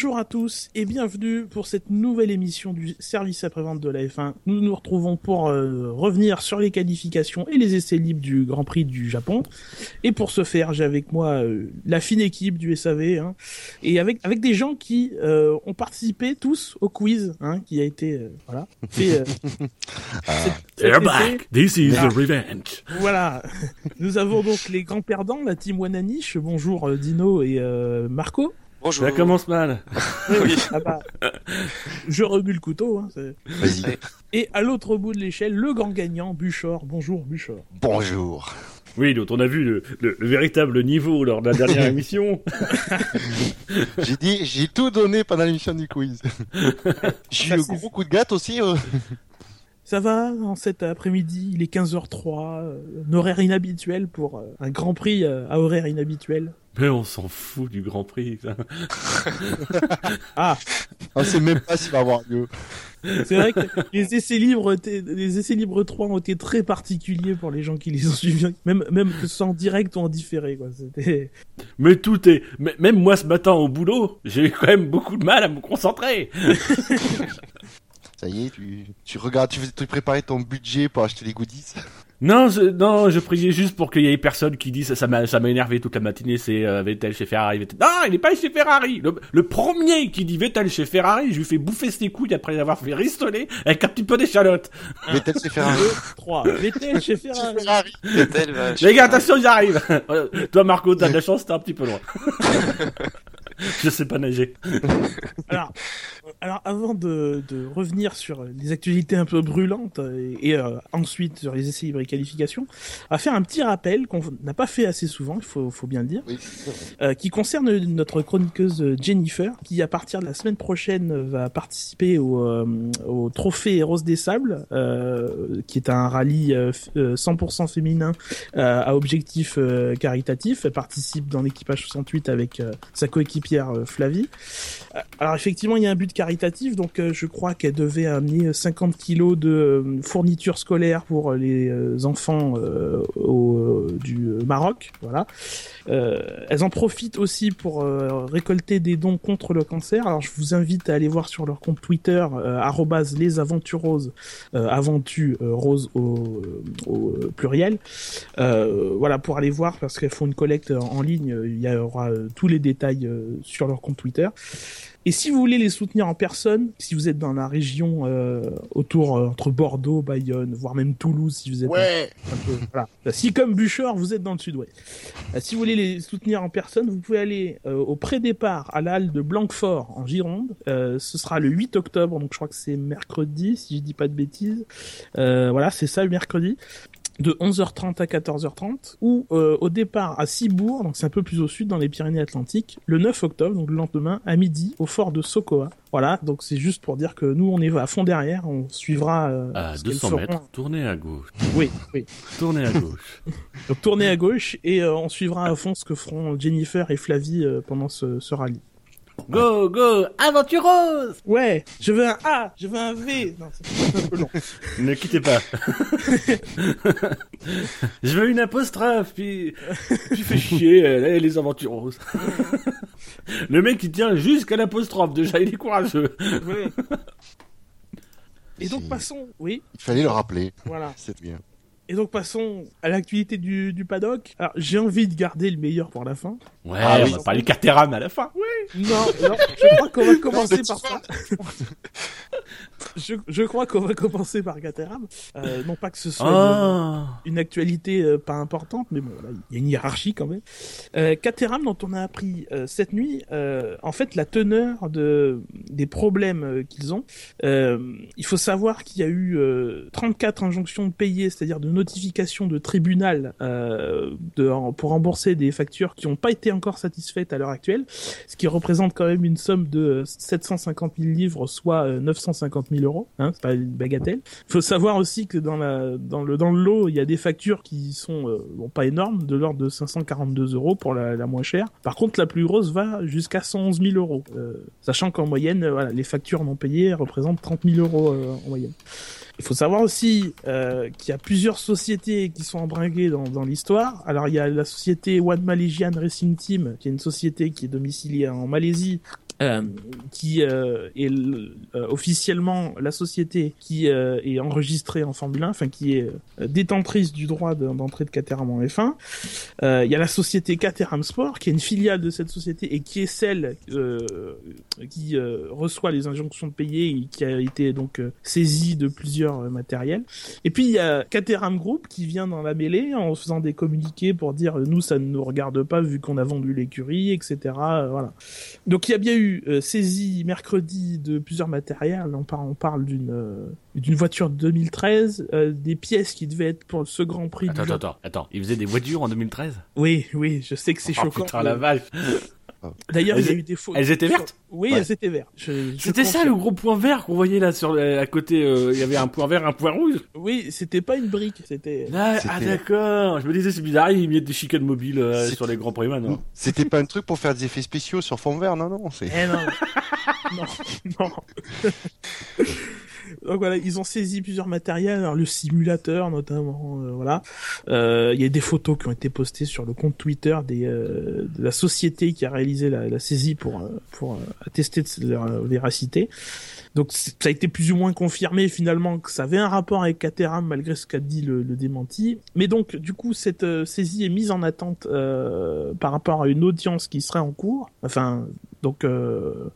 Bonjour à tous et bienvenue pour cette nouvelle émission du service après-vente de la F1. Nous nous retrouvons pour euh, revenir sur les qualifications et les essais libres du Grand Prix du Japon. Et pour ce faire, j'ai avec moi euh, la fine équipe du SAV hein, et avec avec des gens qui euh, ont participé tous au quiz hein, qui a été voilà fait. They're back. This is the revenge. Voilà. Nous avons donc les grands perdants, la team Wananiche. Bonjour Dino et Marco. Bonjour. Ça commence mal. Oui. Ah bah, je remue le couteau. Hein, Vas-y. Et à l'autre bout de l'échelle, le grand gagnant, Buchor. Bonjour, Buchor. Bonjour. Oui, donc on a vu le, le- le véritable niveau lors de la dernière émission. J'ai dit, j'ai tout donné pendant l'émission du quiz. J'ai eu un gros coup de gâte aussi. euh. Ça va en cet après-midi Il est 15h03, euh, un horaire inhabituel pour euh, un grand prix euh, à horaire inhabituel. Mais on s'en fout du Grand Prix. ça. Ah, On sait même pas s'il va avoir lieu. c'est vrai que les essais libres, les essais libres 3 ont été très particuliers pour les gens qui les ont suivis, même même que ce soit en direct ou en différé quoi. C'était Mais tout est... mais même moi ce matin au boulot, j'ai eu quand même beaucoup de mal à me concentrer. Ça y est, tu, tu regardes, tu, tu préparais ton budget pour acheter les goodies. Non, je, non, je priais juste pour qu'il y ait personne qui dise ça m'a ça m'a énervé toute la matinée, c'est euh, Vettel chez Ferrari. Vettel. Non, il est pas chez Ferrari. Le, le premier qui dit Vettel chez Ferrari, je lui fais bouffer ses couilles après avoir fait ristoler avec un petit peu d'échalote. Vettel c'est Ferrari. 3. Vettel chez Ferrari. Ferrari. Vettel va Les gars, attention, j'arrive. Toi, Marco, t'as de la chance, t'es un petit peu loin. je sais pas nager. Alors, alors avant de, de revenir sur les actualités un peu brûlantes et, et, euh, ensuite sur les essais libres et qualifications, on va faire un petit rappel qu'on n'a pas fait assez souvent, il faut, faut bien le dire, Oui, euh, qui concerne notre chroniqueuse Jennifer, qui à partir de la semaine prochaine va participer au, euh, au trophée Rose des Sables, qui est un rallye euh, f- euh, 100% féminin à objectif caritatif. Elle participe dans l'équipage 68 avec sa coéquipière Flavie. Alors effectivement, il y a un but caritatif, donc euh, je crois qu'elle devait amener 50 kilos de euh, fournitures scolaires pour les euh, enfants euh, euh, du Maroc. Voilà. Euh, elles en profitent aussi pour euh, récolter des dons contre le cancer. Alors je vous invite à aller voir sur leur compte Twitter euh, arrobase les aventureuses, euh, aventu euh, rose au, au euh, pluriel. Euh, voilà pour aller voir parce qu'elles font une collecte en ligne. Il y aura euh, tous les détails euh, sur leur compte Twitter. Et si vous voulez les soutenir en personne, si vous êtes dans la région euh, autour euh, entre Bordeaux, Bayonne, voire même Toulouse, si vous êtes Ouais. un peu- voilà. Si comme Bûcheur, vous êtes dans le sud-ouest. Euh, Si vous voulez les soutenir en personne, vous pouvez aller au pré-départ à la halle de Blanquefort en Gironde. Ce sera le 8 octobre, donc je crois que c'est mercredi, si je dis pas de bêtises. Voilà, c'est ça le mercredi de 11h30 à 14h30 ou euh, au départ à Cibourg, donc c'est un peu plus au sud dans les Pyrénées-Atlantiques, le 9 octobre, donc le lendemain à midi au fort de Sokoa. Voilà, donc c'est juste pour dire que nous on est à fond derrière, on suivra euh, À ce qu'elles 200 feront. mètres, tournez à gauche. Oui, oui. Tournez à gauche. Donc tournez à gauche et euh, on suivra à fond ce que feront Jennifer et Flavie euh, pendant ce, ce rallye. Go, go, aventureuse Ouais, je veux un A, je veux un V. Non, c'est un peu long. Ne quittez pas. Je veux une apostrophe, puis tu fais chier, euh, les aventureuses. Le mec il tient jusqu'à l'apostrophe, déjà il est courageux. Ouais. Et donc passons, oui, Il fallait le rappeler. voilà. C'est bien. Et donc passons à l'actualité du, du paddock. Alors j'ai envie de garder le meilleur pour la fin. Ouais, Ah on oui. va parler Caterham à la fin. Non, non, je crois qu'on va commencer par ça. je, je crois qu'on va commencer par Caterham. Euh, non pas que ce soit une- Ah. une actualité euh, pas importante, mais bon, il y a une hiérarchie quand même. Euh, Caterham, dont on a appris euh, cette nuit, euh, en fait, la teneur de, des problèmes euh, qu'ils ont, euh, il faut savoir qu'il y a eu euh, 34 injonctions de payer, c'est-à-dire de notifications de tribunal euh, pour rembourser des factures qui n'ont pas été encore satisfaites à l'heure actuelle, ce qui représente quand même une somme de 750 000 livres, soit euh, 950 000 euros. Hein, c'est pas une bagatelle. Il faut savoir aussi que dans le lot, il y a des factures qui sont euh, pas énormes, de l'ordre de 542 euros pour la, moins chère. Par contre, la plus grosse va jusqu'à 111 000 euros, euh, sachant qu'en moyenne, euh, les factures non payées représentent 30 000 euros euh, en moyenne. Il faut savoir aussi euh, qu'il y a plusieurs sociétés qui sont embringuées dans, dans l'histoire. Alors il y a la société One Malaysian Racing Team, qui est une société qui est domiciliée en Malaisie euh, qui euh, est euh, officiellement la société qui euh, est enregistrée en Formule 1, enfin qui est détentrice du droit de- d'entrée de Caterham en F1. Euh, Il y a la société Caterham Sport, qui est une filiale de cette société et qui est celle qui reçoit les injonctions de payer et qui a été donc saisie de plusieurs matériels. Et puis il y a Caterham Group qui vient dans la mêlée en faisant des communiqués pour dire nous ça ne nous regarde pas vu qu'on a vendu l'écurie, etc. Voilà. Donc il y a bien eu euh, saisie mercredi de plusieurs matériels. On parle, on parle d'une euh, d'une voiture de 2013, euh, des pièces qui devaient être pour ce Grand Prix Attends, du attends, attends, attends. Ils faisaient des voitures en 2013 Oui, oui, je sais que c'est Oh choquant. putain la vache. D'ailleurs, il y a Elles- eu des fautes. elles étaient vertes? Oui, Ouais. elles étaient vertes. C'était ça le gros point vert qu'on voyait là sur le- à côté. euh, Il y avait un point vert, un point rouge. Oui, c'était pas une brique, c'était. Ah, ah, d'accord. Je me disais c'est bizarre, ils mettent des chicanes mobiles euh, sur les grands prix maintenant. C'était pas un truc pour faire des effets spéciaux sur fond vert, non, non. C'est... Eh non, non, non. Donc voilà, ils ont saisi plusieurs matériels, alors le simulateur notamment, euh, voilà. Euh, Il y a des photos qui ont été postées sur le compte Twitter des, euh, de la société qui a réalisé la, la saisie pour euh, pour euh, attester de leur véracité. Donc ça a été plus ou moins confirmé finalement que ça avait un rapport avec Caterham malgré ce qu'a dit le, le démenti. Mais donc du coup cette saisie est mise en attente par rapport à une audience qui serait en cours. Enfin donc euh,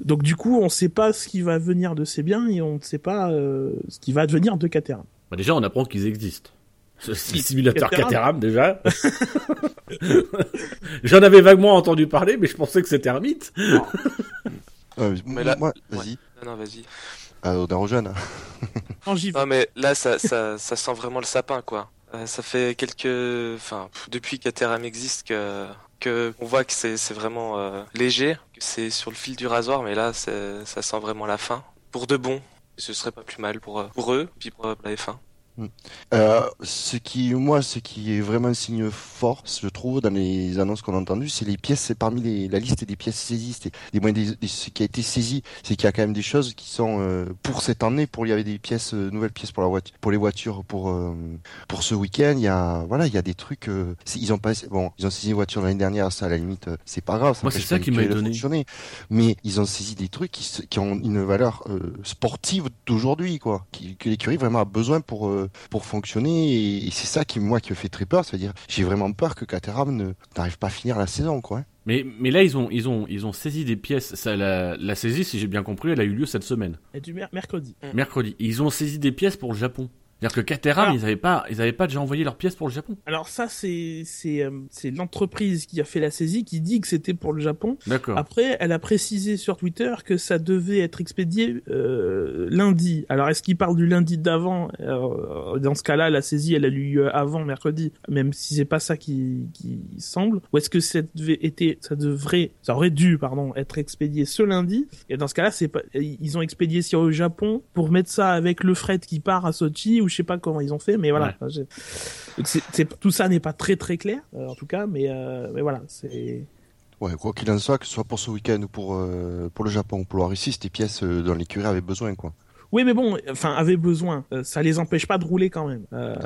donc du coup on ne sait pas ce qui va venir de ces biens et on ne sait pas euh, ce qui va advenir de Caterham. Bah, déjà, on apprend qu'ils existent. Ce simulateur Caterham Caterham, déjà. J'en avais vaguement entendu parler, mais je pensais que c'était un mythe. Euh, Mais là- moi, vas-y. Non, non, vas-y. Ah, on est en jeune. J'y vais. Non, mais là, ça, ça, ça sent vraiment le sapin, quoi. Euh, ça fait quelques, enfin, pff, depuis qu'Ateram existe, que, on voit que c'est, vraiment euh, léger, que c'est sur le fil du rasoir, mais là, ça sent vraiment la fin. Pour de bon, ce serait pas plus mal pour, euh, pour eux, puis pour euh, la F1. Euh, ce qui, moi, ce qui est vraiment un signe fort, je trouve, dans les annonces qu'on a entendues, c'est les pièces, c'est parmi les, la liste des pièces saisies, c'est des moyens, des- des- ce qui a été saisi, c'est qu'il y a quand même des choses qui sont euh, pour cette année, pour il y avait des pièces, euh, nouvelles pièces pour la voiture, pour les voitures, pour pour ce week-end, il y a, voilà, il y a des trucs, ils ont pas, bon, ils ont saisi une voiture l'année dernière, ça à la limite, c'est pas grave, Moi, c'est ça qui m'a fonctionner. mais ils ont saisi des trucs qui, ont une valeur sportive d'aujourd'hui, quoi, qui, que l'écurie vraiment a besoin pour pour fonctionner et, et c'est ça qui moi qui me fait très peur, c'est-à-dire j'ai vraiment peur que Caterham ne n'arrive pas à finir la saison quoi. hein. Mais, mais là, ils ont, ils ont, ils ont saisi des pièces. Ça, la, la saisie, si j'ai bien compris, elle a eu lieu cette semaine, Et du mer- mercredi. mercredi. Ils ont saisi des pièces pour le Japon. C'est-à-dire que Caterham, ils avaient pas, ils avaient pas déjà envoyé leurs pièces pour le Japon. Alors ça c'est c'est euh, c'est l'entreprise qui a fait la saisie qui dit que c'était pour le Japon. D'accord. Après, elle a précisé sur Twitter que ça devait être expédié euh, lundi. Alors, est-ce qu'il parle du lundi d'avant? Euh, Dans ce cas-là, la saisie, elle a eu lieu avant mercredi, même si c'est pas ça qui, qui semble. Ou est-ce que ça devait été, ça devrait, ça aurait dû, pardon, être expédié ce lundi? Et dans ce cas-là, c'est pas, ils ont expédié ça au Japon pour mettre ça avec le fret qui part à Sochi ou je sais pas comment ils ont fait, mais voilà. Ouais. Tout ça n'est pas très très clair, euh, en tout cas, mais euh, mais voilà, c'est Ouais, quoi qu'il en soit, que ce soit pour ce week-end ou pour euh, pour le Japon ou pour le Russie, c'était des pièces euh, dont l'écurie avait besoin quoi. Oui, mais bon, enfin, avaient besoin. Euh, ça les empêche pas de rouler quand même. Euh,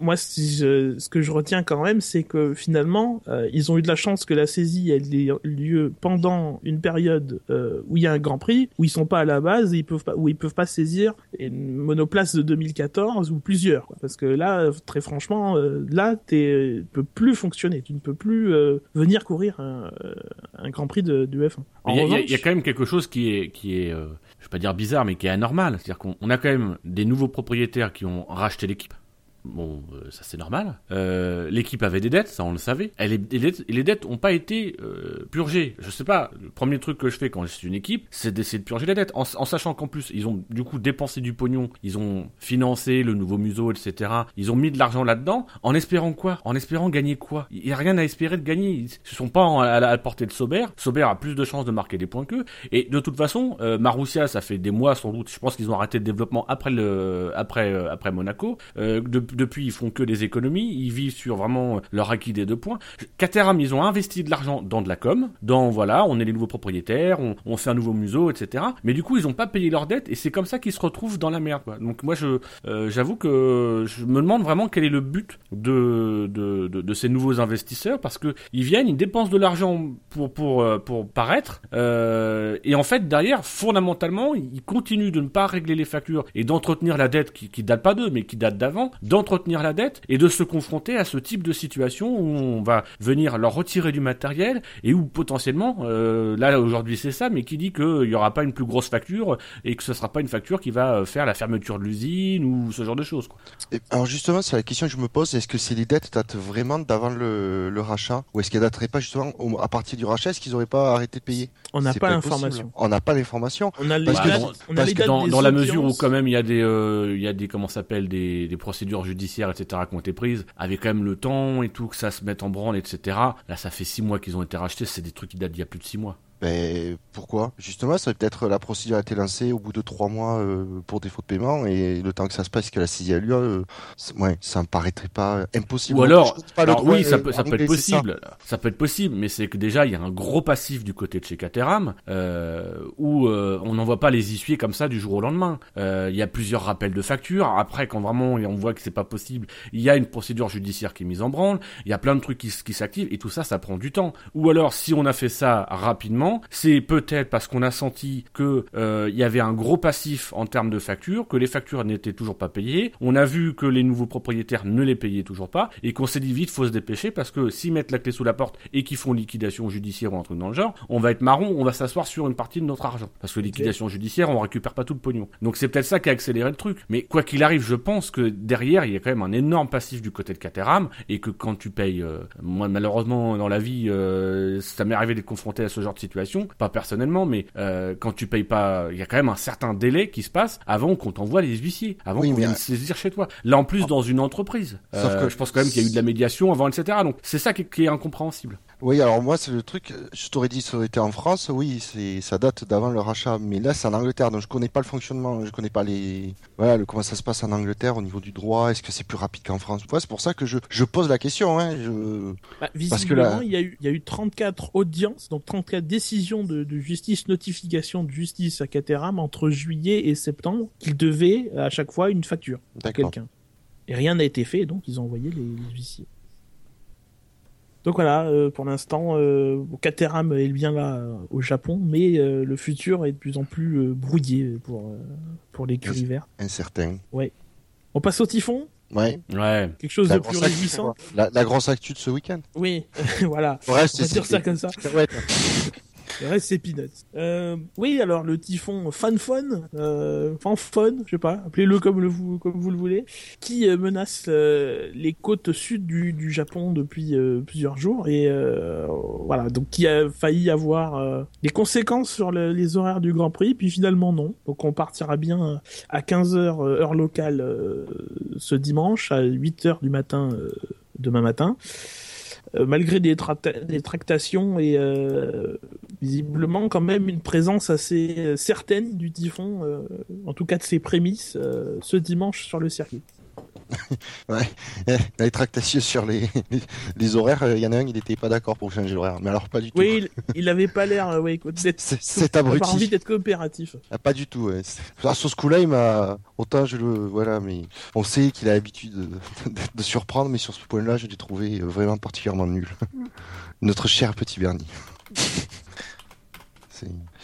moi, si je- ce que je retiens quand même, c'est que finalement, euh, ils ont eu de la chance que la saisie ait lieu pendant une période euh, où il y a un Grand Prix, où ils sont pas à la base, et ils peuvent pas, où ils peuvent pas saisir une monoplace de 2014 ou plusieurs. quoi. Parce que là, très franchement, euh, là, tu peux plus fonctionner. Tu ne peux plus euh, venir courir un, un Grand Prix de, du F1. En Il y, y a- revanche- il y a quand même quelque chose qui est, qui est, euh, je vais pas dire bizarre, mais qui est anormal. C'est-à-dire qu'on on a quand même des nouveaux propriétaires qui ont racheté l'équipe. Bon, euh, ça c'est normal. Euh, l'équipe avait des dettes, ça on le savait. Est- les dettes, les dettes ont pas été euh, purgées. Je sais pas. Le premier truc que je fais quand je suis une équipe, c'est d'essayer de purger les dettes, en, sachant qu'en plus ils ont du coup dépensé du pognon, ils ont financé le nouveau museau, etc. Ils ont mis de l'argent là-dedans, en espérant quoi? En espérant gagner quoi? Il y a rien à espérer de gagner. Ils se sont pas à la portée de Sauber. Sauber a plus de chances de marquer des points qu'eux. Et de toute façon, euh, Marussia, ça fait des mois sans doute. Je pense qu'ils ont arrêté le développement après le, après, après Monaco. Depuis, ils font que des économies, ils vivent sur vraiment leur acquis des deux points. Caterham, ils ont investi de l'argent dans de la com, dans voilà, on est les nouveaux propriétaires, on, fait un nouveau museau, etc. Mais du coup, ils ont pas payé leurs dettes et c'est comme ça qu'ils se retrouvent dans la merde. Donc moi, euh, j'avoue que je me demande vraiment quel est le but de de, de, ces nouveaux investisseurs parce que ils viennent, ils dépensent de l'argent pour pour euh, pour paraître euh, et en fait derrière, fondamentalement, ils continuent de ne pas régler les factures et d'entretenir la dette qui, qui date pas d'eux mais qui date d'avant, la dette et de se confronter à ce type de situation où on va venir leur retirer du matériel et où potentiellement, euh, là aujourd'hui c'est ça, mais qui dit qu'il n'y aura pas une plus grosse facture et que ce sera pas une facture qui va euh, faire la fermeture de l'usine ou ce genre de choses. Quoi. Et alors justement, c'est la question que je me pose, est-ce que c'est les dettes datent vraiment d'avant le, le rachat Ou est-ce qu'elles dateraient pas justement au- à partir du rachat Est-ce qu'ils auraient pas arrêté de payer? On n'a pas l'information. On n'a pas l'information. On a les Parce que dans- on a parce les que dates dans, la mesure où quand même il y a des euh, il y a des comment s'appelle des, des procédures judiciaires etc qui ont été prises avec quand même le temps et tout que ça se mette en branle etc là ça fait six mois qu'ils ont été rachetés c'est des trucs qui datent d'il y a plus de six mois Ben pourquoi? Justement, ça peut-être la procédure a été lancée au bout de trois mois euh, pour défaut de paiement et le temps que ça se passe que la saisie a lieu, euh, ouais, ça me paraîtrait pas impossible. Ou alors, pas alors oui, ça peut, ça peut être ça. possible. Ça. peut être possible, mais c'est que déjà il y a un gros passif du côté de chez Caterham euh, où euh, on n'envoie pas les essuyer comme ça du jour au lendemain. Euh, Il y a plusieurs rappels de factures. Après, quand vraiment on voit que c'est pas possible, il y a une procédure judiciaire qui est mise en branle. Il y a plein de trucs qui s'activent et tout ça, ça prend du temps. Ou alors, si on a fait ça rapidement, c'est peut-être parce qu'on a senti que euh, il y avait un gros passif en termes de factures, que les factures n'étaient toujours pas payées. On a vu que les nouveaux propriétaires ne les payaient toujours pas et qu'on s'est dit vite faut se dépêcher parce que s'ils mettent la clé sous la porte et qu'ils font liquidation judiciaire ou un truc dans le genre, on va être marron, on va s'asseoir sur une partie de notre argent parce que liquidation judiciaire, on récupère pas tout le pognon. Donc c'est peut-être ça qui a accéléré le truc. Mais quoi qu'il arrive, je pense que derrière il y a quand même un énorme passif du côté de Caterham et que quand tu payes, euh, moi malheureusement dans la vie, euh, ça m'est arrivé d'être confronté à ce genre de situation, pas personnellement, mais euh, quand tu payes pas, il y a quand même un certain délai qui se passe avant qu'on t'envoie les huissiers, avant Oui, qu'on vienne saisir chez toi. Là en plus dans une entreprise, Sauf Euh, que- je pense quand même qu'il y a eu de la médiation avant, etc. Donc c'est ça qui, qui est incompréhensible. Oui, alors moi, c'est le truc, je t'aurais dit, ça aurait été en France, oui, c'est, ça date d'avant le rachat, mais là, c'est en Angleterre, donc je connais pas le fonctionnement, je connais pas les, voilà, le, comment ça se passe en Angleterre au niveau du droit, est-ce que c'est plus rapide qu'en France? Ouais, c'est pour ça que je, je pose la question, hein, je, Bah, Parce que visiblement, là- il, y a eu, il y a eu 34 audiences, donc 34 décisions de, de justice, notification de justice à Caterham entre juillet et septembre, qu'ils devaient à chaque fois une facture à quelqu'un. Et rien n'a été fait, donc ils ont envoyé les, les huissiers. Donc voilà, euh, pour l'instant, euh, Caterham est bien là euh, au Japon, mais euh, le futur est de plus en plus euh, brouillé pour, euh, pour l'écurie verte. Incertain. On passe au typhon? Ouais. Ouais. Quelque chose La de plus réjouissant La, la grosse actu de ce week-end. Oui, voilà. Reste, On va c'est- dire ça comme ça. Le reste, c'est peanuts. Euh, oui, alors le typhon Fanfon, euh, Fanfon, je sais pas, appelez-le comme, vous, le voulez, qui euh, menace euh, les côtes sud du, Japon depuis euh, plusieurs jours et voilà, donc qui a failli avoir des conséquences sur le- les horaires du Grand Prix, puis finalement non. Donc on partira bien à 15h heure locale ce dimanche, à 8h du matin demain matin. Euh, malgré des, tracta- des tractations et euh, visiblement quand même une présence assez euh, certaine du typhon, en tout cas de ses prémices, ce dimanche sur le circuit. les tractations sur les, les, les horaires, il y en a un, il était pas d'accord pour changer l'horaire. Mais alors, pas du tout. Oui, il, il avait pas l'air euh, ouais, C'est- Cet pas envie abruti. d'être coopératif. Ah, pas du tout, ouais. Ah, sur ce coup-là, il m'a, autant je le, voilà, mais on sait qu'il a l'habitude de, de- de surprendre, mais sur ce point-là, je l'ai trouvé euh, vraiment particulièrement nul. Notre cher petit Bernie.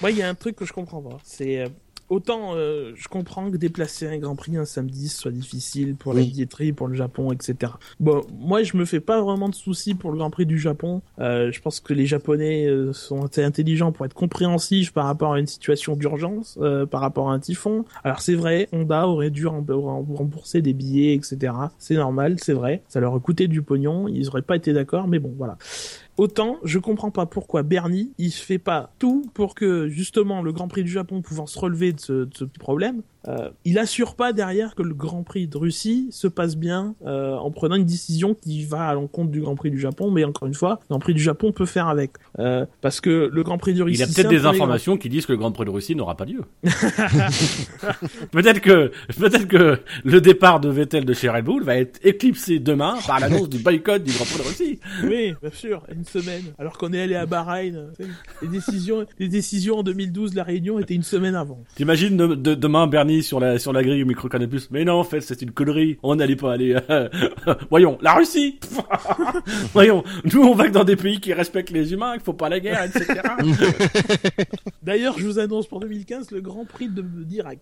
Moi, il y a un truc que je comprends pas. C'est euh, autant euh, je comprends que déplacer un Grand Prix un samedi soit difficile pour la Oui. billetterie, pour le Japon, etc. Bon, moi, je me fais pas vraiment de soucis pour le Grand Prix du Japon. Euh, je pense que les Japonais euh, sont assez intelligents pour être compréhensifs par rapport à une situation d'urgence, euh, par rapport à un typhon. Alors c'est vrai, Honda aurait dû rem- rem- rembourser des billets, etc. C'est normal, c'est vrai. Ça leur a coûté du pognon. Ils auraient pas été d'accord, mais bon, voilà. Autant, je comprends pas pourquoi Bernie, il fait pas tout pour que, justement, le Grand Prix du Japon pouvant se relever de ce, de ce problème, euh, il assure pas derrière que le Grand Prix de Russie se passe bien euh, en prenant une décision qui va à l'encontre du Grand Prix du Japon. Mais encore une fois, le Grand Prix du Japon peut faire avec euh, parce que le Grand Prix de Russie. Il y a peut-être des informations qui disent que le Grand Prix de Russie n'aura pas lieu. peut-être que, peut-être que le départ de Vettel de chez Red Bull va être éclipsé demain par l'annonce du boycott du Grand Prix de Russie. Oui, bien sûr, une semaine. Alors qu'on est allé à Bahreïn, les décisions, les décisions en 2012, la réunion était une semaine avant. T'imagines de- de- demain Bernie sur la sur la grille au micro Canal Plus Mais non, en fait, c'est une connerie. On n'allait pas aller. euh, Voyons, la Russie. Voyons, nous on va que dans des pays qui respectent les humains, qu'il faut pas la guerre, etc. D'ailleurs, je vous annonce pour 2015 le Grand Prix de d'Irak.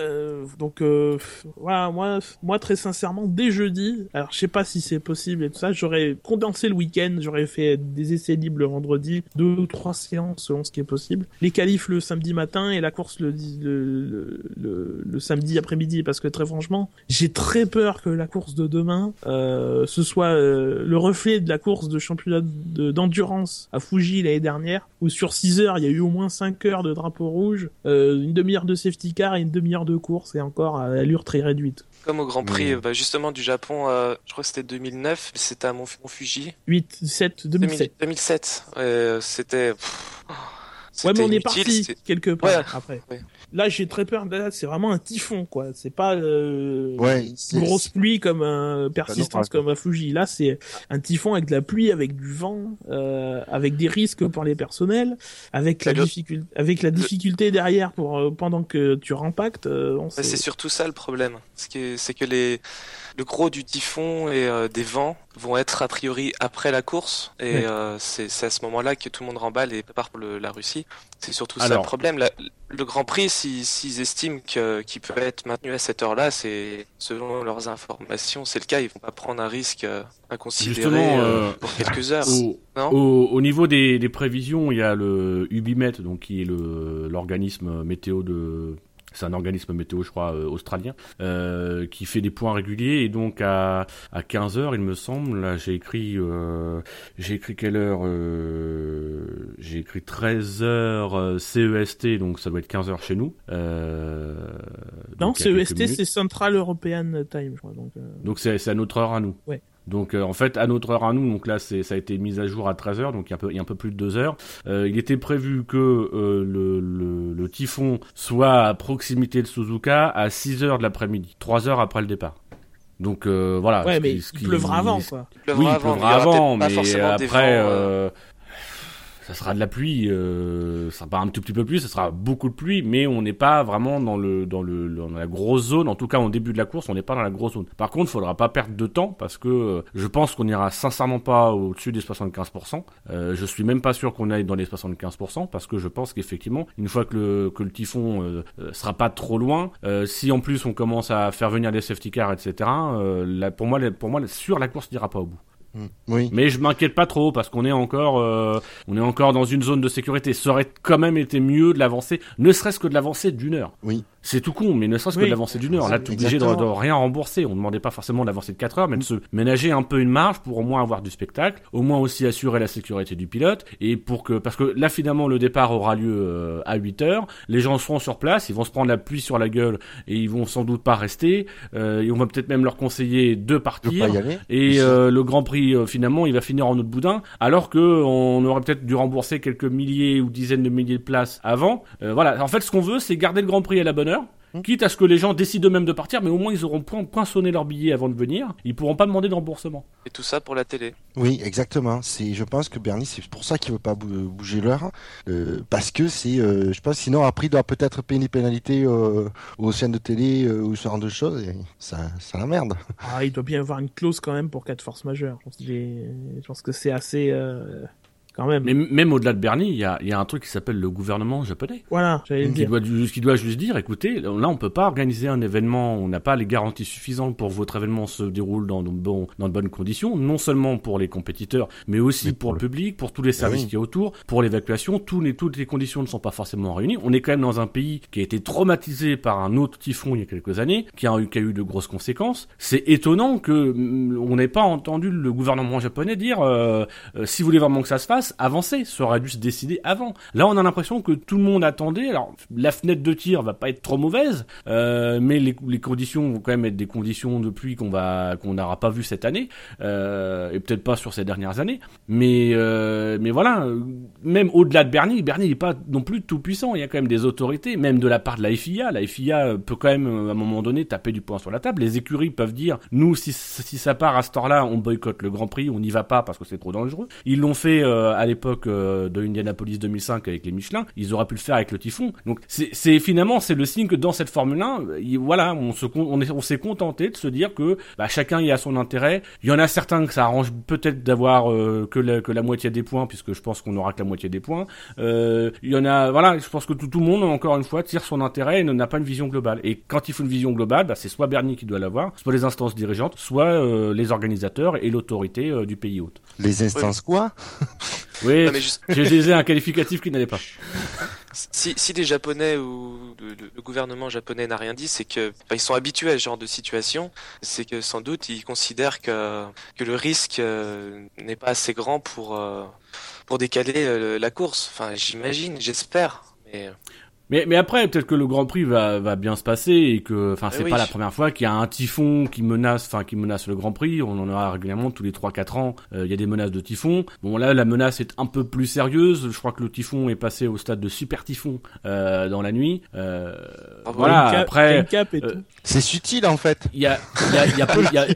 Euh, donc euh, voilà, moi, moi très sincèrement, dès jeudi, alors je sais pas si c'est possible et tout ça, j'aurais condensé le week-end, j'aurais fait des essais libres le vendredi, deux ou trois séances selon ce qui est possible, les qualifs le samedi matin et la course le, le, le, le- samedi après-midi, parce que très franchement, j'ai très peur que la course de demain, euh, ce soit euh, le reflet de la course de championnat de- d'endurance à Fuji l'année dernière, où sur 6 heures, il y a eu au moins 5 heures de drapeau rouge, euh, une demi-heure de safety car et une demi-heure de course, et encore à allure très réduite. Comme au Grand Prix, Oui. bah, justement, du Japon, euh, je crois que c'était 2009, c'était à Mont Fuji. 8, 7, 2007. 2007. Euh, c'était. Ouais, mais c'était on est parti c'était- quelque part Ouais. après. Ouais. Là, j'ai très peur. Là, c'est vraiment un typhon, quoi. C'est pas euh, Ouais, une grosse pluie comme un persistance Bah non, comme à Fuji. Là, c'est un typhon avec de la pluie, avec du vent, euh, avec des risques pour les personnels, avec la le- difficulté, avec la difficulté derrière pour euh, pendant que tu rempactes. euh, c'est surtout ça le problème. Ce qui est- C'est que les, le gros du typhon et euh, des vents vont être a priori après la course. Et euh, c'est à ce moment-là que tout le monde remballe et prépare pour le- la Russie. C'est surtout ça le problème. La- le Grand Prix, si- s'ils estiment qu'il peut être maintenu à cette heure-là, c'est selon leurs informations, c'est le cas. Ils vont pas prendre un risque euh, inconsidéré euh, pour quelques heures. Au, Non? au, au niveau des, des prévisions, il y a le Ubimet, donc qui est l'organisme météo de c'est un organisme météo, je crois, euh, australien, euh, qui fait des points réguliers. Et donc à, à 15 heures, il me semble, là j'ai écrit, euh, j'ai écrit quelle heure euh, J'ai écrit 13 heures euh, CEST, donc ça doit être 15 heures chez nous. Euh, non, donc CEST, minutes. c'est Central European Time, je crois. Donc, euh, Donc c'est c'est à notre heure à nous. Ouais. Donc euh, en fait à notre heure à nous, donc là c'est ça a été mis à jour à 13h, donc il y a un peu, il y a un peu plus de 2 heures. Euh, il était prévu que euh, le, le, le typhon soit à proximité de Suzuka à 6 heures de l'après-midi, 3 heures après le départ. Donc euh, voilà. ouais, ce mais qui- ce il qui- pleuvra avant, quoi. Il pleuvra Oui, il avant, mais pleuvra avant, mais après, vents, euh, euh, ça sera de la pluie. Euh, ça sera pas un tout petit peu plus, ça sera beaucoup de pluie, mais on n'est pas vraiment dans le dans le dans la grosse zone. En tout cas, au début de la course, on n'est pas dans la grosse zone. Par contre, il faudra pas perdre de temps parce que euh, je pense qu'on ira sincèrement pas au-dessus des 75%. Euh, je suis même pas sûr qu'on aille dans les 75% parce que je pense qu'effectivement, une fois que le que le typhon euh, euh, sera pas trop loin, si en plus on commence à faire venir des safety cars, etc. Là, pour moi, pour moi, sur la course n'ira pas au bout. Mm. Oui. Mais je m'inquiète pas trop parce qu'on est encore, euh, on est encore dans une zone de sécurité. Ça aurait quand même été mieux de l'avancer, ne serait-ce que de l'avancer d'une heure. Oui. C'est tout con, mais ne serait-ce que de l'avancer d'une heure. Là, t'es obligé de, de rien rembourser. On demandait pas forcément d'avancer de 4 heures, mais de se ménager un peu une marge pour au moins avoir du spectacle, au moins aussi assurer la sécurité du pilote et pour que, parce que là finalement le départ aura lieu euh, à 8 heures. Les gens seront sur place, ils vont se prendre la pluie sur la gueule et ils vont sans doute pas rester. Euh, et on va peut-être même leur conseiller de partir. pas y aller. Et euh, le Grand Prix, euh, finalement, il va finir en autre boudin, alors que on aurait peut-être dû rembourser quelques milliers ou dizaines de milliers de places avant. Euh, voilà. En fait, ce qu'on veut, c'est garder le Grand Prix à la bonne heure. Hum. Quitte à ce que les gens décident eux-mêmes de partir, mais au moins ils auront point, poinçonné leur billet avant de venir. Ils pourront pas demander de remboursement. Et tout ça pour la télé. Oui, exactement. C'est, je pense que Bernie, c'est pour ça qu'il veut pas bou- bouger l'heure, euh, parce que c'est, euh, je pense, sinon après il doit peut-être payer des pénalités euh, aux chaînes de télé euh, ou ce genre de choses, et ça, ça la merde. Ah, il doit bien y avoir une clause quand même pour cas de force majeure. Je pense, que c'est assez, euh, quand même. Mais m- même au-delà de Bernie, il y a, il y a un truc qui s'appelle le gouvernement japonais. Voilà, j'allais qui dire. doit, qui doit juste dire, écoutez, là on peut pas organiser un événement, on n'a pas les garanties suffisantes pour que votre événement se déroule dans de, bon, dans de bonnes conditions, non seulement pour les compétiteurs, mais aussi Mais pour pour le public, pour tous les services oui. qui y a autour, pour l'évacuation, tous les, toutes les conditions ne sont pas forcément réunies. On est quand même dans un pays qui a été traumatisé par un autre typhon il y a quelques années, qui a eu, qui a eu de grosses conséquences. C'est étonnant que mm, on n'ait pas entendu le gouvernement japonais dire, euh, euh, si vous voulez vraiment que ça se fasse, avancée. Ça aurait dû se décider avant. Là, on a l'impression que tout le monde attendait. Alors, la fenêtre de tir va pas être trop mauvaise, euh, mais les, conditions vont quand même être des conditions de pluie qu'on va qu'on n'aura pas vu cette année, euh, et peut-être pas sur ces dernières années. Mais euh, mais voilà, même au-delà de Bernie, Bernie n'est pas non plus tout puissant. Il y a quand même des autorités, même de la part de la FIA. La FIA peut quand même à un moment donné taper du poing sur la table. Les écuries peuvent dire, nous si si ça part à ce temps-là, on boycotte le Grand Prix, on n'y va pas parce que c'est trop dangereux. Ils l'ont fait à l'époque euh, de Indianapolis 2005 avec les Michelin. Ils auraient pu le faire avec le Typhon. Donc c'est finalement c'est le signe que dans cette Formule 1, voilà, on se on on s'est contenté de se dire que bah, chacun y a son intérêt. Il y en a certains que ça arrange peut-être d'avoir euh, que, la, que la moitié des points, puisque je pense qu'on aura que la moitié des points. il y en a, voilà, je pense que tout, tout le monde encore une fois tire son intérêt et n'a pas une vision globale. Et quand il faut une vision globale, bah, c'est soit Bernie qui doit l'avoir, soit les instances dirigeantes, soit les organisateurs et l'autorité du pays hôte. Les instances quoi? Oui, j'ai utilisé un qualificatif qui n'allait pas. Si, si les Japonais ou le, gouvernement japonais n'a rien dit, c'est que bah, ils sont habitués à ce genre de situation. C'est que sans doute ils considèrent que que le risque euh, n'est pas assez grand pour euh, pour décaler euh, la course. Enfin, j'imagine, j'espère. Mais mais, mais après, peut-être que le Grand Prix va, va bien se passer et que, enfin, c'est pas la première fois qu'il y a un typhon qui menace, enfin, qui menace le Grand Prix. On en aura régulièrement tous les 3-4 ans. Euh, il y a des menaces de typhon. Bon, là, la menace est un peu plus sérieuse. Je crois que le typhon est passé au stade de super typhon euh, dans la nuit. Euh, voilà. après, euh, c'est subtil en fait. Il y a, il y a, il y a, il y a,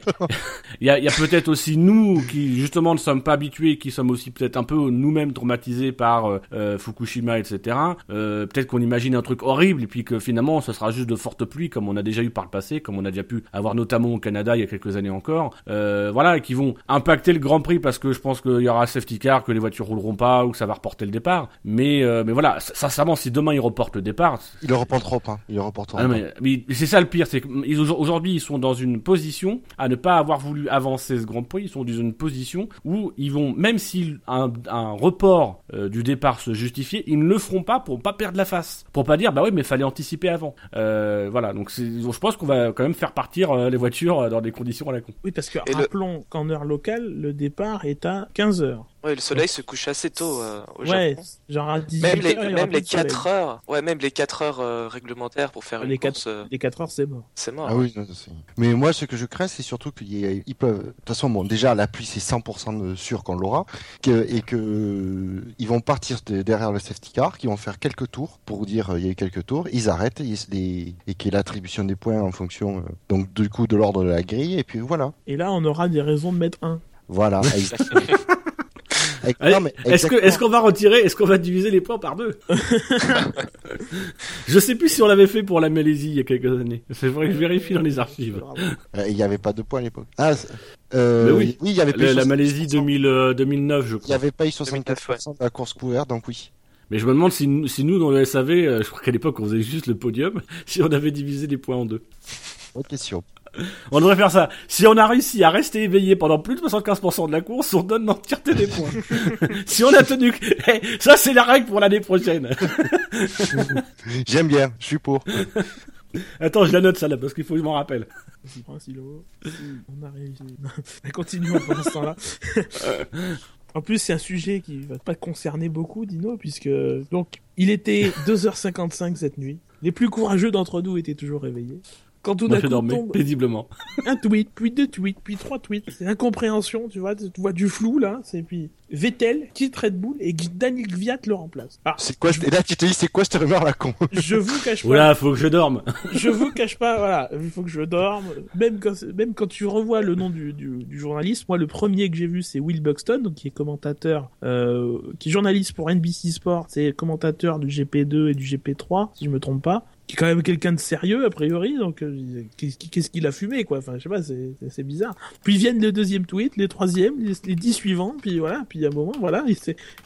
il y a, y a peut-être aussi nous qui justement ne sommes pas habitués, qui sommes aussi peut-être un peu nous-mêmes traumatisés par euh, Fukushima, etc. peut-être qu'on imagine un truc horrible et puis que finalement ce sera juste de fortes pluies comme on a déjà eu par le passé, comme on a déjà pu avoir notamment au Canada il y a quelques années encore. Euh, voilà, qui vont impacter le Grand Prix parce que je pense qu'il y aura un safety car, que les voitures rouleront pas ou que ça va reporter le départ. Mais euh, mais voilà, sincèrement, si demain ils reportent le départ, ils le reportent trop, hein. Ils le reporteront. Ah, mais, mais c'est ça le pire, c'est qu'aujourd'hui ils sont dans une position à ne pas avoir voulu avancer ce Grand Prix. Ils sont dans une position où ils vont, même si un, un report euh, du départ se justifiait, ils ne le feront pas pour pas perdre la face pour pas dire bah oui mais fallait anticiper avant. Euh, voilà donc je pense qu'on va quand même faire partir euh, les voitures euh, dans des conditions à la con. Oui parce que rappelons qu'en heure locale le départ est à 15 heures. Ouais, le soleil se couche assez tôt euh, au ouais, genre à 18 Même les, même les 4 heures, ouais, même les 4 heures euh, réglementaires pour faire les une 4, course. Euh, les 4 heures, c'est mort. C'est mort. Ah oui, non, mais moi, ce que je crains, c'est surtout qu'ils peuvent. De toute façon, bon, déjà, la pluie, c'est 100% sûr qu'on l'aura, que, et que ils vont partir de, derrière le safety car, qu'ils vont faire quelques tours pour dire il y a eu quelques tours, ils arrêtent, et, les, et qu'il y ait l'attribution des points en fonction, donc du coup, de l'ordre de la grille, et puis voilà. Et là, on aura des raisons de mettre un. Voilà, exactement. Est-ce que est-ce qu'on va retirer, est-ce qu'on va diviser les points par deux Je sais plus si on l'avait fait pour la Malaisie il y a quelques années. C'est vrai que je vérifie dans les archives. Euh, il n'y avait pas de points à l'époque. Ah, euh, oui. oui, il y avait pas la, Malaisie 2000, 2009, je crois. Il n'y avait pas eu 64% de la course couverte, donc oui. Mais je me demande si, si nous, dans le SAV, euh, je crois qu'à l'époque, on faisait juste le podium, si on avait divisé les points en deux. Bonne question. On devrait faire ça. Si on a réussi à rester éveillé pendant plus de 75% de la course, on donne l'entièreté des points. si on a tenu, eh, ça c'est la règle pour l'année prochaine. J'aime bien, je suis pour. Attends, je la note ça là parce qu'il faut que je m'en rappelle. On a réussi. Continuons pendant ce temps-là. En plus, c'est un sujet qui va pas concerner beaucoup, Dino, puisque donc il était 2h55 cette nuit. Les plus courageux d'entre nous étaient toujours réveillés. Quand tout d'un coup tombe paisiblement. Un tweet, puis deux tweets, puis trois tweets. C'est incompréhension, tu vois, tu vois du flou là. C'est puis Vettel quitte Red Bull et Daniel Gviat le remplace. Ah, c'est quoi Et là, tu te dis, c'est quoi cette rumeur la con? Je vous cache pas. Voilà, faut que je dorme. je vous cache pas, voilà, il faut que je dorme. Même quand, même quand tu revois le nom du, du, du journaliste, moi le premier que j'ai vu c'est Will Buxton, donc qui est commentateur, euh, qui est journaliste pour NBC Sports, c'est commentateur du GP2 et du GP3, si je me trompe pas qui est quand même quelqu'un de sérieux a priori donc euh, qu'est-ce qu'il a fumé quoi. Enfin je sais pas c'est c'est bizarre. Puis viennent le deuxième tweet les troisièmes les, dix suivants puis voilà puis à un moment voilà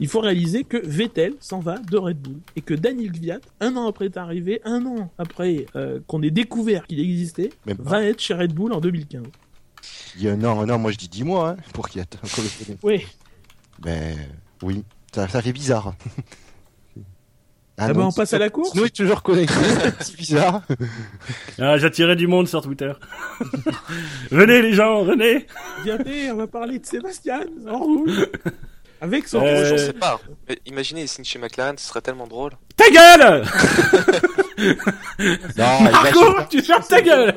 il faut réaliser que Vettel s'en va de Red Bull et que Daniel Gviat un an après est arrivé un an après euh, qu'on ait découvert qu'il existait va être chez Red Bull en 2015 il y a un an un an moi je dis dix mois hein, pour qu'il y ait oui. Ben oui ça, ça fait bizarre ah, ah bah on passe à la course Nous, est toujours connecté, c'est bizarre. Ah, j'attirais du monde sur Twitter. venez les gens, venez Viens, on va parler de Sébastien en rouge. Avec son Euh, Je sais pas. Mais imaginez, il signe chez McLaren, ce serait tellement drôle. Ta gueule Non, Marco, tu fermes ta gueule.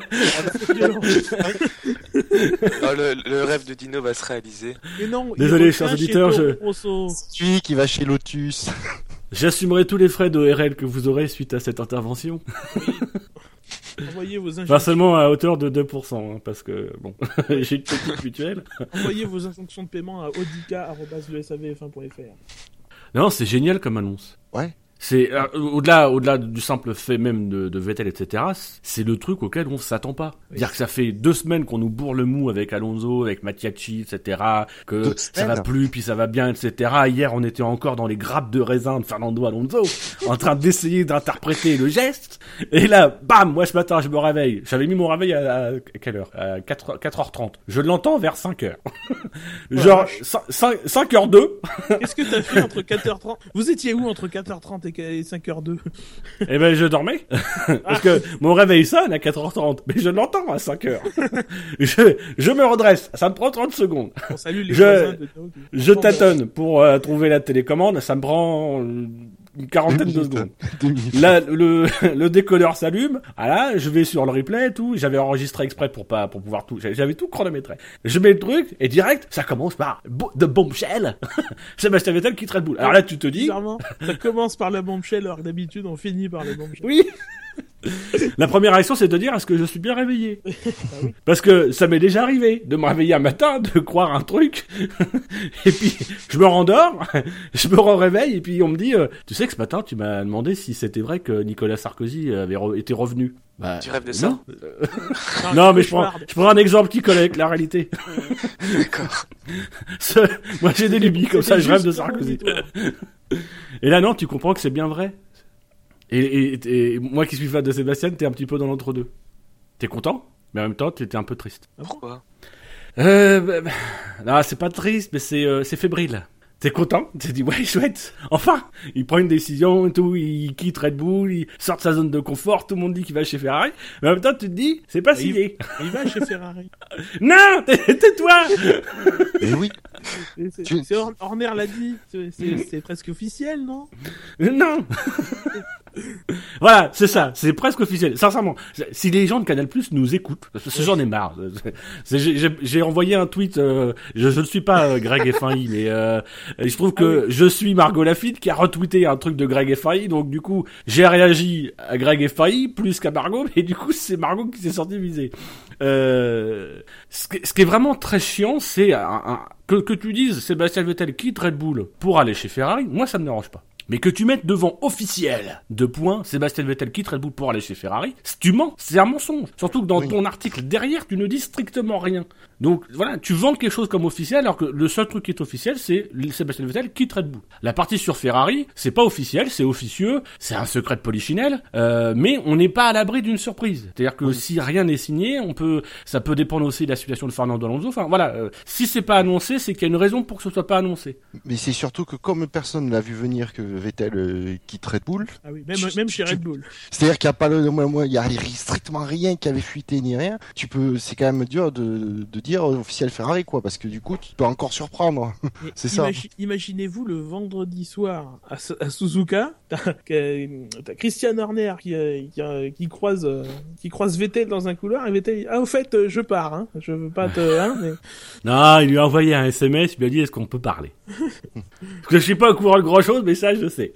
Oh, le, le rêve de Dino va se réaliser. Mais non, il Désolé, chers auditeurs, je-. Celui qui va chez Lotus. J'assumerai tous les frais d'ORL que vous aurez suite à cette intervention. Envoyez vos Pas injonctions, seulement à hauteur de 2%, hein, parce que, bon, j'ai une petite mutuelle. envoyez vos injonctions de paiement à audica.lesavf1.fr. Non, c'est génial comme annonce. Ouais. C'est euh, au-delà, au-delà du simple fait même de, de Vettel, etc. C'est le truc auquel on s'attend pas. Oui. Dire que ça fait deux semaines qu'on nous bourre le mou avec Alonso, avec Mattiacci, etc. Que Deux ça va plus, puis ça va bien, etc. Hier, on était encore dans les grappes de raisin de Fernando Alonso, en train d'essayer d'interpréter le geste. Et là, bam, moi ce matin, je me réveille. J'avais mis mon réveil à, à quelle heure? À 4, 4h30. Je l'entends vers 5h. Genre 5, 5, h 2 Qu'est-ce que t'as fait entre 4h30 Vous étiez où entre 4h30 et 5h02 Eh ben, je dormais. Parce que mon réveil sonne à 4h30, mais je l'entends à 5h. je, je me redresse. Ça me prend 30 secondes. On salue les Je- de. Je tâtonne pour euh, trouver la télécommande. Ça me prend euh, une quarantaine de secondes. Là, le, le décodeur s'allume. Ah là, je vais sur le replay et tout. J'avais enregistré exprès pour pas, pour pouvoir tout. J'avais tout chronométré. Je mets le truc et direct, ça commence par bo- de bombshell. Sébastien Vettel qui traite boule. Alors là, tu te dis, ça commence par la bombshell alors que d'habitude on finit par la bombshell. Oui. La première réaction, c'est de dire est-ce que je suis bien réveillé Ah. Parce que ça m'est déjà arrivé de me réveiller un matin, de croire un truc, et puis je me rendors, je me réveille, et puis on me dit, euh, tu sais que ce matin, tu m'as demandé si c'était vrai que Nicolas Sarkozy avait re- été revenu. Bah, Tu rêves de ça non. Non, mais je prends, je prends un exemple qui colle avec la réalité. D'accord. Moi, j'ai des lubies comme ça, je rêve de Sarkozy. Et là, non, tu comprends que c'est bien vrai. Et, et- et moi qui suis fan de Sébastien, t'es un petit peu dans l'entre-deux. T'es content, mais en même temps, t'étais un peu triste. Ah Pourquoi? Euh, bah, bah, c'est pas triste, mais c'est euh, c'est fébrile. T'es content? Tu te dis, ouais, chouette, enfin Il prend une décision et tout, il quitte Red Bull, il sort de sa zone de confort, tout le monde dit qu'il va chez Ferrari, mais en même temps, tu te dis, c'est pas Oui. signé. Il va chez Ferrari. Non tais- Tais-toi Mais oui. C'est- c'est- Tu- Horner l'a dit. C'est- C'est c'est presque officiel, non? Non Voilà, c'est ça, c'est presque officiel. Sincèrement, si les gens de Canal Plus nous écoutent, parce que j'en ai marre. J'ai- envoyé un tweet, euh, je, je ne suis pas euh, Greg F1i, mais euh, se trouve que je suis Margot Lafitte qui a retweeté un truc de Greg F1i, donc du coup j'ai réagi à Greg F1i plus qu'à Margot, mais du coup c'est Margot qui s'est sortie visée. Euh, ce, qui, ce qui est vraiment très chiant, c'est un- un- que, que tu dises Sébastien Vettel quitte Red Bull pour aller chez Ferrari, moi ça me dérange pas. Mais que tu mettes devant officiel, deux points, Sébastien Vettel quitte Red Bull pour aller chez Ferrari, si tu mens, c'est un mensonge. Surtout que dans Oui. ton article derrière, tu ne dis strictement rien. Donc voilà, tu vends quelque chose comme officiel alors que le seul truc qui est officiel, c'est Sébastien Vettel quitte Red Bull. La partie sur Ferrari, c'est pas officiel, c'est officieux, c'est un secret de polichinelle, euh, mais on n'est pas à l'abri d'une surprise. C'est-à-dire que si rien n'est signé, on peut, ça peut dépendre aussi de la situation de Fernando Alonso. Enfin voilà, euh, si c'est pas annoncé, c'est qu'il y a une raison pour que ce soit pas annoncé. Mais c'est surtout que comme personne n'a vu venir que Vettel euh, quitte Red Bull, Ah oui, même, Tu- même chez Red Bull. c'est-à-dire qu'il n'y a pas le, il y a strictement rien qui avait fuité ni rien. Tu peux, c'est quand même dur de, de dire officiel Ferrari quoi, parce que du coup tu peux encore surprendre. C'est ça. imagi- Imaginez-vous le vendredi soir à, Su- à Suzuka, t'as Christian Horner qui, euh, qui, euh, qui croise euh, qui croise Vettel dans un couloir et Vettel dit, ah au fait je pars, hein, je veux pas te hein, mais Non, il lui a envoyé un SMS, il lui a dit est-ce qu'on peut parler? Parce que je suis pas au courant de grand chose, mais ça je sais.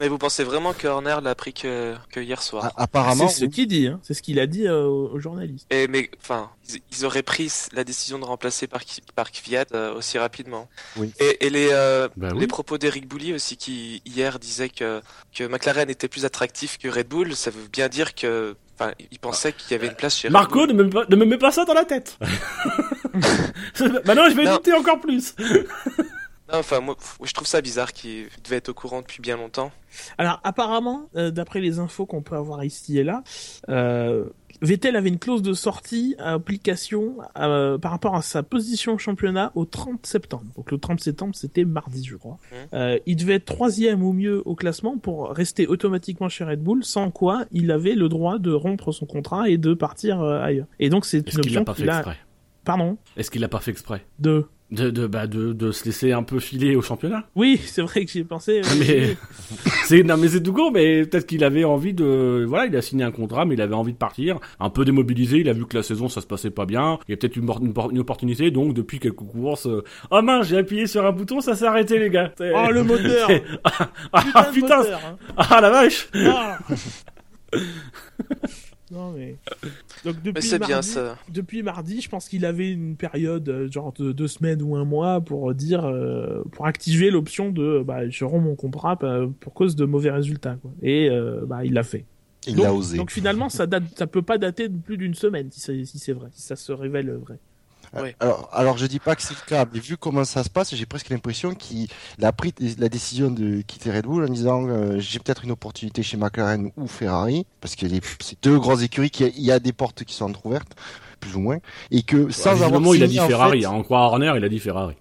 Mais vous pensez vraiment que Horner l'a appris que, que hier soir? Apparemment, c'est ce qu'il dit, hein, c'est ce qu'il a dit euh, aux, aux journalistes. Et mais enfin, ils, ils auraient pris la décision de remplacer par, par Kvyat euh, aussi rapidement. Oui. Et, et les euh, Bah oui. les propos d'Eric Bouly aussi qui hier disait que que McLaren était plus attractif que Red Bull, ça veut bien dire que enfin, il pensait qu'il y avait une place chez Red Marco, ne me, ne me mets pas ça dans la tête. Maintenant, je vais douter encore plus. Non, enfin moi je trouve ça bizarre qu'il devait être au courant depuis bien longtemps. Alors apparemment, euh, d'après les infos qu'on peut avoir ici et là, euh, Vettel avait une clause de sortie à application euh, par rapport à sa position au championnat au 30 septembre. Donc le 30 septembre, c'était mardi, je crois. Mhm. Euh, il devait être troisième ou mieux au classement pour rester automatiquement chez Red Bull, sans quoi il avait le droit de rompre son contrat et de partir euh, ailleurs. Et donc c'est Est-ce une qu'il l'a option pas fait qu'il a. exprès? Pardon? Est-ce qu'il l'a pas fait exprès? De. De, de, bah, de, de se laisser un peu filer au championnat. Oui, c'est vrai que j'y ai pensé. Mais c'est non mais c'est mais peut-être qu'il avait envie de voilà, il a signé un contrat, mais il avait envie de partir, un peu démobilisé. Il a vu que la saison ça se passait pas bien, il y a peut-être une, opportunité, donc depuis quelques courses, euh, oh mince, j'ai appuyé sur un bouton, ça s'est arrêté les gars. Oh, le moteur ah, ah, Putain, de putain, moteur, hein. ah la vache. Ah. non mais donc depuis Mais c'est bien mardi- ça. Depuis mardi, je pense qu'il avait une période euh, genre de deux semaines ou un mois pour dire euh, pour activer l'option de bah je rends mon contrat bah, pour cause de mauvais résultats quoi. Et euh, bah il l'a fait. Il donc, l'a osé. donc finalement ça date ça peut pas dater de plus d'une semaine si c'est si c'est vrai, si ça se révèle vrai. Oui. Alors, alors je dis pas que c'est le cas, mais vu comment ça se passe, j'ai presque l'impression qu'il a pris la décision de quitter Red Bull en disant euh, j'ai peut-être une opportunité chez McLaren ou Ferrari, parce que les- c'est deux grosses écuries qui il y a des portes qui sont entrouvertes, plus ou moins, et que sans avoir Visiblement, il a dit signé, en Ferrari, fait- hein, on croit à Horner, il a dit Ferrari.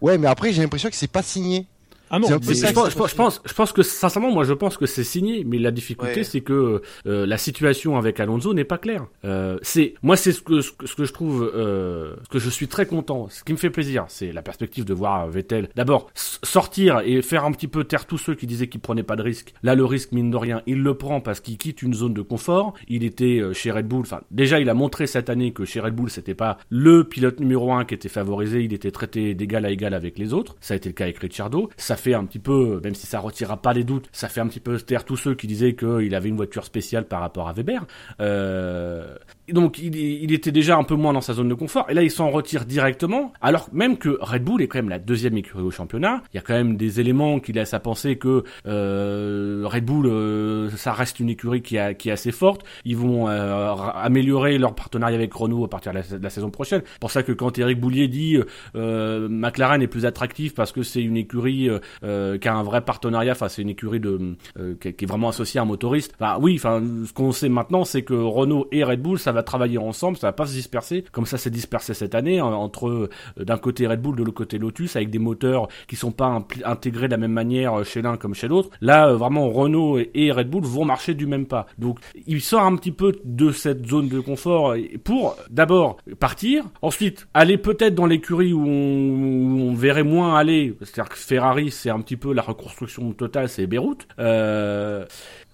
Ouais, mais après j'ai l'impression que c'est pas signé. Ah non, mais- ça je, pense, je pense- je pense, je pense que sincèrement, moi, je pense que c'est signé, mais la difficulté, Ouais. c'est que euh, la situation avec Alonso n'est pas claire. Euh, c'est moi, c'est ce que, ce que ce que je trouve, euh, ce que je suis très content, ce qui me fait plaisir, c'est la perspective de voir Vettel d'abord sortir et faire un petit peu taire tous ceux qui disaient qu'il prenait pas de risque. Là, le risque mine de rien, il le prend parce qu'il quitte une zone de confort. Il était euh, chez Red Bull. Enfin, déjà, il a montré cette année que chez Red Bull, c'était pas le pilote numéro un qui était favorisé. Il était traité d'égal à égal avec les autres. Ça a été le cas avec Ricciardo. Ça fait un petit peu, même si ça retirera pas les doutes, ça fait un petit peu taire tous ceux qui disaient qu'il avait une voiture spéciale par rapport à Weber. Euh, donc il, était déjà un peu moins dans sa zone de confort. Et là il s'en retire directement alors même que Red Bull est quand même la deuxième écurie au championnat. Il y a quand même des éléments qui laissent à penser que euh, Red Bull euh, ça reste une écurie qui, est assez forte. Ils vont améliorer leur partenariat avec Renault à partir de la, saison prochaine. Pour ça que quand Eric Boulier dit McLaren est plus attractif parce que c'est une écurie euh, qui a un vrai partenariat enfin c'est une écurie de euh, qui, est vraiment associée à un motoriste. Enfin oui enfin ce qu'on sait maintenant c'est que Renault et Red Bull ça va travailler ensemble ça va pas se disperser comme ça s'est dispersé cette année entre euh, d'un côté Red Bull de l'autre côté Lotus avec des moteurs qui sont pas intégrés de la même manière euh, chez l'un comme chez l'autre. Là euh, vraiment Renault et, et Red Bull vont marcher du même pas. Donc il sort un petit peu de cette zone de confort pour d'abord partir ensuite aller peut-être dans l'écurie où on, où on verrait moins aller c'est-à-dire que Ferrari c'est un petit peu la reconstruction totale c'est Beyrouth euh,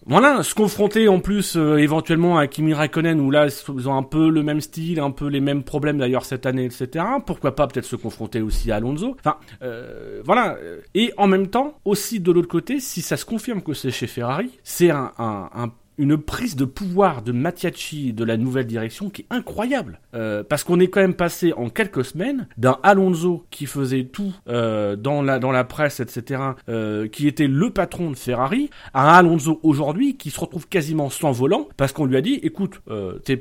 voilà, se confronter en plus euh, éventuellement à Kimi Raikkonen où là ils ont un peu le même style, un peu les mêmes problèmes d'ailleurs cette année, etc. Pourquoi pas peut-être se confronter aussi à Alonso. Enfin, euh, voilà. Et en même temps, aussi de l'autre côté, si ça se confirme que c'est chez Ferrari, c'est un, une prise de pouvoir de Mattiacci de la nouvelle direction qui est incroyable. Euh, parce qu'on est quand même passé en quelques semaines d'un Alonso qui faisait tout euh, dans, la, dans la presse, etc., euh, qui était le patron de Ferrari, à un Alonso aujourd'hui qui se retrouve quasiment sans volant parce qu'on lui a dit, écoute, t'es-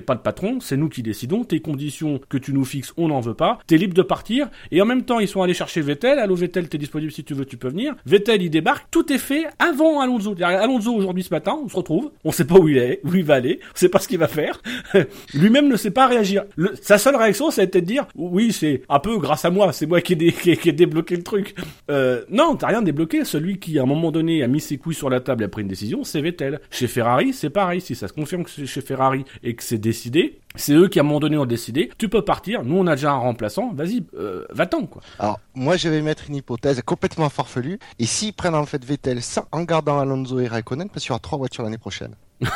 pas le patron, c'est nous qui décidons, tes conditions que tu nous fixes, on n'en veut pas, t'es libre de partir. Et en même temps, ils sont allés chercher Vettel, allô Vettel, t'es disponible si tu veux, tu peux venir. Vettel, il débarque, tout est fait avant Alonso. Alonso aujourd'hui ce matin, on se retrouve, on sait pas où il est, où il va aller, on sait pas ce qu'il va faire. Lui-même ne sait pas réagir. Sa seule réaction, ça a été de dire, oui, c'est un peu grâce à moi, c'est moi qui ai- qui ai débloqué le truc. Euh, non, t'as rien débloqué. Celui qui, à un moment donné, a mis ses couilles sur la table et a pris une décision, c'est Vettel. Chez Ferrari, c'est pareil. Si ça se confirme que c'est chez Ferrari et que c'est décidé, c'est eux qui, à un moment donné, ont décidé, tu peux partir, nous on a déjà un remplaçant, vas-y, euh, va-t'en, quoi. Alors, moi, je vais mettre une hypothèse complètement farfelue. Et s'ils prennent en fait Vettel sans, en gardant Alonso et Raikkonen, parce qu'il y aura trois voitures l'année prochaine.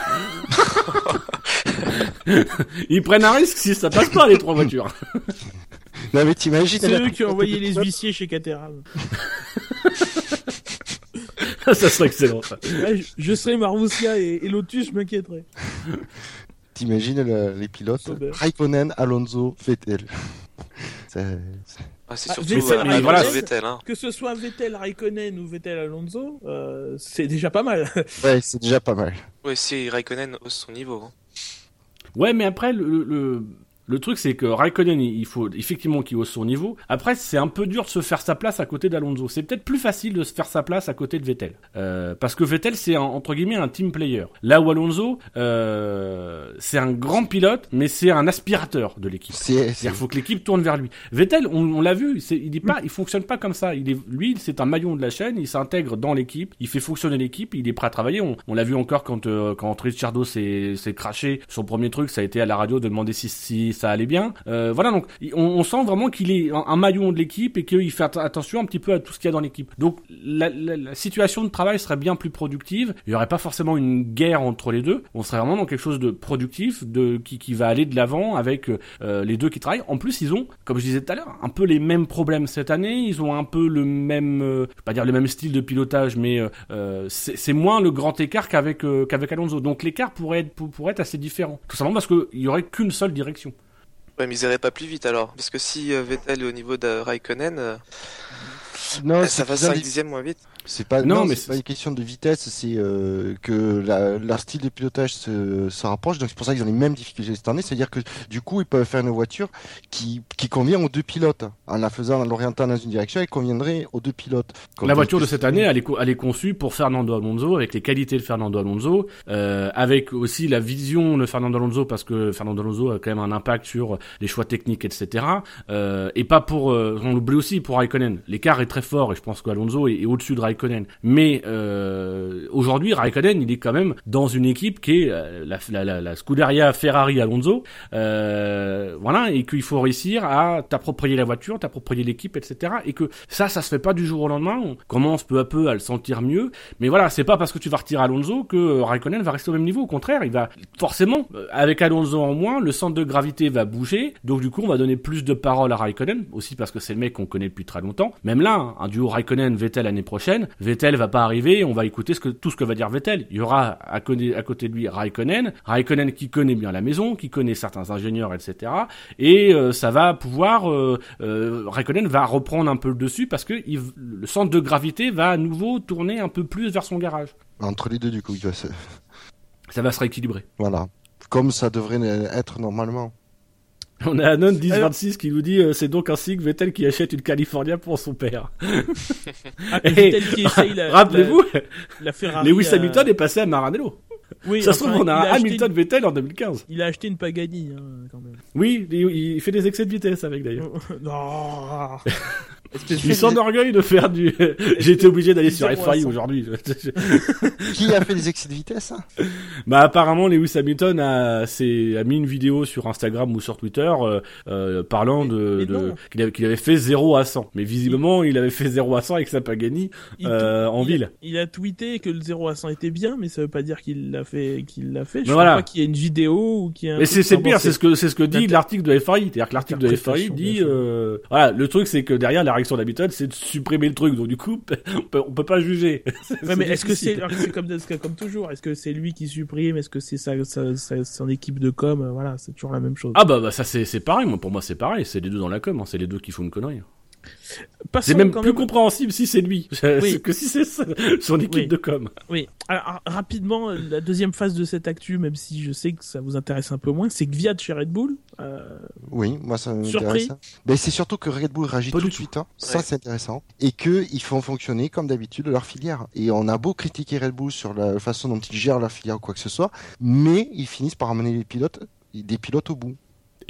Ils prennent un risque si ça passe pas, les trois voitures. Non, mais t'imagines C'est eux qui ont envoyé les huissiers chez Caterham. ça serait excellent, ça. Ouais, je, je serais Marmoussia et, et Lotus, je m'inquiéterais. T'imagines le- les pilotes? Sauber. Raikkonen, Alonso, Vettel. C'est- c'est- Ah, c'est Ah, surtout Vettel, euh, Voilà. Vettel, hein. Que ce soit Vettel Raikkonen ou Vettel Alonso, euh, c'est déjà pas mal. Ouais, c'est déjà pas mal. Ouais, si Raikkonen hausse son niveau. hein. Ouais, mais après, le, le, le truc, c'est que Raikkonen, il il faut effectivement qu'il hausse son niveau. Après, c'est un peu dur de se faire sa place à côté d'Alonso. C'est peut-être plus facile de se faire sa place à côté de Vettel. Euh, parce que Vettel, c'est un- entre guillemets un team player. Là où Alonso, euh, c'est un grand pilote, mais c'est un aspirateur de l'équipe. C'est-à-dire faut que l'équipe tourne vers lui. Vettel, on, on l'a vu, il est pas, il fonctionne pas comme ça. Il est, lui, c'est un maillon de la chaîne. Il s'intègre dans l'équipe. Il fait fonctionner l'équipe. Il est prêt à travailler. On, on l'a vu encore quand euh, quand Ricciardo s'est s'est craché. Son premier truc, ça a été à la radio de demander si si ça allait bien. Euh, voilà, donc on, sent vraiment qu'il est un, maillon de l'équipe et qu'il fait at- attention un petit peu à tout ce qu'il y a dans l'équipe. Donc la, situation de travail serait bien plus productive. Il y aurait pas forcément une guerre entre les deux. On serait vraiment dans quelque chose de productif, de qui, va aller de l'avant avec euh, les deux qui travaillent. En plus, ils ont, comme je disais tout à l'heure, un peu les mêmes problèmes cette année. Ils ont un peu le même, euh, pas dire le même style de pilotage, mais c'est moins le grand écart qu'avec Alonso. Donc l'écart pourrait être pour- pourrait être assez différent. Tout simplement parce qu'il y aurait qu'une seule direction. Ouais, mais ils iraient pas plus vite alors. Parce que si euh, Vettel est au niveau de Raikkonen, euh, Non, ça va faisant 5 des- dixièmes moins vite. C'est pas, Non, non, mais c'est pas une question de vitesse, c'est euh, que la, leur style de pilotage se, se rapproche, donc c'est pour ça qu'ils ont les mêmes difficultés cette année, c'est-à-dire que du coup ils peuvent faire une voiture qui, qui convient aux deux pilotes. En la faisant, en l'orientant dans une direction, elle conviendrait aux deux pilotes. Quand La voiture de cette année, elle est, co- elle est conçue pour Fernando Alonso, avec les qualités de Fernando Alonso, euh, avec aussi la vision de Fernando Alonso, parce que Fernando Alonso a quand même un impact sur les choix techniques, etc. Euh, et pas pour, euh, on l'oublie aussi pour Raikkonen. L'écart est très fort, et je pense qu'Alonso est, au-dessus de Raikkonen. Mais euh, aujourd'hui, Raikkonen, il est quand même dans une équipe qui est la, la, Scuderia Ferrari Alonso, euh, voilà, et qu'il faut réussir à t'approprier la voiture, t'approprier l'équipe, etc. Et que ça, ça se fait pas du jour au lendemain. On commence peu à peu à le sentir mieux. Mais voilà, c'est pas parce que tu vas retirer Alonso que Raikkonen va rester au même niveau. Au contraire, il va forcément, avec Alonso en moins, le centre de gravité va bouger. Donc du coup, on va donner plus de parole à Raikkonen, aussi parce que c'est le mec qu'on connaît depuis très longtemps. Même là, hein, un duo Raikkonen-Vettel l'année prochaine, Vettel va pas arriver, on va écouter ce que, tout ce que va dire Vettel. Il y aura à, côté- à côté de lui Raikkonen, Raikkonen qui connaît bien la maison, qui connaît certains ingénieurs, etc. Et euh, ça va pouvoir, euh, euh, Raikkonen va reprendre un peu le dessus parce que il- le centre de gravité va à nouveau tourner un peu plus vers son garage. Entre les deux, du coup, Ça va se rééquilibrer. voilà. Comme ça devrait être normalement. On a Anon 1026 qui nous dit euh, c'est donc ainsi que Vettel qui achète une California pour son père. Ah, Rappelez-vous. Lewis euh, Hamilton est passé à Maranello. Oui, ça se trouve, on a acheté Hamilton une- Vettel en 2015. Il a acheté une Pagani, hein, quand même. Oui, il, il fait des excès de vitesse avec d'ailleurs. non. Il s'enorgueille de faire du. J'ai été obligé d'aller sur FI aujourd'hui. Qui a fait des excès de vitesse hein bah apparemment Lewis Hamilton a, mis une vidéo sur Instagram ou sur Twitter euh, euh, parlant de, mais de- qu'il avait, fait 0 à 100. Mais visiblement il avait fait 0 à 100 avec sa Pagani euh, en il- ville. Il a tweeté que le 0 à 100 était bien, mais ça veut pas dire qu'il l'a fait, qu'il l'a fait. Je Mais crois voilà. pas qu'il y ait une vidéo ou qu'il y ait un Mais c'est pire, c'est ce que c'est ce que dit l'article de FI, c'est-à-dire que l'article de FI dit euh, voilà, le truc c'est que derrière la d'Hamilton, c'est de supprimer le truc. Donc du coup, on peut, on peut pas juger. Ouais, mais est-ce que c'est, comme, toujours, est-ce que c'est lui qui supprime, est-ce que c'est sa, sa, sa- son équipe de com, euh, voilà, c'est toujours la même chose. Ah bah, bah ça c'est c'est pareil, moi pour moi c'est pareil, c'est les deux dans la com, hein, c'est les deux qui font une connerie. C'est même plus compréhensible si c'est lui Oui. que si c'est son- son équipe Oui. de com. Oui. Alors, ra- rapidement, euh, la deuxième phase de cette actu, même si je sais que ça vous intéresse un peu moins, c'est que Viat chez Red Bull, euh, Oui, moi ça m'intéresse. Mais c'est surtout que Red Bull réagit Pas tout de suite. hein. Ça c'est intéressant. Et que ils font fonctionner comme d'habitude leur filière. Et on a beau critiquer Red Bull sur la façon dont ils gèrent leur filière ou quoi que ce soit, mais ils finissent par amener les pilotes, des pilotes au bout.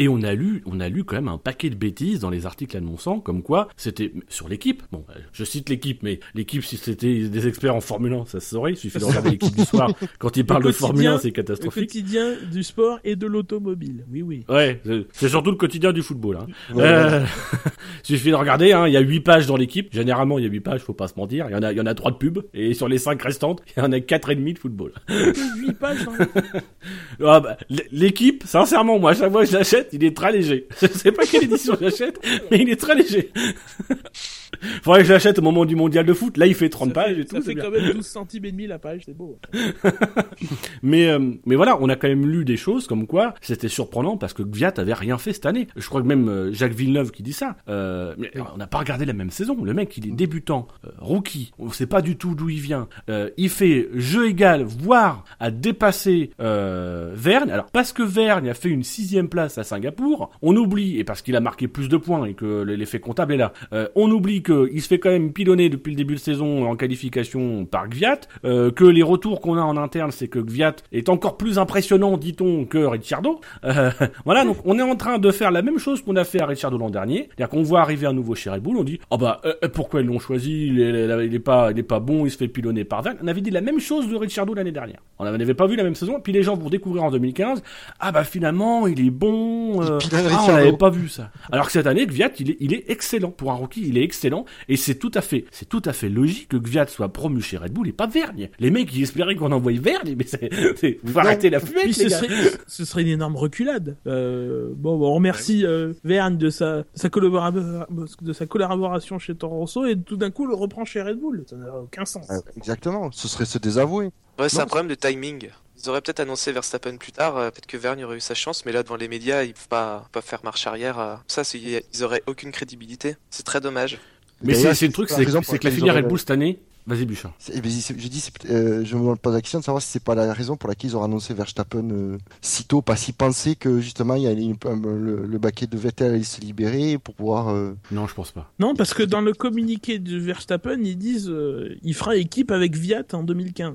Et on a lu, on a lu quand même un paquet de bêtises dans les articles annonçant, comme quoi c'était sur l'équipe. Bon, euh, je cite l'équipe, mais l'équipe, si c'était des experts en Formule 1, ça se saurait. Il suffit de regarder l'équipe du soir. Quand ils parlent de Formule 1, quotidien- c'est le catastrophique. quotidien du sport et de l'automobile. Oui, oui. Ouais, c'est- surtout le quotidien du football. Hein. Ouais, Euh, suffit de regarder, hein, il y a 8 pages dans l'équipe. Généralement, il y a 8 pages, faut pas se mentir. Il y en a, il y en a 3 de pub. Et sur les 5 restantes, il y en a quatre et demi de football. Que huit pages dans le- Ah bah, l'équipe, sincèrement, moi, à chaque fois que je l'achète, il est très léger. Je sais pas quelle édition j'achète, mais il est très léger. Faudrait que je l'achète au moment du mondial de foot. Là, il fait 30 ça pages fait, et tout. ça fait bien. quand même 12 centimes et demi la page, c'est beau. Mais, euh, mais voilà, on a quand même lu des choses comme quoi c'était surprenant parce que Gviat avait rien fait cette année. Je crois que même euh, Jacques Villeneuve qui dit ça. Euh, mais on n'a pas regardé la même saison. Le mec, il est débutant, euh, rookie. On sait pas du tout d'où il vient. Il fait jeu égal, voire à dépasser Vergne. Alors parce que Vergne a fait une sixième place à On oublie et parce qu'il a marqué plus de points et que l'effet comptable est là, euh, on oublie qu'il se fait quand même pilonner depuis le début de saison en qualification par Gviat, euh, que les retours qu'on a en interne, c'est que Gviat est encore plus impressionnant, dit-on, que Ricciardo. Euh, voilà, donc on est en train de faire la même chose qu'on a fait à Ricciardo l'an dernier, c'est-à-dire qu'on voit arriver un nouveau chez Red on dit oh bah pourquoi ils l'ont choisi, il est, pas, bon, il se fait pilonner par Vergne. On avait dit la même chose de Ricciardo l'année dernière. On n'avait pas vu la même saison, puis les gens vont découvrir en 2015, ah bah finalement il est bon, euh, Ah, on l'avait pas vu ça. Alors que cette année, Gviat, il est, il est excellent pour un rookie, il est excellent et c'est tout à fait, c'est tout à fait logique que Gviat soit promu chez Red Bull et pas Vergne. Les mecs, ils espéraient qu'on envoie Vergne, mais c'est, faut arrêter la fumée, Puis les ce gars. serait, ce serait une énorme reculade. Euh, bon, bon, on remercie euh, Verne de sa, de sa, collabora- de sa collaboration chez Toro Rosso et tout d'un coup le reprend chez Red Bull. Ça n'a aucun sens. Euh, Exactement, ce serait se désavouer. Ouais, c'est un problème de timing. Ils auraient peut-être annoncé Verstappen plus tard, euh, peut-être que Vergne aurait eu sa chance, mais là devant les médias, ils peuvent pas, pas faire marche arrière. euh. Ça, c'est- ils auraient aucune crédibilité. C'est très dommage. Mais c'est, c'est le truc, c'est, que la filière Red Bull cette année, vas-y Bouchard. C'est- eh ben, c'est- je dis, euh, je me demande pas la question de savoir si c'est pas la raison pour laquelle ils ont annoncé Verstappen euh, si tôt, parce qu'ils pensaient que justement il y allait une- le, le baquet de Vettel allait se libérer pour pouvoir. euh, Non, je pense pas. Non, parce que dans le communiqué de Verstappen, ils disent euh, il fera équipe avec Viat en 2015.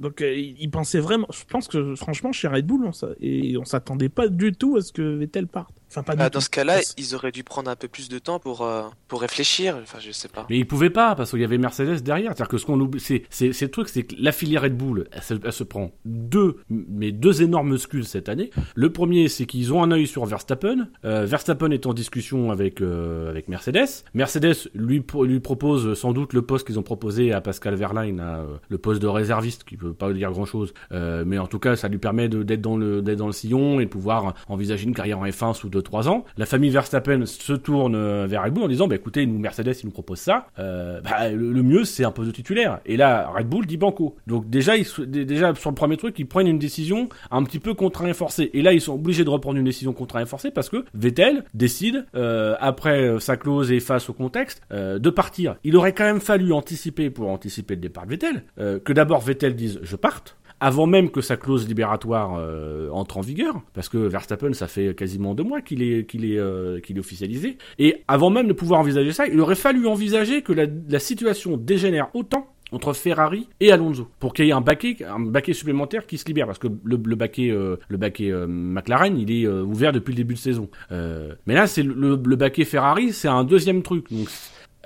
Donc euh, ils pensaient vraiment. Je pense que franchement chez Red Bull, on et on s'attendait pas du tout à ce que Vettel parte. Enfin pas du Ah, tout. dans ce cas-là, ils auraient dû prendre un peu plus de temps pour, euh, pour réfléchir. Enfin, je sais pas. Mais ils pouvaient pas parce qu'il y avait Mercedes derrière. C'est-à-dire que ce qu'on oublie, c'est, le truc, c'est que la filière Red Bull, elle se, elle se prend deux, mais deux énormes sculs cette année. Le premier, c'est qu'ils ont un œil sur Verstappen. Euh, Verstappen est en discussion avec euh, avec Mercedes. Mercedes lui lui propose sans doute le poste qu'ils ont proposé à Pascal Verlaine, à, euh, le poste de réserviste, qui veut pas dire grand-chose, euh, mais en tout cas, ça lui permet de, d'être dans le d'être dans le sillon et de pouvoir envisager une carrière en F1 sous 2-3 ans. La famille Verstappen se tourne euh, vers Red Bull en disant, bah écoutez, nous Mercedes, ils nous proposent ça. Euh, bah, le, mieux, c'est un poste de titulaire. Et là, Red Bull dit banco. Donc déjà, ils, déjà sur le premier truc, ils prennent une décision un petit peu contraint et forcée. Et là, ils sont obligés de reprendre une décision contraint et forcée parce que Vettel décide, euh, après sa clause et face au contexte, de partir. Il aurait quand même fallu anticiper pour anticiper le départ de Vettel, que d'abord Vettel dise je parte avant même que sa clause libératoire euh, entre en vigueur, parce que Verstappen, ça fait quasiment deux mois qu'il est, qu'il est, euh, qu'il est officialisé, et avant même de pouvoir envisager ça, il aurait fallu envisager que la, situation dégénère autant entre Ferrari et Alonso pour qu'il y ait un baquet un baquet supplémentaire qui se libère parce que le, le baquet euh, le baquet McLaren il est ouvert depuis le début de saison. Mais là c'est le, le baquet Ferrari c'est un deuxième truc. Donc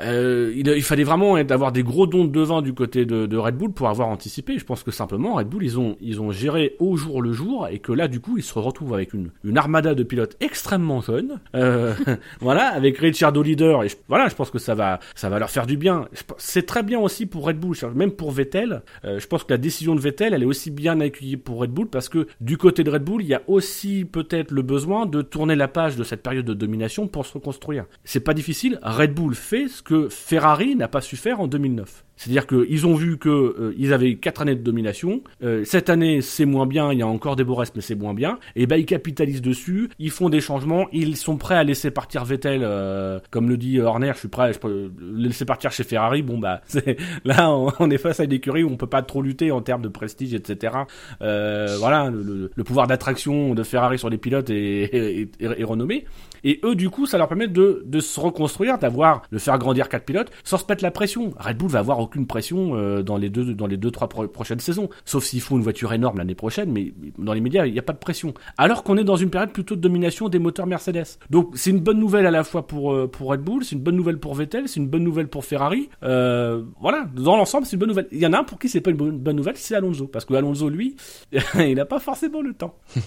euh, il, fallait vraiment être- avoir des gros dons de devin du côté de, Red Bull pour avoir anticipé. Je pense que simplement Red Bull ils ont ils ont géré au jour le jour et que là du coup ils se retrouvent avec une armada de pilotes extrêmement jeunes. Euh, voilà avec Ricciardo leader et voilà je pense que ça va ça va leur faire du bien. C'est très bien aussi pour Red Bull, même pour Vettel. Euh, je pense que la décision de Vettel elle est aussi bien accueillie pour Red Bull parce que du côté de Red Bull il y a aussi peut-être le besoin de tourner la page de cette période de domination pour se reconstruire. C'est pas difficile. Red Bull fait ce que Ferrari n'a pas su faire en 2009. C'est-à-dire qu'ils ont vu que euh, ils avaient quatre années de domination. Euh, cette année, c'est moins bien. Il y a encore des beaux mais c'est moins bien. Et ben ils capitalisent dessus. Ils font des changements. Ils sont prêts à laisser partir Vettel, euh, comme le dit Horner. Je suis prêt. à- laisser partir chez Ferrari. Bon bah là on, est face à une écurie où on peut pas trop lutter en termes de prestige, etc. Voilà, le, pouvoir d'attraction de Ferrari sur les pilotes est renommé. Et eux, du coup, ça leur permet de, de se reconstruire, d'avoir, de faire grandir quatre pilotes, sans se mettre la pression. Red Bull va avoir aucune pression euh, dans les deux, dans les deux, trois pro- prochaines saisons, sauf s'ils font une voiture énorme l'année prochaine. Mais dans les médias, il n'y a pas de pression. Alors qu'on est dans une période plutôt de domination des moteurs Mercedes. Donc, c'est une bonne nouvelle à la fois pour euh, pour Red Bull, c'est une bonne nouvelle pour Vettel, c'est une bonne nouvelle pour Ferrari. Euh, voilà, dans l'ensemble, c'est une bonne nouvelle. Il y en a un pour qui c'est pas une bonne, nouvelle, c'est Alonso, parce que Alonso, lui, il n'a pas forcément le temps.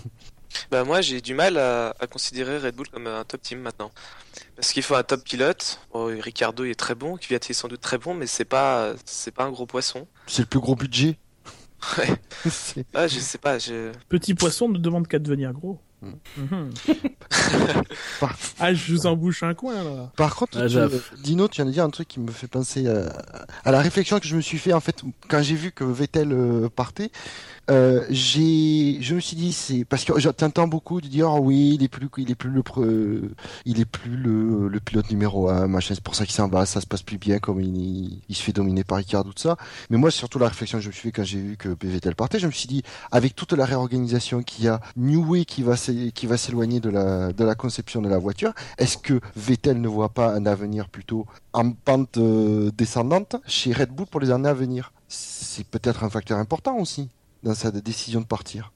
Bah moi j'ai du mal à, à considérer Red Bull comme un top team maintenant. Parce qu'il faut un top pilote. Bon, Ricardo est très bon, Kvyat est sans doute très bon, mais c'est pas c'est pas un gros poisson. C'est le plus gros budget. Ouais. Ah je sais pas, je... Petit poisson ne demande qu'à devenir gros. Par- ah, je vous embouche un coin là. Par contre, Ah, tu- Zaf. Dino, tu viens de dire un truc qui me fait penser euh, à la réflexion que je me suis fait en fait quand j'ai vu que Vettel euh, partait. Euh, j'ai, je me suis dit c'est parce que j'entends beaucoup de dire ah oui il est plus, il est plus le, pre- il est plus le, le pilote numéro un machin c'est pour ça qu'il s'en va ça se passe plus bien comme il, il se fait dominer par Ricciardo tout ça. Mais moi surtout la réflexion que je me suis fait quand j'ai vu que Vettel partait, je me suis dit avec toute la réorganisation qu'il y a, New Way qui va s'é- qui va s'éloigner de la conception de la voiture, est-ce que Vettel ne voit pas un avenir plutôt en pente euh, descendante chez Red Bull pour les années à venir? C'est peut-être un facteur important aussi dans sa décision de partir.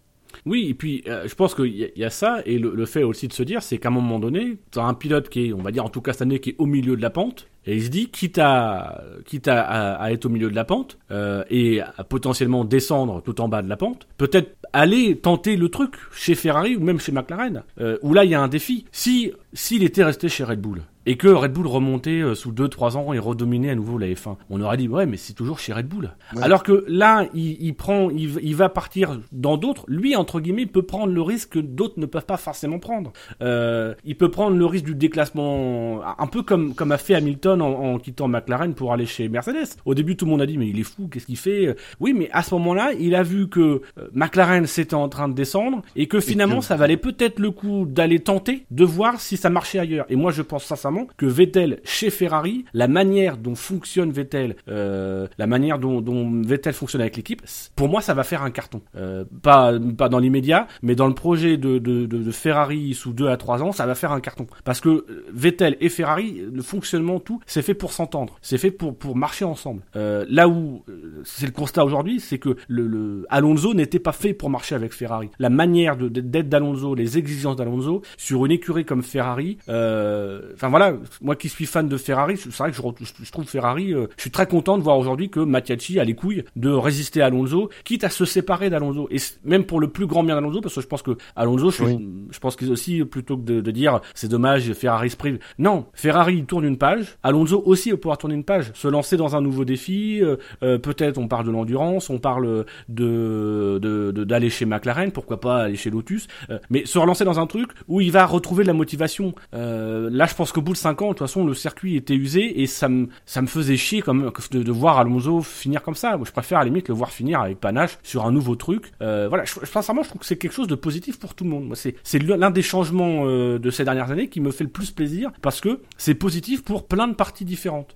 Oui, et puis euh, je pense qu'il y, a- ça, et le, fait aussi de se dire, c'est qu'à un moment donné, tu as un pilote qui est, on va dire en tout cas cette année, qui est au milieu de la pente, et il se dit, quitte à, quitte à être au milieu de la pente, euh, et à potentiellement descendre tout en bas de la pente, peut-être aller tenter le truc chez Ferrari ou même chez McLaren, euh, où là il y a un défi. Si s'il était resté chez Red Bull, et que Red Bull remontait euh, sous 2-3 ans et redominait à nouveau la F1, on aurait dit, ouais, mais c'est toujours chez Red Bull. Ouais. Alors que là, il, il prend, il, il va partir dans d'autres. Lui, entre guillemets, peut prendre le risque que d'autres ne peuvent pas forcément prendre. Euh, il peut prendre le risque du déclassement, un peu comme comme a fait Hamilton en, en quittant McLaren pour aller chez Mercedes. Au début, tout le monde a dit mais il est fou, qu'est-ce qu'il fait? Oui, mais à ce moment-là, il a vu que euh, McLaren s'était en train de descendre et que finalement, que- ça valait peut-être le coup d'aller tenter de voir si ça marchait ailleurs. Et moi, je pense sincèrement que Vettel chez Ferrari, la manière dont fonctionne Vettel, euh, la manière dont, Vettel fonctionne avec l'équipe, pour moi, ça va faire un carton. Euh, pas pas dans l'immédiat, mais dans le projet de, Ferrari sous 2 à 3 ans, ça va faire un carton. Parce que euh, Vettel et Ferrari, le fonctionnement, tout, c'est fait pour s'entendre. C'est fait pour, pour marcher ensemble. Là où c'est le constat aujourd'hui, c'est que le, Alonso n'était pas fait pour marcher avec Ferrari. La manière d'être d'Alonso, les exigences d'Alonso sur une écurie comme Ferrari. Enfin voilà, moi qui suis fan de Ferrari, c'est vrai que je, trouve Ferrari. euh, je suis très content de voir aujourd'hui que Mattiacci a les couilles de résister à Alonso, quitte à se séparer d'Alonso. Et même pour le plus grand bien d'Alonso, parce que je pense que Alonso, je, Oui. je pense qu'ils aussi plutôt que de, de dire c'est dommage Ferrari se prive. Non, Ferrari il tourne une page. Alonso aussi va pouvoir tourner une page, se lancer dans un nouveau défi. euh, euh, Peut-être on parle de l'endurance, on parle de de- de- d'aller chez McLaren, pourquoi pas aller chez Lotus, euh, mais se relancer dans un truc où il va retrouver de la motivation. Là, je pense de 5 ans, de toute façon, le circuit était usé et ça me ça me faisait chier comme de, de voir Alonso finir comme ça. Moi, je préfère à la limite le voir finir avec panache sur un nouveau truc. Euh, voilà, je, je- sincèrement, je trouve que c'est quelque chose de positif pour tout le monde. Moi, c'est c'est l'un des changements euh, de ces dernières années qui me fait le plus plaisir parce que c'est positif pour plein de parties différentes.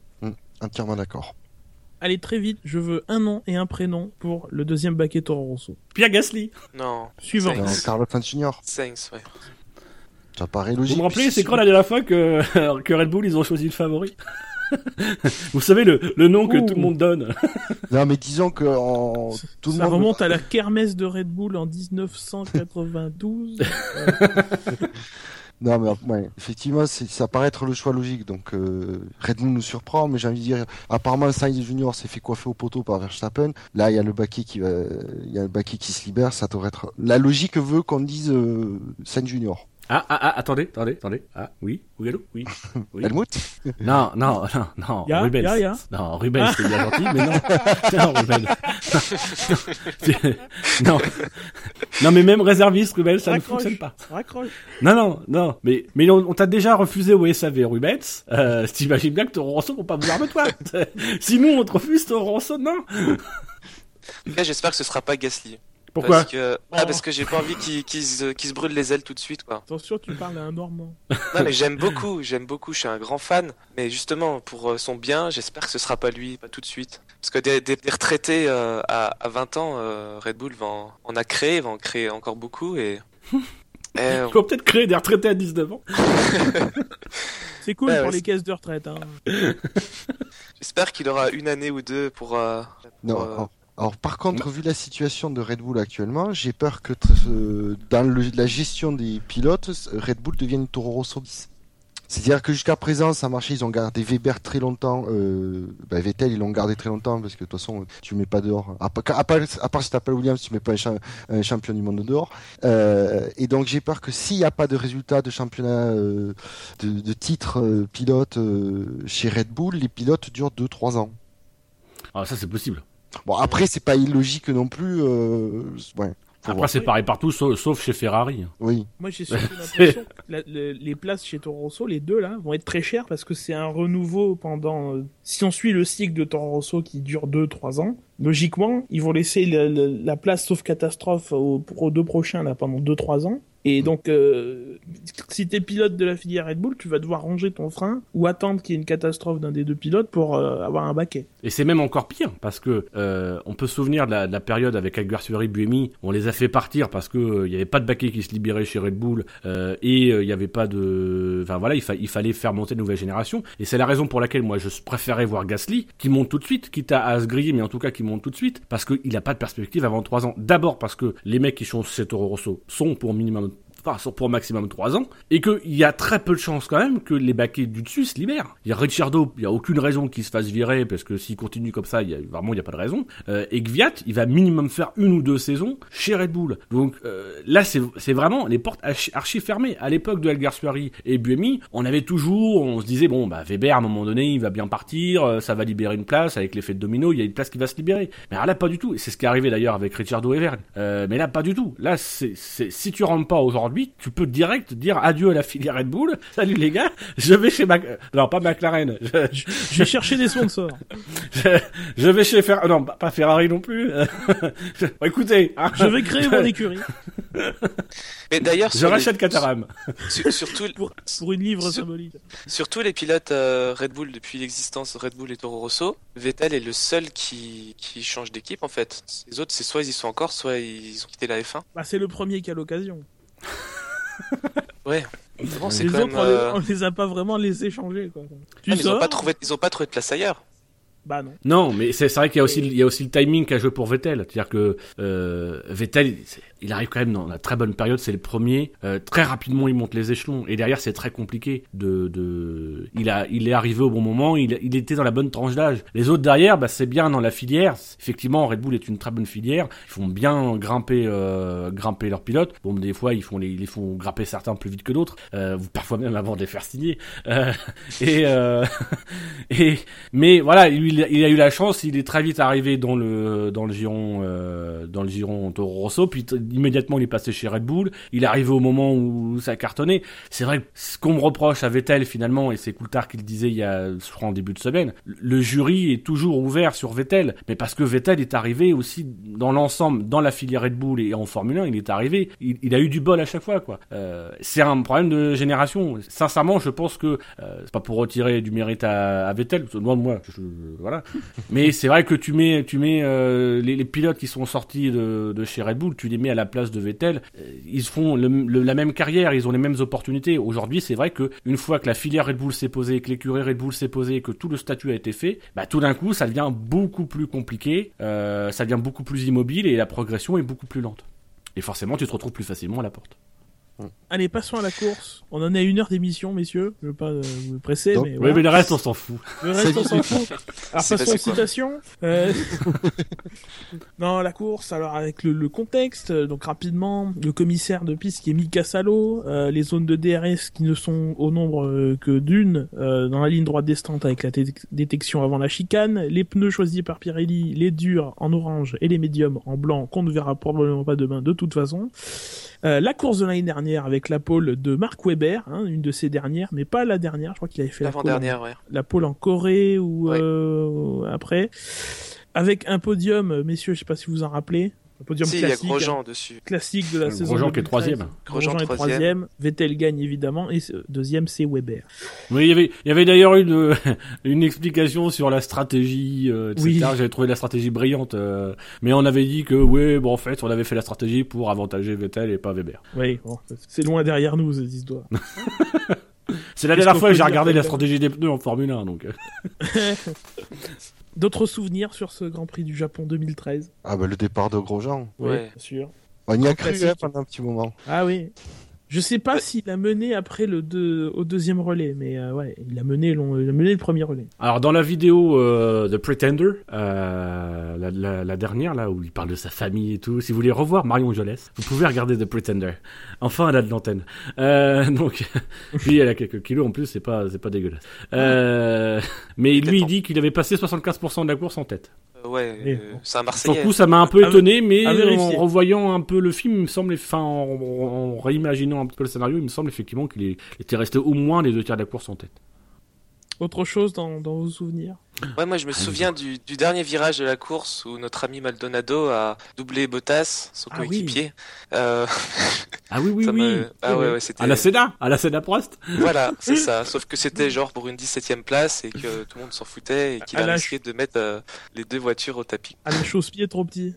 Entièrement d'accord. Allez, très vite, je veux un nom et un prénom pour le deuxième baquet Toro Rosso. Pierre Gasly. Non. Suivant. Carlos Sainz, ouais. Ça paraît Vous logique. me rappelez, c'est quand la dernière fois que, que Red Bull, ils ont choisi le favori Vous savez, le, le nom que tout le monde donne. Non, mais disons que en... tout le Ça monde. remonte à la kermesse de Red Bull en 1992. Non, mais ouais, effectivement, ça paraît être le choix logique. Donc, euh, Red Bull nous surprend, mais j'ai envie de dire, apparemment, Sainz Junior s'est fait coiffer au poteau par Verstappen. Là, il y a le baquet qui, va- il y a le baquet qui se libère. Ça devrait être. La logique veut qu'on dise euh, Sainz Junior. Ah, ah, ah, attendez, attendez, attendez. Ah, oui, oui, allô, oui. oui. Helmut Non, non, non, non, Ya, Rubens. ya. Non, Rubens, c'est bien gentil, mais non. non, Rubens. non. Non, mais même réserviste, Rubens, ça ne fonctionne pas. Raccroche. Non, non, non. Mais, mais on, on t'a déjà refusé au SAV, Rubens. Euh, t'imagines bien que Toro Rosso vont pas vouloir de toi. si nous, on te refuse, Toro Rosso, non. En tout cas, j'espère que ce sera pas Gasly. Pourquoi parce que, ah, parce que j'ai pas envie qu'il qu'il se, qu'il se brûle les ailes tout de suite, quoi. Attention, tu parles à un Normand. Non, mais j'aime beaucoup, j'aime beaucoup, je suis un grand fan. Mais justement, pour euh, son bien, j'espère que ce sera pas lui, pas tout de suite. Parce que des, des- des retraités euh, à, à 20 ans, euh, Red Bull va en, en a créé, va en créer encore beaucoup et. faut peut-être créer des retraités à 19 ans. C'est cool pour ouais, les caisses de retraite. Hein. j'espère qu'il aura une année ou deux pour. euh, Non. euh, alors- par contre, vu la situation de Red Bull actuellement, j'ai peur que euh, dans le- la gestion des pilotes, Red Bull devienne une Toro Rosso 10. C'est-à-dire que jusqu'à présent, ça marchait, ils ont gardé Weber très longtemps, euh, bah, Vettel, ils l'ont gardé très longtemps, parce que de toute façon, tu mets pas dehors. À, part- à part, à part si t'appelles Williams, tu mets pas un, cha- un champion du monde dehors. Euh, et donc, j'ai peur que s'il n'y a pas de résultat de championnat, euh, de, de titre pilote chez Red Bull, les pilotes durent 2-3 ans. Ah, ça, c'est possible. Bon, après, c'est pas illogique non plus. Euh... Ouais, Après, voir. c'est pareil partout, sauf, sauf chez Ferrari. Oui. Moi, j'ai surtout l'impression que la- le- les places chez Toro Rosso, les deux là, vont être très chères parce que c'est un renouveau pendant. euh, si on suit le cycle de Toro Rosso qui dure 2-3 ans, logiquement, ils vont laisser le- le- la place sauf catastrophe aux, aux deux prochains là pendant 2-3 ans. Et donc, euh, si t'es pilote de la filière Red Bull, tu vas devoir ranger ton frein ou attendre qu'il y ait une catastrophe d'un des deux pilotes pour euh, avoir un baquet. Et c'est même encore pire parce que euh, on peut se souvenir de la, de la période avec Alguersuari, Buemi, on les a fait partir parce que euh, il y avait pas de baquet qui se libérait chez Red Bull et il y avait pas de, enfin voilà, il, fa- il fallait faire monter de nouvelle génération. Et c'est la raison pour laquelle moi je préférais voir Gasly qui monte tout de suite, quitte à, à se griller, mais en tout cas qui monte tout de suite parce qu'il a pas de perspective avant trois ans. D'abord parce que les mecs qui sont chez Toro Rosso sont pour minimum enfin, sont pour maximum 3 ans, et qu'il y a très peu de chances quand même que les baquets du dessus se libèrent. Il y a Ricciardo, il y a aucune raison qu'il se fasse virer, parce que s'il continue comme ça, vraiment il n'y a pas de raison. Euh, et Gviat, il va minimum faire une ou deux saisons chez Red Bull. Donc euh, là, c'est vraiment les portes archi, fermées. À l'époque de Alguersuari et Buemi, on avait toujours, on se disait, bon, bah Weber, à un moment donné, il va bien partir, euh, ça va libérer une place, avec l'effet de domino, il y a une place qui va se libérer. Mais là, pas du tout. C'est ce qui est arrivé d'ailleurs avec Ricciardo et Verne. Mais là, pas du tout. Là, si tu rentres pas aujourd'hui, tu peux direct dire adieu à la filière Red Bull. Salut les gars, je vais chez Mac... Non, pas McLaren. Je, Je, je vais chercher des sponsors. je, je vais chez Ferrari. Non, pas Ferrari non plus. Bon, écoutez, hein, Je vais créer mon écurie Mais d'ailleurs, je les- rachète Caterham. sur- surtout, pour, pour une livre Sur- symbolique. surtout les pilotes euh, Red Bull depuis l'existence Red Bull et Toro Rosso, Vettel est le seul qui, qui change d'équipe en fait. Les autres, c'est soit ils y sont encore, soit ils ont quitté la F1. Bah, c'est le premier qui a l'occasion. Ouais. Bon, c'est Les quand autres, même. on, les, euh, on les a pas vraiment laissés changer, quoi. Ah, ils ont pas trouvé, ils ont pas trouvé de place ailleurs. Bah non. Non, mais c'est vrai qu'il y a aussi il y a aussi le timing qu'a joué pour Vettel, c'est-à-dire que euh, Vettel il- arrive quand même dans la très bonne période, c'est le premier, euh, très rapidement il monte les échelons et derrière c'est très compliqué de de il a il est arrivé au bon moment, il il était dans la bonne tranche d'âge. Les autres derrière bah c'est bien dans la filière, effectivement Red Bull est une très bonne filière, ils font bien grimper euh, grimper leurs pilotes. Bon des fois ils font les ils les font grimper certains plus vite que d'autres, parfois même avant de les faire signer. Et et mais voilà, lui, il a, eu la chance, il est très vite arrivé dans le dans le giron euh, dans le giron Toro Rosso, puis immédiatement il est passé chez Red Bull. Il est arrivé au moment où ça cartonnait. C'est vrai ce qu'on me reproche à Vettel finalement, et c'est Coulthard qui le disait il y a, je crois en début de semaine, le jury est toujours ouvert sur Vettel, mais parce que Vettel est arrivé aussi dans l'ensemble, dans la filière Red Bull et en Formule 1, il est arrivé, il, a eu du bol à chaque fois quoi. Euh, c'est un problème de génération. Sincèrement, je pense que euh, c'est pas pour retirer du mérite à, Vettel, moi, je- je- Mais c'est vrai que tu mets, tu mets euh, les, pilotes qui sont sortis de, chez Red Bull, tu les mets à la place de Vettel, euh, ils font la même carrière, ils ont les mêmes opportunités. Aujourd'hui, c'est vrai que une fois que la filière Red Bull s'est posée, que l'écurie Red Bull s'est posée, que tout le statut a été fait, bah tout d'un coup, ça devient beaucoup plus compliqué, euh, ça devient beaucoup plus immobile et la progression est beaucoup plus lente. Et forcément, tu te retrouves plus facilement à la porte. Allez, passons à la course. On en est à une heure d'émission, messieurs. Je veux pas euh, vous presser, Donc, mais Oui, voilà. mais le reste, on s'en fout. Le reste, on s'en fout. Alors, passons aux citations. Euh... non, la course, alors avec le, le contexte, euh, donc rapidement, le commissaire de piste qui est Mika Salo, euh, les zones de DRS qui ne sont au nombre euh, que d'une, dans la ligne droite descente avec la dé- détection avant la chicane, les pneus choisis par Pirelli, les durs en orange et les médiums en blanc, qu'on ne verra probablement pas demain de toute façon. Euh, la course de l'année dernière avec la pole de Mark Webber, hein, une de ses dernières, mais pas la dernière, je crois qu'il avait fait la pole en- ouais. la pole en Corée ou Ouais. euh, après, avec un podium, euh, messieurs, je sais pas si vous vous en rappelez, un podium Si, il y a classique, hein, Grosjean dessus. classique de la Grosjean saison. qui est 2013. troisième. Grosjean est troisième. Vettel gagne évidemment, et euh, deuxième c'est Weber. Oui, il y avait, il y avait d'ailleurs une, une explication sur la stratégie, euh, etc. Oui. J'avais trouvé la stratégie brillante, euh, mais on avait dit que, oui, bon, en fait, on avait fait la stratégie pour avantager Vettel et pas Weber. Oui, bon, c'est loin derrière nous cette histoire. C'est la dernière fois que j'ai regardé la stratégie des pneus en Formule 1, donc. D'autres souvenirs sur ce Grand Prix du Japon 2013 Ah bah le départ de Grosjean. Oui, Ouais. bien sûr. On y a cru hein, pendant un petit moment. Ah oui. Je sais pas s'il a mené après le deux, au deuxième relais, mais euh, ouais, il a mené, long- il a mené le premier relais. Alors, dans la vidéo euh, The Pretender, euh, la, la, la dernière, là, où il parle de sa famille et tout, si vous voulez revoir Marion Jolès, vous pouvez regarder The Pretender. Enfin, elle a de l'antenne. Euh, donc, puis elle a quelques kilos en plus, c'est pas, c'est pas dégueulasse. Euh, mais lui, il dit qu'il avait passé 75% de la course en tête. Euh, ouais, Oui, euh, bon. c'est un Sur Marseillais. le coup, ça m'a un peu À- étonné, mais en revoyant un peu le film, il me semble, enfin, en, en réimaginant un peu le scénario, il me semble effectivement qu'il était resté au moins les deux tiers de la course en tête. Autre chose dans, dans vos souvenirs? Ouais, moi je me souviens du, du dernier virage de la course où notre ami Maldonado a doublé Bottas, son Ah coéquipier. Euh, Ah oui, oui, ça oui. Ah Oui, ouais, oui. ouais, c'était. À la Sénat, à la Sénat Prost. Voilà, c'est ça. Sauf que c'était genre pour une 17ème place et que tout le monde s'en foutait et qu'il a la risqué de mettre euh, les deux voitures au tapis. Ah, le chausse-pied trop petit.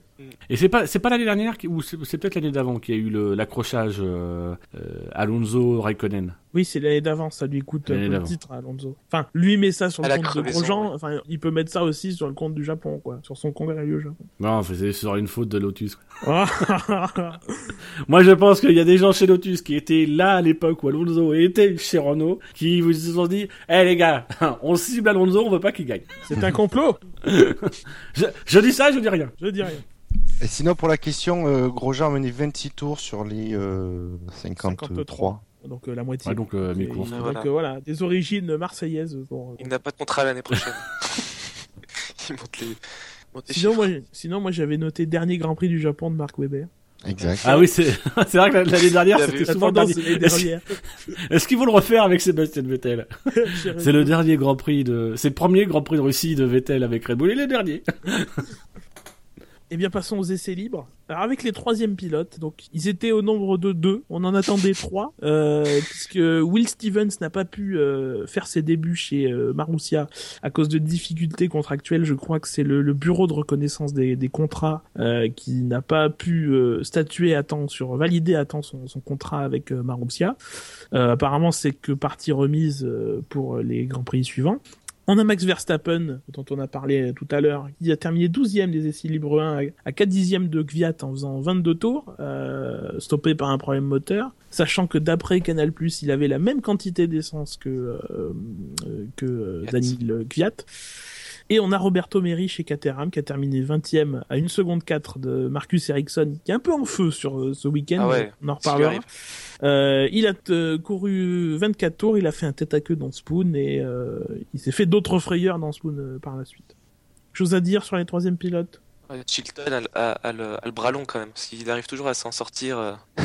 Et c'est pas, c'est pas l'année dernière qui- ou c'est peut-être l'année d'avant qu'il y a eu l'accrochage euh, euh, Alonso Raikkonen. Oui, c'est l'année d'avant, ça lui coûte le titre à Alonso. Enfin, lui met ça sur le compte de Grosjean, ouais. Il peut mettre ça aussi sur le compte du Japon, quoi, sur son congrès au Japon. Non, c'est sur une faute de Lotus. Ah, Moi, je pense qu'il y a des gens chez Lotus qui étaient là à l'époque où Alonso était chez Renault, qui vous se sont dit, eh les gars, on cible Alonso, on veut pas qu'il gagne. c'est un complot Je, je dis ça, je dis rien. Je dis rien. Et sinon, pour la question, euh, Grosjean a mené 26 tours sur les euh, 53. 53. Donc euh, la moitié. Ouais, donc euh, donc Voilà. euh, voilà, des origines marseillaises. Pour... Il n'a pas de contrat l'année prochaine. il monte les. monte les Sinon, moi, sinon, moi, j'avais noté dernier Grand Prix du Japon de Marc Weber. Exact. Ah oui, c'est c'est vrai que l'année dernière, c'était souvent le dernier. Est-ce dernière. est-ce qu'ils vont le refaire avec Sébastien Vettel C'est le dernier Grand Prix de, c'est le premier Grand Prix de Russie de Vettel avec Red Bull et le dernier. Eh bien, passons aux essais libres. Alors, avec les troisièmes pilotes, donc ils étaient au nombre de deux. On en attendait trois, euh, puisque Will Stevens n'a pas pu euh, faire ses débuts chez euh, Marussia à cause de difficultés contractuelles. Je crois que c'est le, le bureau de reconnaissance des, des contrats euh, qui n'a pas pu euh, statuer à temps sur valider à temps son, son contrat avec euh, Marussia. Apparemment, c'est que partie remise pour les grands prix suivants. On a Max Verstappen, dont on a parlé tout à l'heure, qui a terminé 12e des essais libres 1 à- à 4 dixièmes de Gviat en faisant 22 tours, euh, stoppé par un problème moteur, sachant que d'après Canal+, il avait la même quantité d'essence que, euh, euh, que euh. Daniel Gviat. Et on a Roberto Meri chez Caterham qui a terminé 20e à 1 seconde 4 de Marcus Ericsson, qui est un peu en feu sur euh, ce week-end, Ah ouais, on en reparlera. Euh, il a euh, couru 24 tours, il a fait un tête à queue dans Spoon et euh, il s'est fait d'autres frayeurs dans Spoon euh, par la suite. Chose à dire sur les troisièmes pilotes? Ouais, Chilton a, le- a- a le, a le bras long quand même, parce qu'il arrive toujours à s'en sortir, euh,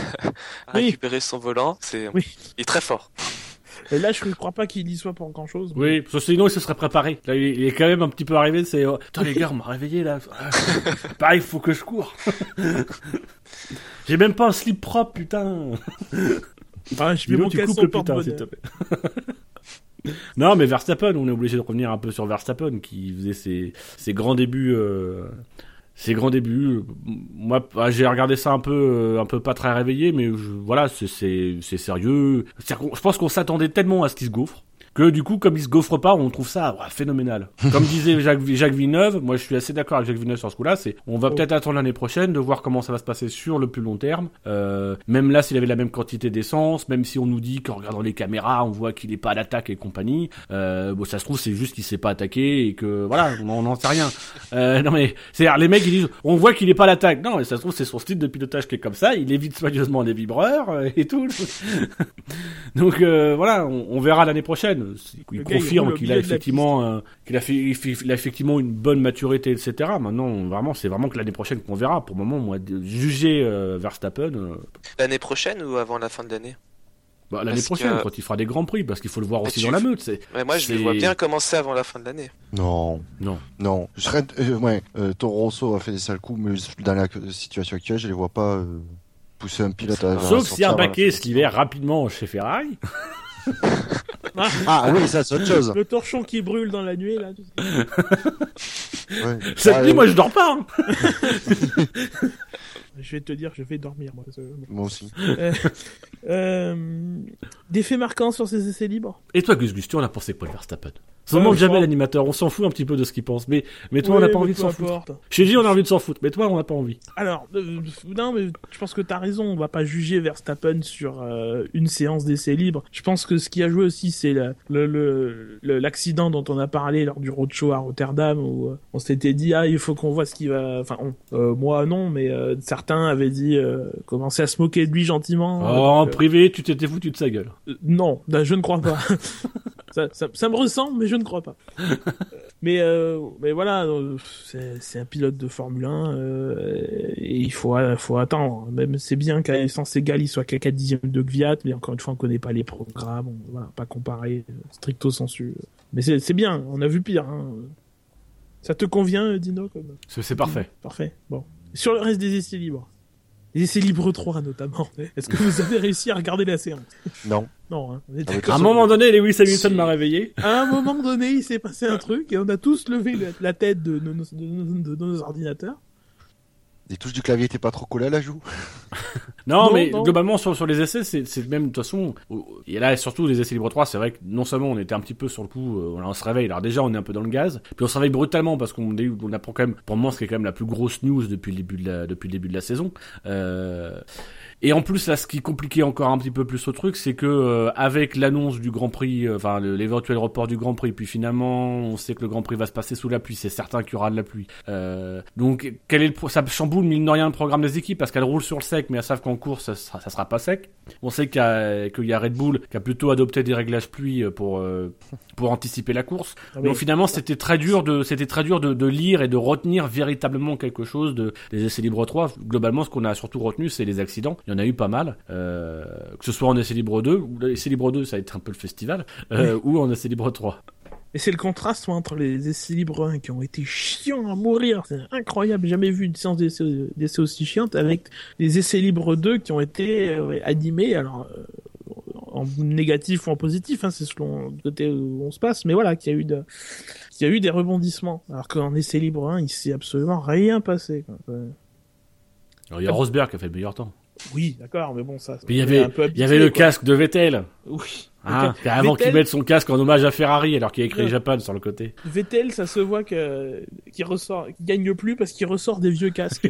à Oui. récupérer son volant. C'est, Oui. il est très fort. Et là, je ne crois pas qu'il y soit pour grand chose. Oui, parce que sinon il se serait préparé. Là, il est- quand même un petit peu arrivé. C'est, euh, attends les gars, on m'a réveillé là. Ah, Pareil, faut que je cours. J'ai même pas un slip propre, putain. Ah, je Dis-le, mon tu coupes le putain, s'il te plaît. non, mais Verstappen, on est obligé de revenir un peu sur Verstappen, qui faisait ses, ses grands débuts. Euh, ses grands débuts. Moi, bah, j'ai regardé ça un peu, euh, un peu pas très réveillé, mais voilà, c'est, sérieux. Je pense qu'on s'attendait tellement à ce qu'il se gaufre. Que du coup, comme il se gaufre pas, on trouve ça ouais, phénoménal. Comme disait Jacques, Jacques Villeneuve, moi je suis assez d'accord avec Jacques Villeneuve sur ce coup-là, c'est on va Oh. peut-être attendre l'année prochaine de voir comment ça va se passer sur le plus long terme. Euh, même là, s'il avait la même quantité d'essence, même si on nous dit qu'en regardant les caméras, on voit qu'il est pas à l'attaque et compagnie, euh, bon, ça se trouve c'est juste qu'il s'est pas attaqué et que voilà, on n'en sait rien. Euh, non mais c'est les mecs ils disent, on voit qu'il est pas à l'attaque. Non, mais ça se trouve c'est son style de pilotage qui est comme ça. Il évite soigneusement les vibreurs euh, et tout. Donc euh, voilà, on, on verra l'année prochaine. Gars, il confirme qu'il a effectivement, euh, qu'il a, fait, il a effectivement une bonne maturité, etc. Maintenant, vraiment, c'est vraiment que l'année prochaine qu'on verra. Pour le moment, moi, juger euh, Verstappen, euh, L'année prochaine ou avant la fin de l'année? Bah, l'année prochaine, que- quand il fera des grands prix, parce qu'il faut le voir Mais aussi tu- dans la meute. Mais Moi, je le vois bien commencer avant la fin de l'année. Non, non. non. Je serais, euh, ouais, euh, Toro Rosso a fait des sales coups, mais dans la situation actuelle, je les vois pas euh, pousser un pilote à. Sauf si sortir un avant la baquet fin. se libère rapidement chez Ferrari. Ah oui, ça c'est autre chose. Le torchon qui brûle dans la nuit, là. tu sais. Ouais. Cette Ah, nuit, moi, je dors pas. hein. Je vais te dire, je vais dormir, moi. Moi aussi. Euh, euh, des faits marquants sur ces essais libres? Et toi, Gus Gus, tu en as pensé quoi de Verstappen? Ça ne je jamais crois- l'animateur. On s'en fout un petit peu de ce qu'il pense. Mais, mais toi, on n'a pas envie de s'en foutre. J'ai dit, on a envie de s'en foutre. Mais toi, on n'a pas envie. Alors, euh, non, mais je pense que t'as raison. On va pas juger Verstappen sur euh, une séance d'essai libre. Je pense que ce qui a joué aussi, c'est la- le- le- le- l'accident dont on a parlé lors du roadshow à Rotterdam, où euh, on s'était dit ah il faut qu'on voit ce qui va. Enfin, on- euh, moi non, mais euh, certains avaient dit euh, commencer à se moquer de lui gentiment. Oh, en Donc, euh, privé, tu t'étais foutu de sa gueule. euh, non, ben, je ne crois pas. ça, ça, ça me ressemble, mais je ne crois pas. Euh, mais, mais voilà, c'est un pilote de Formule 1 euh, et il faut, faut attendre. Même c'est bien qu'à essence égale, il soit qu'à 4 dixièmes de Gviat, mais encore une fois, on connaît pas les programmes, on va pas comparer euh, stricto sensu. Mais c'est bien, on a vu pire. Hein. Ça te convient, Dino comme... C'est parfait. Parfait. Bon. Sur le reste des essais libres. Les essais libres 3 notamment. Est-ce que vous avez réussi à regarder la séance? Non. Non, hein. on est Ah. À un moment donné, Lewis Hamilton m'a réveillé. À un moment donné, il s'est passé un truc et on a tous levé la, la tête de nos, de nos- de nos ordinateurs. Les touches du clavier étaient pas trop collées à la joue. Non, Non, mais non. globalement sur, sur les essais, c'est c'est même de toute façon. Et là, surtout les essais libres 3, c'est vrai que non seulement on était un petit peu sur le coup, euh, on se réveille. Alors déjà, on est un peu dans le gaz, puis on se réveille brutalement parce qu'on on apprend quand même. Pour moi, ce qui est quand même la plus grosse news depuis le début de la depuis le début de la saison. Euh, et en plus, là, ce qui compliquait encore un petit peu plus au truc, c'est que euh, avec l'annonce du Grand Prix, euh, enfin l'éventuel report du Grand Prix, puis finalement, on sait que le Grand Prix va se passer sous la pluie. C'est certain qu'il y aura de la pluie. Euh, donc, quel est le ça chamboule mine de rien le programme des équipes parce qu'elles roulent sur le sec, mais elles savent qu'en course, ça sera, ça sera pas sec. On sait qu'il y, a- qu'il y a Red Bull qui a plutôt adopté des réglages pluie pour euh, pour anticiper la course. Ah, Donc finalement, c'était très dur de c'était très dur de, de lire et de retenir véritablement quelque chose de des essais libres 3. Globalement, ce qu'on a surtout retenu, c'est les accidents. Il y en a eu pas mal, euh, que ce soit en essai libre 2 ou l'essai libre 2, ça a été un peu le festival, euh, ou en essai libre 3. Et c'est le contraste entre les essais libres 1 qui ont été chiants à mourir. C'est incroyable, jamais vu une séance d'essais aussi chiante avec les essais libres 2 qui ont été euh, animés. Alors, en négatif ou en positif, hein, c'est selon le côté où on se passe, mais voilà, qu'il y a eu de, qu'il y a eu des rebondissements. Alors qu'en essai libre 1, il s'est absolument rien passé. Quoi. Ouais. Alors, il y a Rosberg qui a fait le meilleur temps. Oui, d'accord, mais bon, ça. Il y avait un peu il y avait le quoi. casque de Vettel. Oui. Hein, Ok. avant qu'il mette son casque en hommage à Ferrari alors qu'il a écrit Ouais. Japan sur le côté. Vettel, ça se voit que qu'il ressort, qu'il gagne plus parce qu'il ressort des vieux casques.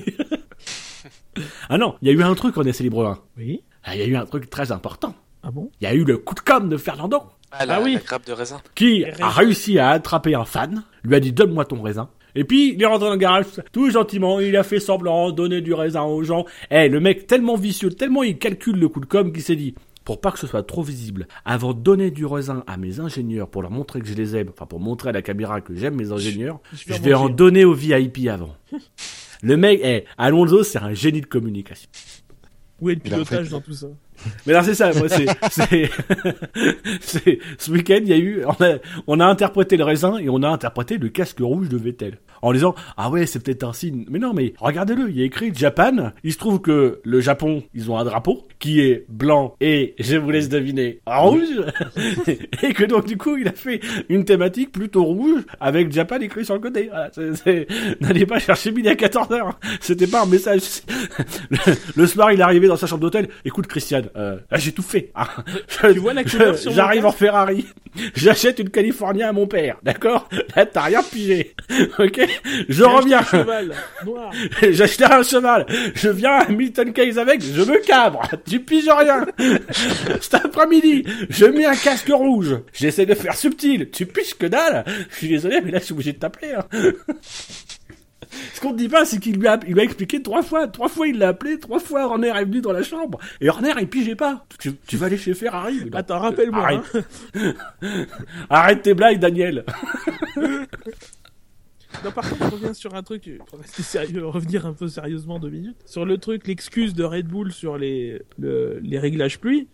Ah non, il y a eu un truc en essai libre 1. oui. Ah, Il y a eu un truc très important. Ah bon? Il y a eu le coup de com de Fernando Ah, la, Ah oui. la grappe de raisin. qui a réussi à attraper un fan, lui a dit donne-moi ton raisin. Et puis il est rentré dans le garage tout gentiment, il a fait semblant, donner du raisin aux gens. Eh, le mec tellement vicieux, tellement il calcule le coup de com qu'il s'est dit pour pas que ce soit trop visible, avant de donner du raisin à mes ingénieurs pour leur montrer que je les aime, enfin pour montrer à la caméra que j'aime mes ingénieurs, Je je vais vais en donner au VIP avant. Le mec, eh, Alonso, c'est un génie de communication. Où est le pilotage fait- dans tout ça Mais là, c'est ça, moi, c'est, c'est, c'est, ce week-end, il y a eu, on a, on a interprété le raisin et on a interprété le casque rouge de Vettel. En disant, ah ouais, c'est peut-être un signe. Mais non, mais regardez-le, il y a écrit Japan. Il se trouve que le Japon, ils ont un drapeau qui est blanc et, je vous laisse deviner, rouge. et que donc, du coup, il a fait une thématique plutôt rouge avec Japan écrit sur le côté. Voilà, n'allez pas chercher midi à 14h. C'était pas un message. le, le soir, il est arrivé dans sa chambre d'hôtel. Écoute, Christian, euh, j'ai tout fait. Ah, je- Tu vois J'arrive en Ferrari. J'achète une California à mon père. D'accord? Là, t'as rien pigé. Ok? Je reviens. un cheval noir. J'achète un cheval. Je viens à Milton Keynes avec. Je me cabre. Tu piges rien. Cet après-midi, je mets un casque rouge. J'essaie de faire subtil. Tu piges que dalle? Je suis désolé, mais là, je suis obligé de t'appeler. hein. Ce qu'on ne dit pas, c'est qu'il lui a, il lui a expliqué trois fois. Trois fois, il l'a appelé. Trois fois, Horner est venu dans la chambre. Et Horner, il pigeait pas. Tu, tu vas aller chez Ferrari. Non. Attends, rappelle-moi. Arrête. hein. Arrête tes blagues, Daniel. Non, par contre, je reviens sur un truc, pour rester sérieux, revenir un peu sérieusement deux minutes. Sur le truc, l'excuse de Red Bull sur les, le- les réglages pluie.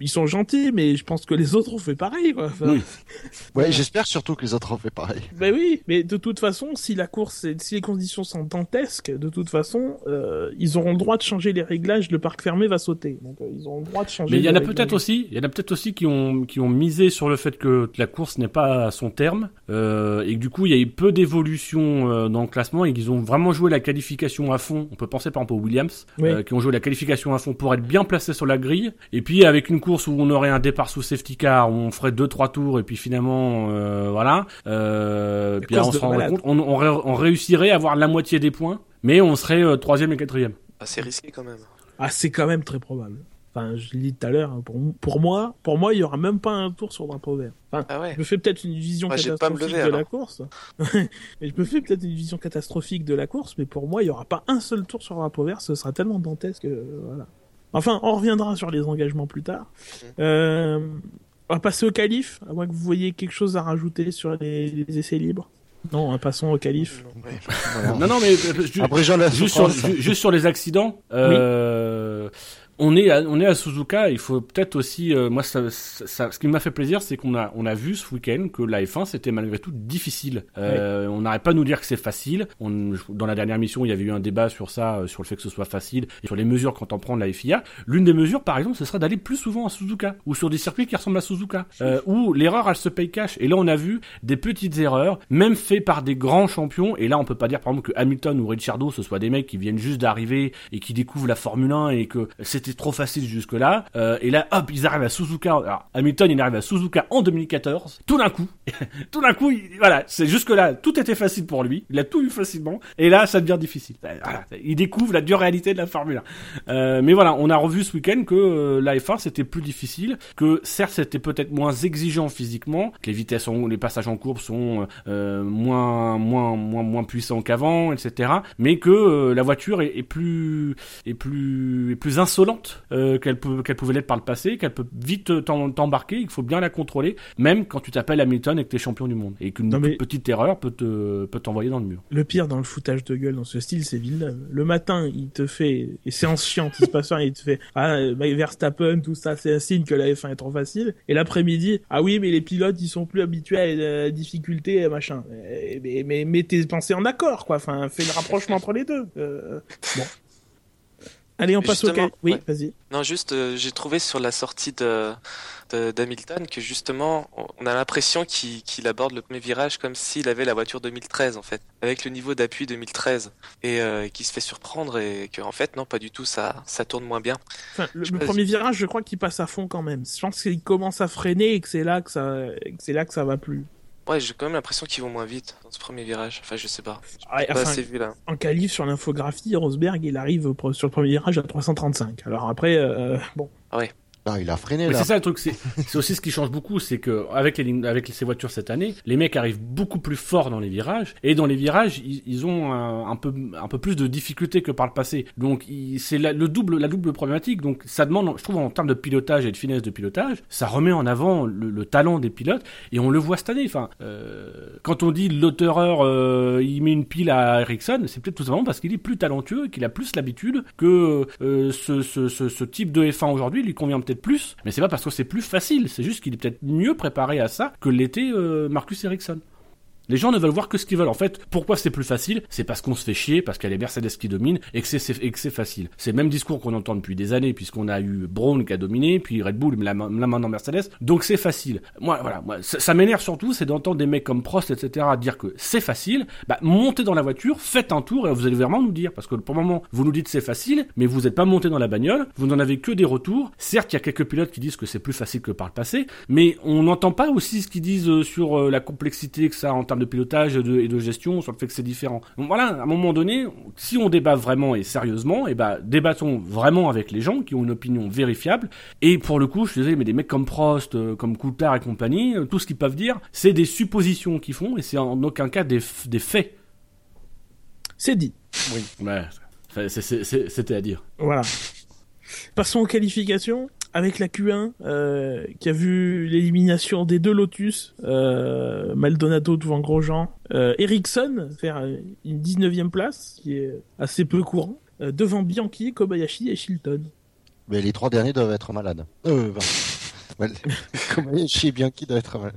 Ils sont gentils, mais je pense que les autres ont fait pareil, quoi. Enfin, Oui. Ouais, j'espère surtout que les autres ont fait pareil. Ben oui, mais de toute façon, si la course, est- si les conditions sont dantesques, de toute façon, euh, ils auront le droit de changer les réglages. Le parc fermé va sauter, donc euh, ils auront le droit de changer. Mais il y en les a peut-être réglages. aussi, il y en a peut-être aussi qui ont qui ont misé sur le fait que la course n'est pas à son terme euh, et que du coup il y a eu peu d'évolution euh, dans le classement et qu'ils ont vraiment joué la qualification à fond. On peut penser par exemple aux Williams Oui. euh, qui ont joué la qualification à fond pour être bien placés sur la grille et puis avec une course où on aurait un départ sous safety car où on ferait deux trois tours et puis finalement euh, voilà euh, puis on se rendrait compte on, on, ré- on réussirait à avoir la moitié des points mais on serait euh, troisième et quatrième. Assez risqué quand même. Ah, c'est quand même très probable. Enfin, je l'ai dit tout à l'heure. hein, Pour, pour moi, pour moi, il y aura même pas un tour sur drapeau vert. Enfin, Ah ouais. je me fais peut-être une vision catastrophique lever, de la course. mais je me fais peut-être une vision catastrophique de la course, mais pour moi, il y aura pas un seul tour sur drapeau vert. Ce sera tellement dantesque. que, voilà. Enfin, on reviendra sur les engagements plus tard. Euh, on va passer au calife, à moins que vous voyez quelque chose à rajouter sur les, les essais libres. Non, hein, passons au calife. Non non mais euh, juste sur, juste les accidents, euh, on est à, on est à Suzuka. Il faut peut-être aussi, euh, moi, ça, ça, ce qui m'a fait plaisir, c'est qu'on a, on a vu ce week-end que la F1 c'était malgré tout difficile. Euh, On n'arrête pas de nous dire que c'est facile. On, dans la dernière mission, il y avait eu un débat sur ça, euh, sur le fait que ce soit facile et sur les mesures quand on prend la FIA. L'une des mesures, par exemple, ce serait d'aller plus souvent à Suzuka ou sur des circuits qui ressemblent à Suzuka, euh, où l'erreur elle se paye cash. Et là, on a vu des petites erreurs, même faites par des grands champions. Et là, on peut pas dire par exemple que Hamilton ou Ricciardo ce soit des mecs qui viennent juste d'arriver et qui découvrent la Formule 1 et que c'était trop facile jusque-là. Euh, et là, hop, ils arrivent à Suzuka. Alors, Hamilton, il arrive à Suzuka en 2014. Tout d'un coup, tout d'un coup, il- voilà, c'est jusque-là, tout était facile pour lui. Il a tout eu facilement. Et là, ça devient difficile. Voilà, il découvre la dure réalité de la Formule 1. Euh, mais voilà, on a revu ce week-end que euh, la F1 c'était plus difficile, que certes c'était peut-être moins exigeant physiquement, que les vitesses, en, les passages en courbe sont euh, moins moins moins moins puissants qu'avant, etc. Mais que la voiture est, est plus est plus est plus insolente euh, qu'elle pouvait l'être par le passé, qu'elle peut vite t'em- t'embarquer, il faut bien la contrôler, même quand tu t'appelles Hamilton et que t'es champion du monde, et qu'une mais- petite erreur peut te peut t'envoyer dans le mur. Le pire dans le foutage de gueule dans ce style, c'est Villeneuve. Le matin, il te fait, et séance chiante, il se passe rien, il te fait, ah, euh, bah, Verstappen, tout ça, c'est un signe que la F1 est trop facile. Et l'après-midi, ah oui, mais les pilotes, ils sont plus habitués à la difficulté, machin. Mais, mais, mais tes pensées en accord, quoi. Enfin, fais le rapprochement entre les deux. Euh, bon. Allez, on passe au cas. Oui, ouais. vas-y. Non, juste, euh, j'ai trouvé sur la sortie de d'Hamilton que justement, on- a l'impression qu'il aborde le premier virage comme s'il avait la voiture 2013 en fait, avec le niveau d'appui 2013, et euh, qui se fait surprendre et que en fait non, pas du tout, ça ça tourne moins bien. Enfin, le, premier virage, je crois qu'il passe à fond quand même. Je pense qu'il commence à freiner et que c'est là que ça, que c'est là que ça va plus. Ouais, j'ai quand même l'impression qu'ils vont moins vite dans ce premier virage. Enfin, je sais pas. Ah, Pas enfin, assez vu là. en qualif sur l'infographie, Rosberg, il arrive sur le premier virage à 335. Alors après, euh, bon. Ah, il a freiné là. c'est ça le truc, c'est aussi ce qui change beaucoup, c'est que avec les lignes- avec ces voitures cette année, les mecs arrivent beaucoup plus fort dans les virages et dans les virages, ils, ils ont un, un peu un peu plus de difficultés que par le passé. Donc c'est le double la double problématique. Donc ça demande, je trouve en termes de pilotage et de finesse de pilotage, ça remet en avant le, le talent des pilotes et on le voit cette année. Enfin, euh, quand on dit l'auteureur, euh, il met une pile à Ericsson, c'est peut-être tout simplement parce qu'il est plus talentueux, qu'il a plus l'habitude que euh, ce, ce, ce, ce type de F1 aujourd'hui lui convient peut-être plus, mais c'est pas parce que c'est plus facile, c'est juste qu'il est peut-être mieux préparé à ça que l'était euh, Marcus Ericsson. Les gens ne veulent voir que ce qu'ils veulent. En fait, pourquoi c'est plus facile? C'est parce qu'on se fait chier, parce qu'il y a les Mercedes qui dominent et que c'est facile. C'est le même discours qu'on entend depuis des années, puisqu'on a eu Brown qui a dominé, puis Red Bull, la, la main dans Mercedes. Donc c'est facile. Moi, voilà, moi, ça, m'énerve surtout, c'est d'entendre des mecs comme Prost, etc., dire que c'est facile. Bah, montez dans la voiture, faites un tour et vous allez vraiment nous dire, parce que pour le moment, vous nous dites c'est facile, mais vous n'êtes pas monté dans la bagnole, vous n'en avez que des retours. Certes, il y a quelques pilotes qui disent que c'est plus facile que par le passé, mais on n'entend pas aussi ce qu'ils disent euh, sur euh, la complexité que ça en termes de pilotage et de, et de gestion, sur le fait que c'est différent. Donc voilà, à un moment donné, si on débat vraiment et sérieusement, et bah débattons vraiment avec les gens qui ont une opinion vérifiable. Et pour le coup, je suis désolé, mais des mecs comme Prost, euh, comme Coulthard et compagnie, euh, tout ce qu'ils peuvent dire, c'est des suppositions qu'ils font et c'est en aucun cas des, des faits. C'est dit. Ouais, c'est- c'est- c'était à dire. Voilà. Passons aux qualifications avec la Q1 euh, qui a vu l'élimination des deux Lotus, euh, Maldonado devant Grosjean, euh, Ericsson faire une 19e place, qui est assez peu courant, euh, devant Bianchi, Kobayashi et Shilton. Mais les trois derniers doivent être malades. Bah. Mal- Comment chez Bianchi doit être. Non,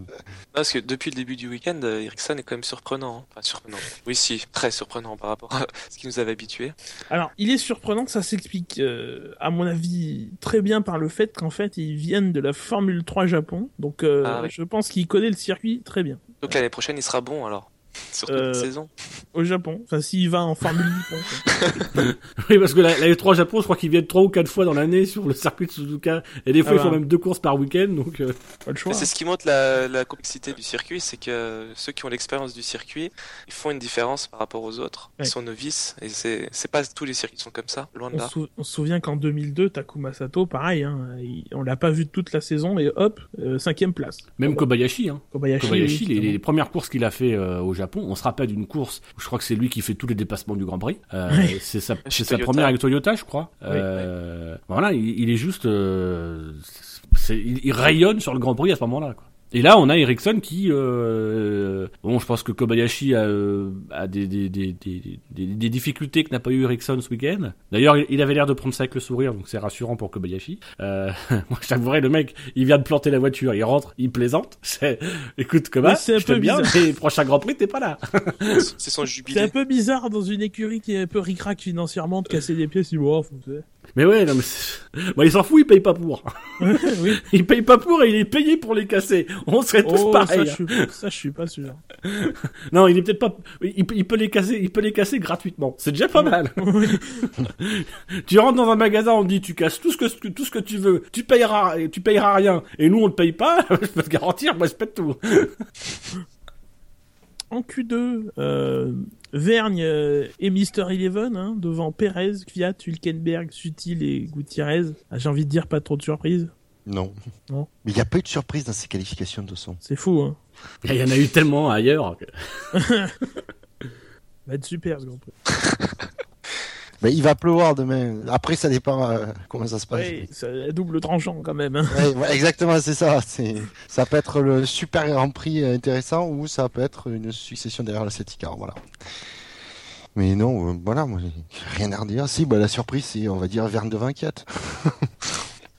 parce que depuis le début du week-end, euh, Ericsson est quand même surprenant. hein. Enfin, surprenant. Oui, si, très surprenant par rapport à ce qui nous avait habitués. Alors, il est surprenant que ça s'explique, euh, à mon avis, très bien par le fait qu'en fait, ils viennent de la Formule 3 Japon, donc euh, Ah oui. je pense qu'il connaît le circuit très bien. Donc l'année prochaine, il sera bon alors. Sur toute Euh, saison. Au Japon, enfin s'il va en Formule Nippon. Oui, parce que la, la F3 Japon, je crois qu'ils viennent trois ou quatre fois dans l'année sur le circuit de Suzuka. Et des fois, Ah ils font bah. même deux courses par week-end, donc... euh, Pas le choix. Mais c'est ce qui montre la, la complexité du circuit, c'est que ceux qui ont l'expérience du circuit, ils font une différence par rapport aux autres. Ouais. Ils sont novices et c'est c'est pas tous les circuits qui sont comme ça, loin de On, là. sou- on se souvient qu'en 2002, Takuma Sato, pareil, hein, il- on l'a pas vu toute la saison et hop, euh, cinquième place. Même Kobayashi, hein. Kobayashi, Kobayashi, oui, les, les premières courses qu'il a fait euh, au Japon, on se rappelle d'une course où je crois que c'est lui qui fait tous les dépassements du Grand Prix. Euh. C'est sa, première avec Toyota, je crois. Euh, Voilà, il, il est juste, euh, il, il rayonne sur le Grand Prix à ce moment-là. quoi. Et là, on a Ericsson qui, euh, bon, je pense que Kobayashi a, euh, a des, des, des, des, difficultés que n'a pas eu Ericsson ce week-end. D'ailleurs, il- avait l'air de prendre ça avec le sourire, donc c'est rassurant pour Kobayashi. Euh, moi, je t'avouerais, le mec, il vient de planter la voiture, il rentre, il plaisante. C'est, écoute, Koba, c'est un je peu bien, bizarre. mais prochain Grand Prix, t'es pas là. C'est son C'est un jubilé. peu bizarre dans une écurie qui est un peu ricrac financièrement de casser des pièces. Il oh, faut- Mais ouais, non, mais bon, il s'en fout, il paye pas pour. oui. Il paye pas pour et il est payé pour les casser. On serait tous Oh, ça, pareils. je ça, je suis pas sûr. Non, il est peut-être pas. Il, peut- il peut les casser. Il peut les casser gratuitement. C'est déjà pas mal. tu rentres dans un magasin, on te dit tu casses tout ce que tout ce que tu veux. Tu payeras, tu payeras rien. Et nous on ne paye pas. je peux te garantir, moi je pète tout. En Q2, euh, Vergne euh, et Mister Eleven hein, devant Perez, Kvyat, Hülkenberg, Sutil et Gutiérrez. Ah, J'ai envie de dire pas trop de surprises. Non. Non. Mais il n'y a pas eu de surprise dans ces qualifications de son. C'est fou, hein. Il y en a eu tellement ailleurs. que- Va être super ce Grand Prix. Mais il va pleuvoir demain. Après, ça dépend euh, comment ça se passe. Ouais, c'est double tranchant quand même. Hein. Ouais, exactement, c'est ça. C'est, ça peut être le super Grand Prix intéressant ou ça peut être une succession derrière la 7 car voilà. Mais non, euh, voilà, moi, j'ai rien à redire. Si, bah, la surprise, c'est, on va dire, Verne de 24.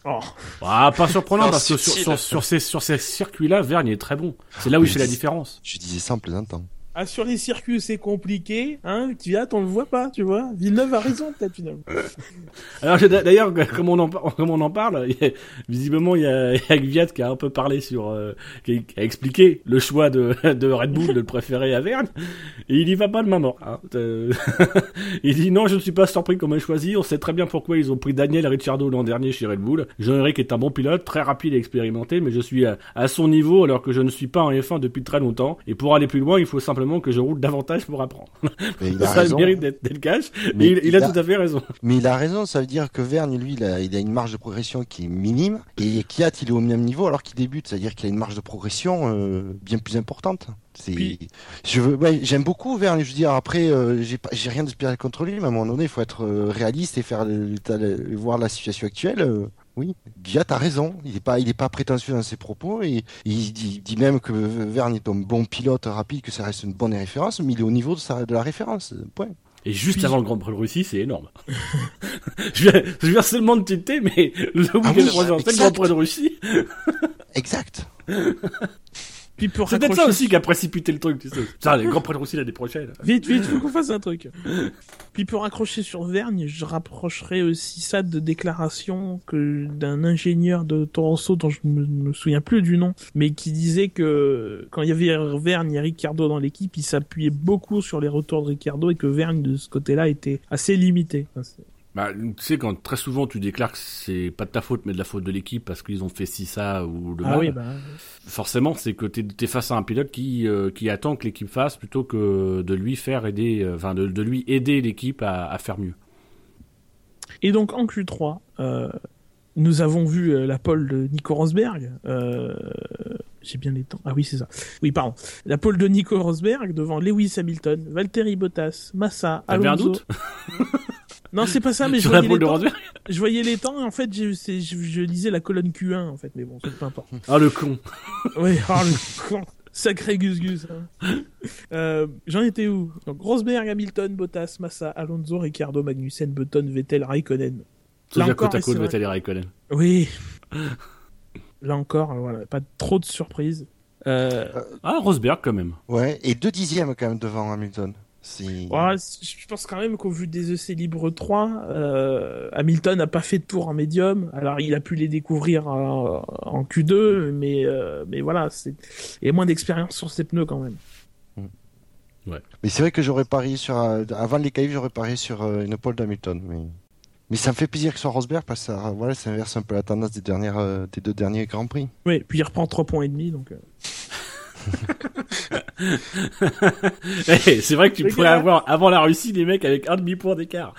Oh. Ah, pas surprenant Non, parce que sur, subtil. sur, sur ces sur ces circuits-là, Vergne est très bon. C'est là où il fait la différence. Je disais ça en plaisantant. Ah, sur les circuits, c'est compliqué. Hein. Kvyat, on le voit pas, tu vois. Villeneuve a raison, peut-être, finalement. Alors d'ailleurs, comme on en, parle, visiblement il y a, il qui a un peu parlé sur, euh, qui, a expliqué le choix de, Red Bull de le préférer à Verne, et il y va pas de main morte. Hein. Euh, il dit non, je ne suis pas surpris m'ait choisi. On sait très bien pourquoi ils ont pris Daniel Ricciardo l'an dernier chez Red Bull. Jean-Éric est un bon pilote, très rapide et expérimenté, mais je suis à son niveau alors que je ne suis pas en F1 depuis très longtemps. Et pour aller plus loin, il faut simplement que je roule davantage pour apprendre. Mais il a Ça raison. mérite d'être d'être cash. Mais il, il a tout à fait raison. Mais il a raison, ça veut dire que Verne, lui, il a, il a une marge de progression qui est minime, et Kiat, il est au même niveau alors qu'il débute, c'est-à-dire qu'il a une marge de progression euh, bien plus importante. C'est, Puis- je veux, ouais, j'aime beaucoup Verne. Je veux dire, après, euh, j'ai rien de spécial contre lui, mais à un moment donné, il faut être euh, réaliste et faire le- le- voir la situation actuelle. Oui, Giat a raison. Il est pas, il est pas prétentieux dans ses propos et il dit, même que Verne est un bon pilote rapide, que ça reste une bonne référence, mais il est au niveau de, sa, de la référence. Point. Et juste Puis- avant le Grand Prix de Russie, c'est énorme. je, viens, je viens seulement de tilter, mais le week-end Ah oui, le exact. Grand Prix de Russie. Exact. Puis pour C'est peut-être ça aussi qui a précipité le truc, tu sais. Ça, le Grand Prix de Russie l'année prochaine. Vite, vite, faut qu'on fasse un truc. Puis pour accrocher sur Vergne, je rapprocherai aussi ça de déclarations que d'un ingénieur de Toronto dont je me, me souviens plus du nom, mais qui disait que quand il y avait Vergne et Ricardo dans l'équipe, il s'appuyait beaucoup sur les retours de Ricardo et que Vergne de ce côté-là était assez limité. Enfin, Bah, tu sais, quand très souvent tu déclares que c'est pas de ta faute, mais de la faute de l'équipe parce qu'ils ont fait ci, ça ou le ah mal, oui, bah, forcément, c'est que t'es es face à un pilote qui, euh, qui attend que l'équipe fasse plutôt que de lui faire aider, euh, enfin, de, de lui aider l'équipe à, à faire mieux. Et donc en Q3, euh, nous avons vu la pole de Nico Rosberg. Euh, J'ai bien les temps. Ah oui, c'est ça. Oui, pardon. La pole de Nico Rosberg devant Lewis Hamilton, Valtteri Bottas, Massa, T'avais un Alonso. doute? Non, c'est pas ça, mais je voyais, les temps, Rosberg je voyais les temps et en fait, je, c'est- je, je lisais la colonne Q1 en fait, mais bon, c'est peu importe. Ah, le con. oui, oh, le con. Sacré Gus Gus. hein. Euh, J'en étais où? Donc Rosberg, Hamilton, Bottas, Massa, Alonso, Ricardo, Magnussen, Button, Vettel, Raikkonen. C'est Là encore, côte à côte Vettel et Raikkonen. Oui. Là encore, euh, voilà, pas trop de surprises. Euh, Ah, Rosberg quand même. Ouais, et deux dixièmes quand même devant Hamilton. Ouais, je pense quand même qu'au vu des EC Libre 3, euh, Hamilton n'a pas fait de tour en médium. Alors il a pu les découvrir en, en Q2, mais, euh, mais voilà, c'est il y a moins d'expérience sur ses pneus quand même. Mais c'est vrai que j'aurais parié sur. euh, Avant les qualifs, j'aurais parié sur euh, une pole d'Hamilton. Mais... mais ça me fait plaisir que ce soit Rosberg parce que ça, voilà, ça inverse un peu la tendance des, dernières, euh, des deux derniers Grands Prix. Oui, puis il reprend 3 points et demi, donc. Eh, c'est vrai que tu pourrais gars. avoir, avant la Russie, des mecs avec un demi-point d'écart.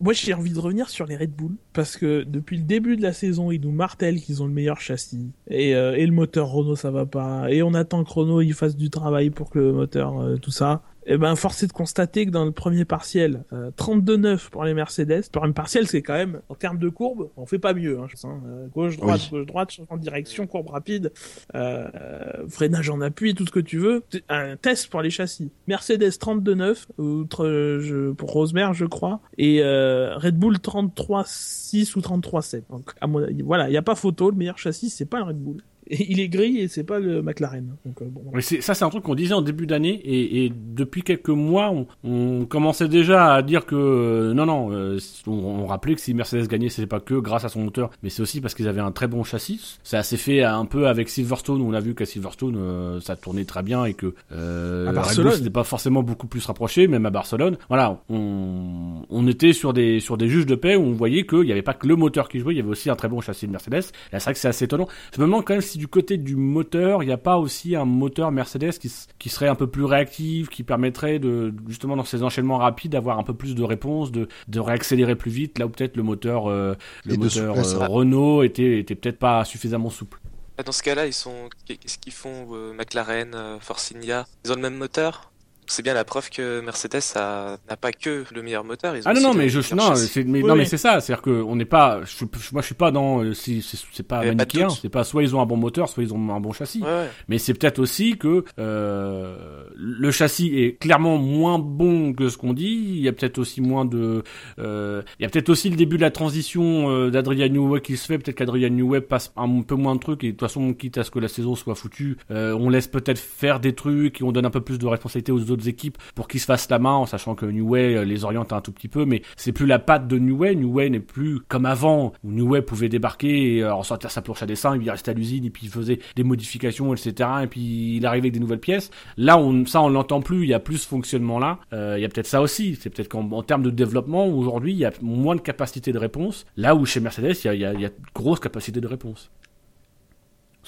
Moi, j'ai envie de revenir sur les Red Bull parce que depuis le début de la saison, ils nous martèlent qu'ils ont le meilleur châssis et, euh, et le moteur Renault ça va pas et on attend que Renault il fasse du travail pour que le moteur euh, tout ça Eh ben, force est de constater que dans le premier partiel, euh, 32-9 pour les Mercedes. Pour un partiel, c'est quand même, en termes de courbe, on fait pas mieux. Hein, je pense, hein. Euh, Gauche, droite, Oui. gauche, droite, changement de direction, courbe rapide, euh, euh, freinage en appui, tout ce que tu veux. Un test pour les châssis. Mercedes 32-9, outre, je, pour Rosemer, je crois, et euh, Red Bull 33-6 ou 33-7. Donc, à mon avis, voilà, il n'y a pas photo. Le meilleur châssis, c'est pas le Red Bull. Et il est gris et c'est pas le McLaren. Donc, euh. Mais ça, c'est un truc qu'on disait en début d'année et, et depuis quelques mois, on, on commençait déjà à dire que euh, non, non, euh, on, on rappelait que si Mercedes gagnait, c'était pas que grâce à son moteur, mais c'est aussi parce qu'ils avaient un très bon châssis. Ça s'est fait un peu avec Silverstone. où On a vu qu'à Silverstone, euh, ça tournait très bien et que À Barcelone. C'était pas forcément beaucoup plus rapproché, même à Barcelone. Voilà, on, on était sur des sur des juges de paix où on voyait qu'il y avait pas que le moteur qui jouait, il y avait aussi un très bon châssis de Mercedes. Là, c'est vrai que c'est assez étonnant. Je me demande quand même si du côté du moteur, il n'y a pas aussi un moteur Mercedes qui, serait un peu plus réactif, qui permettrait de, justement, dans ces enchaînements rapides, d'avoir un peu plus de réponses, de, de réaccélérer plus vite, là où peut-être le moteur, euh, le moteur euh. Renault était, était peut-être pas suffisamment souple. Dans ce cas-là, ils sont. Qu'est-ce qu'ils font euh, McLaren, euh, Force India Ils ont le même moteur? C'est bien la preuve que Mercedes a- n'a pas que le meilleur moteur. Ils ont Ah non non mais je non c'est mais Oui, non mais oui. c'est ça c'est à dire que on n'est pas je, je- moi je suis pas dans euh, si c'est c'est pas manichéen c'est pas soit ils ont un bon moteur soit ils ont un bon châssis Ouais, ouais. mais c'est peut-être aussi que euh, le châssis est clairement moins bon que ce qu'on dit. Il y a peut-être aussi moins de, euh, il y a peut-être aussi le début de la transition euh, d'Adrian Newey qui se fait. Peut-être qu'Adrian Newey passe un peu moins de trucs et de toute façon, quitte à ce que la saison soit foutue, euh, on laisse peut-être faire des trucs et on donne un peu plus de responsabilité aux autres équipes pour qu'ils se fassent la main, en sachant que Newey euh, les oriente un tout petit peu. Mais c'est plus la patte de Newey. Newey n'est plus comme avant où Newey pouvait débarquer et euh, ressortir sa planche à dessin, il restait à l'usine et puis il faisait des modifications, etc. Et puis il arrivait avec des nouvelles pièces. Là, on, ça, on l'entend plus. Il y a plus ce fonctionnement-là. Euh, il y a peut-être ça aussi. C'est peut-être qu'en en termes de développement, aujourd'hui, il y a moins de capacité de réponse. Là où chez Mercedes, il y a, il y a, il y a de grosses de réponse.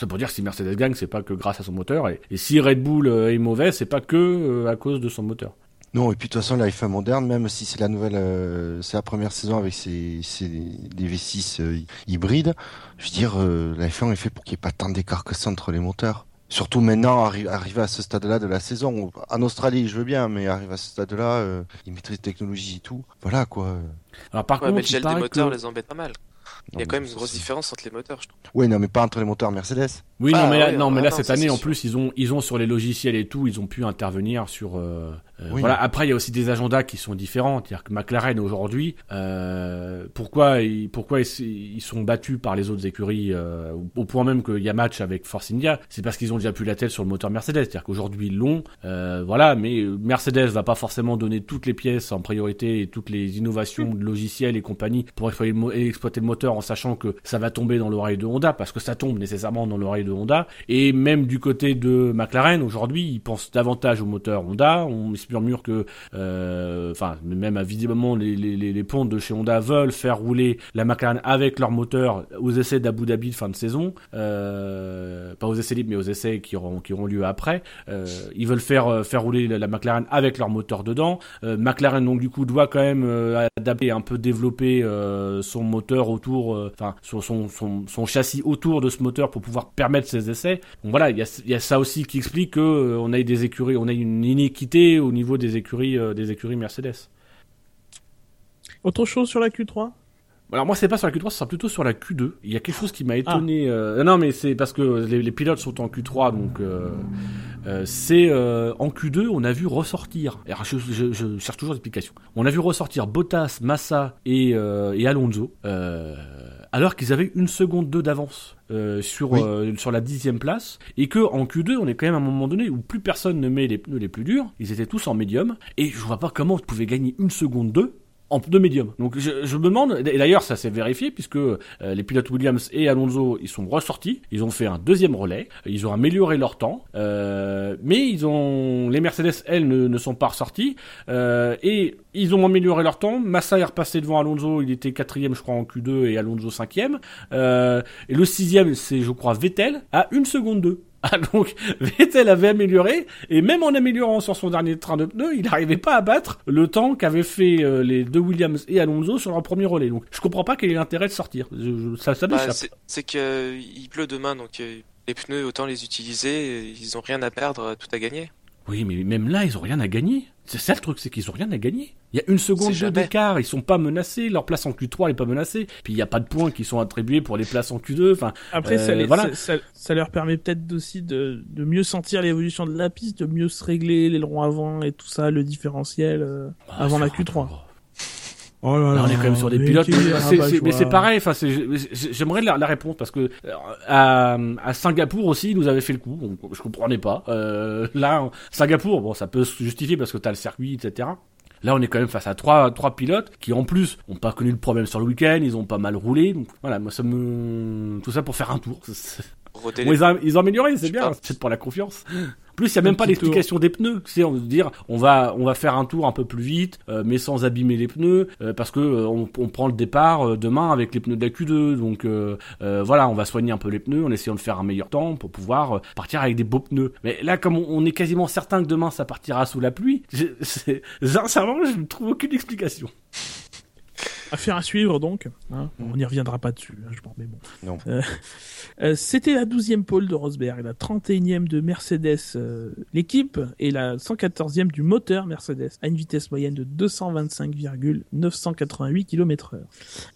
C'est pour dire que si Mercedes gagne, c'est pas que grâce à son moteur. Et, et si Red Bull euh, est mauvais, c'est pas que euh, à cause de son moteur. Non, et puis de toute façon, la F1 moderne, même si c'est la nouvelle, euh, c'est la première saison avec ses, ses des V6 euh, hybrides, je veux dire, euh, la F1 est fait pour qu'il n'y ait pas tant d'écart que ça entre les moteurs. Surtout maintenant, arri- arrivé à ce stade-là de la saison. où- En Australie, je veux bien, mais arrivé à ce stade-là, euh, ils maîtrisent la technologie et tout. Voilà, quoi. Alors par Ouais, contre, mais le gel des moteurs que- les embête pas mal. Il y a quand même une grosse différence entre les moteurs, je trouve. Oui, non, mais pas entre les moteurs Mercedes. Oui, Ah, non, mais là, ouais, non, mais ah, là non, cette année, en plus, ils ont, ils ont sur les logiciels et tout, ils ont pu intervenir sur. euh, Oui. Voilà. Après, il y a aussi des agendas qui sont différents. C'est-à-dire que McLaren aujourd'hui, euh, pourquoi, ils, pourquoi ils, ils sont battus par les autres écuries euh, au- point même qu'il y a match avec Force India, c'est parce qu'ils ont déjà pu la tête sur le moteur Mercedes. C'est-à-dire qu'aujourd'hui ils l'ont, euh, voilà. Mais Mercedes va pas forcément donner toutes les pièces en priorité et toutes les innovations de logiciels et compagnie pour exploiter le, exploiter moteur en sachant que ça va tomber dans l'oreille de Honda parce que ça tombe nécessairement dans l'oreille de Honda. Et même du côté de McLaren, aujourd'hui, ils pensent davantage au moteur Honda. On murmure que, euh, enfin, même à visiblement les, les, les, pontes de chez Honda veulent faire rouler la McLaren avec leur moteur aux essais d'Abu Dhabi de fin de saison. Euh, pas aux essais libres, mais aux essais qui auront, qui auront lieu après. Euh, ils veulent faire, euh, faire rouler la, la McLaren avec leur moteur dedans. Euh, McLaren, donc, du coup, doit quand même euh, adapter, un peu développer euh, son moteur autour, euh, enfin, son, son, son, châssis autour de ce moteur pour pouvoir permettre ces essais. Donc voilà, il y a, y a ça aussi qui explique que euh, on ait des écuries, on a une inéquité au niveau des écuries, euh, des écuries Mercedes. Autre chose sur la Q3 Alors moi c'est pas sur la Q3, ce sera plutôt sur la Q2. Il y a quelque chose qui m'a étonné. euh, non mais c'est parce que les, les pilotes sont en Q3 donc euh, euh, c'est euh, en Q2 on a vu ressortir. Alors je, je- je cherche toujours l'explication. On a vu ressortir Bottas, Massa et, euh, et Alonso euh, alors qu'ils avaient une seconde deux d'avance. euh, sur Oui. euh, sur la dixième place et que en Q2 on est quand même à un moment donné où plus personne ne met les pneus les plus durs ils étaient tous en médium et je vois pas comment tu pouvais gagner une seconde deux en pneu médium. Donc je, je me demande, et d'ailleurs ça s'est vérifié puisque euh, les pilotes Williams et Alonso ils sont ressortis, ils ont fait un deuxième relais, ils ont amélioré leur temps, euh, mais ils ont les Mercedes elles ne, ne sont pas ressorties euh, et ils ont amélioré leur temps. Massa est repassé devant Alonso, il était quatrième je crois en Q2 et Alonso cinquième. Euh, et le sixième c'est je crois Vettel à une seconde deux. Ah donc Vettel avait amélioré et même en améliorant sur son dernier train de pneus, il n'arrivait pas à battre le temps qu'avaient fait euh, les deux Williams et Alonso sur leur premier relais. Donc je comprends pas quel est l'intérêt de sortir. Ça Bah, c'est que euh, il pleut demain, donc euh, les pneus autant les utiliser. Ils ont rien à perdre, tout à gagner. Oui, mais même là, ils ont rien à gagner. C'est ça le truc, c'est qu'ils ont rien à gagner. Il y a une seconde de d'écart, ils sont pas menacés, leur place en Q3 n'est pas menacée. Puis il y a pas de points qui sont attribués pour les places en Q2. Enfin, Après, ça, Euh, les- voilà. ça, ça- ça leur permet peut-être aussi de, de mieux sentir l'évolution de la piste, de mieux se régler l'aileron avant et tout ça, le différentiel euh, avant la Q3. Oh Là, on est quand même sur des pilotes. mais c'est- pareil. Enfin, j'aimerais la, la réponse parce que euh, à, à Singapour aussi, ils nous avaient fait le coup. Donc, je comprenais pas. Euh, là, Singapour, bon, ça peut se justifier parce que t'as le circuit, etc. Là, on est quand même face à trois, trois pilotes qui, en plus, ont pas connu le problème sur le week-end. Ils ont pas mal roulé. Donc, voilà, moi, ça me, tout ça pour faire un tour. Bon, ils, ont, ils ont amélioré, c'est bien, c'est pour la confiance. Plus, il y a même pas l'explication des pneus. C'est on veut dire, on va, on va faire un tour un peu plus vite, euh, mais sans abîmer les pneus, euh, parce que euh, on, on prend le départ euh, demain avec les pneus de la Q2. Donc euh, euh, voilà, on va soigner un peu les pneus en essayant de faire un meilleur temps pour pouvoir partir avec des beaux pneus. Mais là, comme on, on est quasiment certain que demain ça partira sous la pluie, sincèrement, je ne trouve aucune explication. Affaire à suivre donc. hein. On n'y reviendra pas dessus, hein, je pense, mais bon. Non. Euh, euh, C'était la 12e pole de Rosberg, la 31e de Mercedes, euh, l'équipe, et la 114e du moteur Mercedes, à une vitesse moyenne de 225,988 km heure.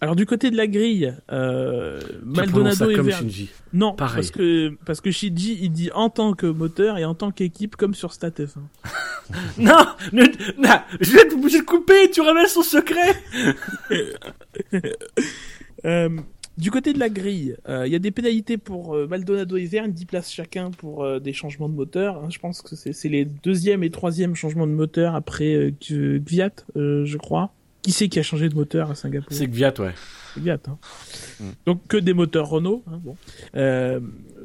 Alors du côté de la grille, euh, Maldonado et. Shinji. Non, Pareil. parce que parce que Shinji il dit en tant que moteur et en tant qu'équipe comme sur Stat F1. Non, ne- non, je vais être obligé de couper. Tu révèles son secret. Euh, du côté de la grille, euh, il y a des pénalités pour euh, Maldonado et Verne, 10 places chacun pour euh, des changements de moteur. hein. je pense que c'est les deuxième et troisième changements de moteur après Gviat, je crois. Qui c'est qui a changé de moteur à Singapour? C'est Gviat, ouais. Gviat. Hein. Mm. Donc que des moteurs Renault. Hein, bon.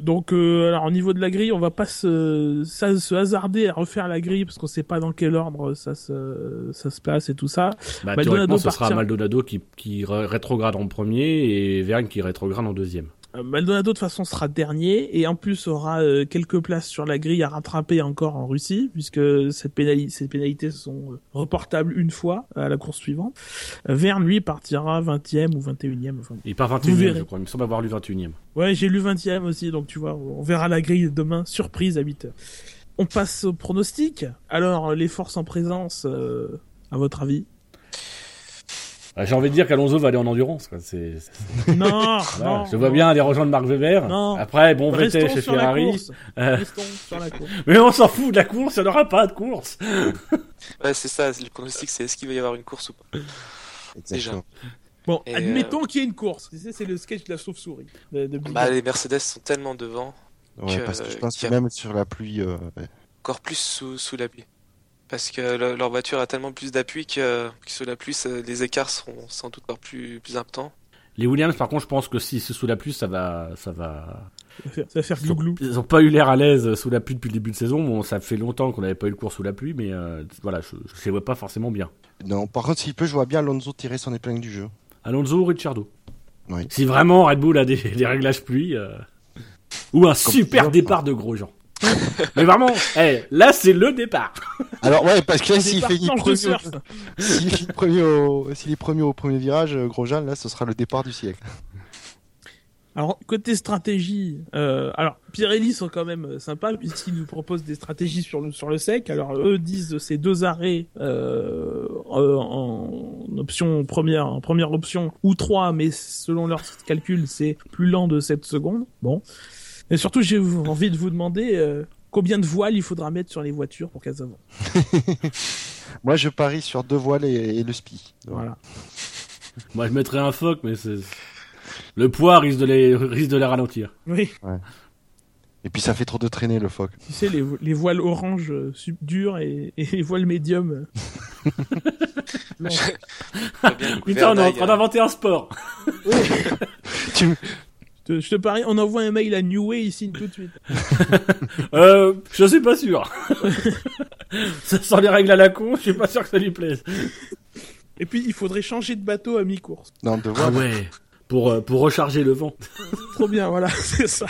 Donc euh, alors au niveau de la grille, on va pas se, ça, se hasarder à refaire la grille parce qu'on sait pas dans quel ordre ça se, ça se passe et tout ça. Bah, Maldonado ce sera Maldonado qui, qui ré- rétrograde en premier et Verne qui rétrograde en deuxième. Euh, Maldonado de toute façon sera dernier et en plus aura euh, quelques places sur la grille à rattraper encore en Russie puisque cette pénali- ces pénalités sont euh, reportables une fois à la course suivante. Euh, Verne lui partira 20e ou 21e. Enfin, Il part Vous 21 verrez. je crois. Il me semble avoir lu 21 e ouais, j'ai lu 20e aussi donc tu vois, on verra la grille demain surprise à 8h. On passe au pronostic. Alors les forces en présence euh, à votre avis? Ah, J'ai envie de dire qu'Alonso va aller en endurance. Quoi. C'est, c'est- Non, voilà. non. je vois non. bien aller rejoindre Marc Weber. Non. Après, bon, Restons Vettel chez sur la Ferrari. course. Euh, Restons sur la course. mais on s'en fout de la course, il n'y en aura pas de course. Ouais, c'est ça, le pronostic, c'est est-ce qu'il va y avoir une course ou pas Exactement. Bon, Et, admettons qu'il y ait une course. Tu sais, C'est le sketch de la chauve-souris. De, de Big Bah, les Mercedes sont tellement devant, Ouais, Que- parce que je pense qu'il que y a- même sur la pluie, euh, encore plus sous, sous la pluie. Parce que le- leur voiture a tellement plus d'appui que, que sous la pluie, ça- les écarts seront sans doute encore plus, plus importants. Les Williams, par contre, je pense que si c'est sous la pluie, ça va, ça va. Ça va faire- glouglou. Ils ont pas eu l'air à l'aise sous la pluie depuis le début de saison. Bon, ça fait longtemps qu'on n'avait pas eu le cours sous la pluie, mais euh, voilà, je, je les vois pas forcément bien. Non, par contre, s'il peut, je vois bien Alonso tirer son épingle du jeu. Alonso ou Ricciardo? Oui. Si vraiment Red Bull a des, des réglages pluie. euh, Ou un super départ de gros gens. Mais vraiment, eh, là c'est le départ. Alors, ouais, parce que là, s'il de premier, s'il finit premier au... s'il est premier au premier virage, euh, Grosjean, là, ce sera le départ du siècle. Alors, côté stratégie, euh, alors, Pirelli sont quand même euh, sympas puisqu'ils nous proposent des stratégies sur le, sur le sec. Alors, eux disent ces deux arrêts euh, euh, en option première, en première option ou trois, mais selon leurs calculs, c'est plus lent de 7 secondes. Bon. Et surtout, j'ai envie de vous demander euh, combien de voiles il faudra mettre sur les voitures pour qu'elles avancent. Moi, je parie sur deux voiles et, et le spi. Voilà. Moi je mettrais un phoque, mais c'est le poids risque de les risque de les ralentir. Oui. Et puis, ça fait trop de traîner, le phoque. Tu sais, les, les voiles orange euh, sub dures et, et les voiles médium. euh, Putain, on est en train d'inventer un sport. Tu... Je te, je te parie, on envoie un mail à New Way, il signe tout de suite. Euh, je suis pas sûr. ça sent les règles à la con, je suis pas sûr que ça lui plaise. Et puis, il faudrait changer de bateau à mi-course. Non, deux Ah voiles. ouais. Pour, euh, pour recharger le vent. Trop bien, voilà, c'est ça.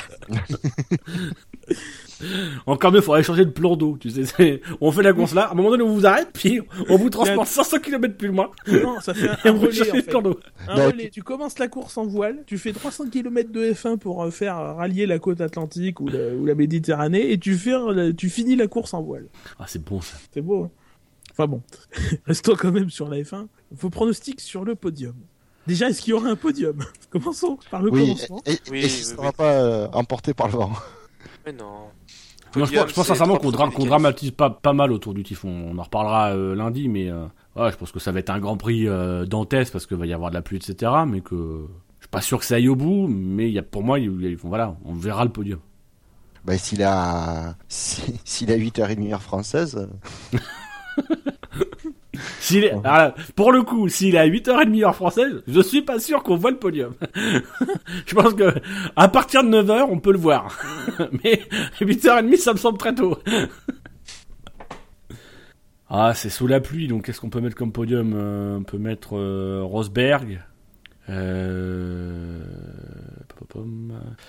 Encore mieux, faudrait changer de plan d'eau, tu sais. On fait la course là, à un moment donné, on vous arrête, puis on vous transporte 500 km plus loin, Non, ça fait un, un vous relais, en de fait. plan d'eau. Un Non, relais. Tu commences la course en voile, tu fais 300 km de F1 pour euh, faire euh, rallier la côte atlantique ou la, ou la Méditerranée, et tu, fais, euh, tu finis la course en voile. Ah, c'est bon ça. C'est beau, hein Enfin bon, restons quand même sur la F1. Vos pronostics sur le podium. Déjà, est-ce qu'il y aura un podium? Commençons par le Oui, commencement. et, et, Oui, et ce oui, sera oui. pas euh, emporté par le vent? Mais non. Moi, je pense, je sincèrement qu'on dra- dramatise pas, pas mal autour du typhon. On en reparlera euh, lundi, mais euh, ouais, je pense que ça va être un grand prix euh, dantesque parce qu'il va y avoir de la pluie, etc. Mais que je suis pas sûr que ça aille au bout, mais il y a, pour moi, il y a- voilà, on verra le podium. Bah, s'il a, si- s'il a 8h30 heure française, S'il est, alors là, pour le coup, s'il est à 8h30 heure française, je suis pas sûr qu'on voit le podium. je pense que à partir de 9h, on peut le voir. Mais 8h30, ça me semble très tôt. ah, c'est sous la pluie, donc qu'est-ce qu'on peut mettre comme podium Euh, On peut mettre euh, Rosberg. Euh...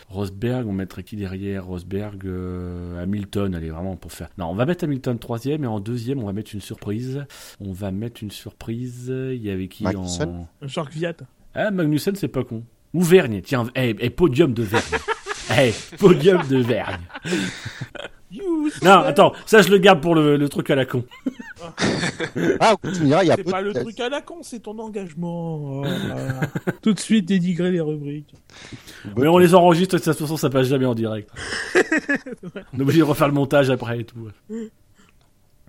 Rosberg, on mettrait qui derrière Rosberg, euh, Hamilton, allez vraiment pour faire. Non, on va mettre Hamilton troisième et en deuxième, on va mettre une surprise. On va mettre une surprise. Il y avait qui Magnussen en Jacques Viat. Ah, Magnussen, c'est pas con. Ou Vergne, tiens, eh, eh, podium de Vergne. Eh, podium de Vergne. Non, attends, ça je le garde pour le, le truc à la con. ah, il y a C'est pas le truc à la con, c'est ton engagement. Oh. Tout de suite dénigrer les rubriques. Mais on les enregistre, de toute façon, ça passe jamais en direct. on est obligé de refaire le montage après et tout.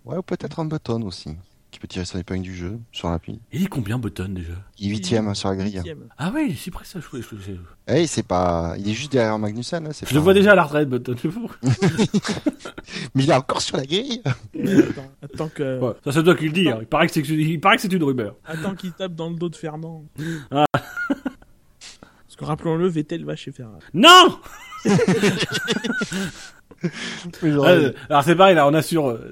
Ouais, ou peut-être un button aussi, qui peut tirer son épingle du jeu, sur l'appui. Il est combien Button déjà? Il est huitième sur la grille. Ah ouais, il est si près ça. Je, je- je- Eh, c'est pas, il est juste derrière Magnussen, hein, c'est je le vois déjà à la retraite, Button. c'est. Mais il est encore sur la grille. Attends, attends que, Ouais, ça c'est toi qui le dis. hein. Il paraît que c'est il paraît que c'est une rumeur. attends qu'il tape dans le dos de Fernand. Ah. Parce que rappelons-le, Vettel va chez Ferrari. Non genre, Euh, Alors c'est pareil là, on a sur, euh,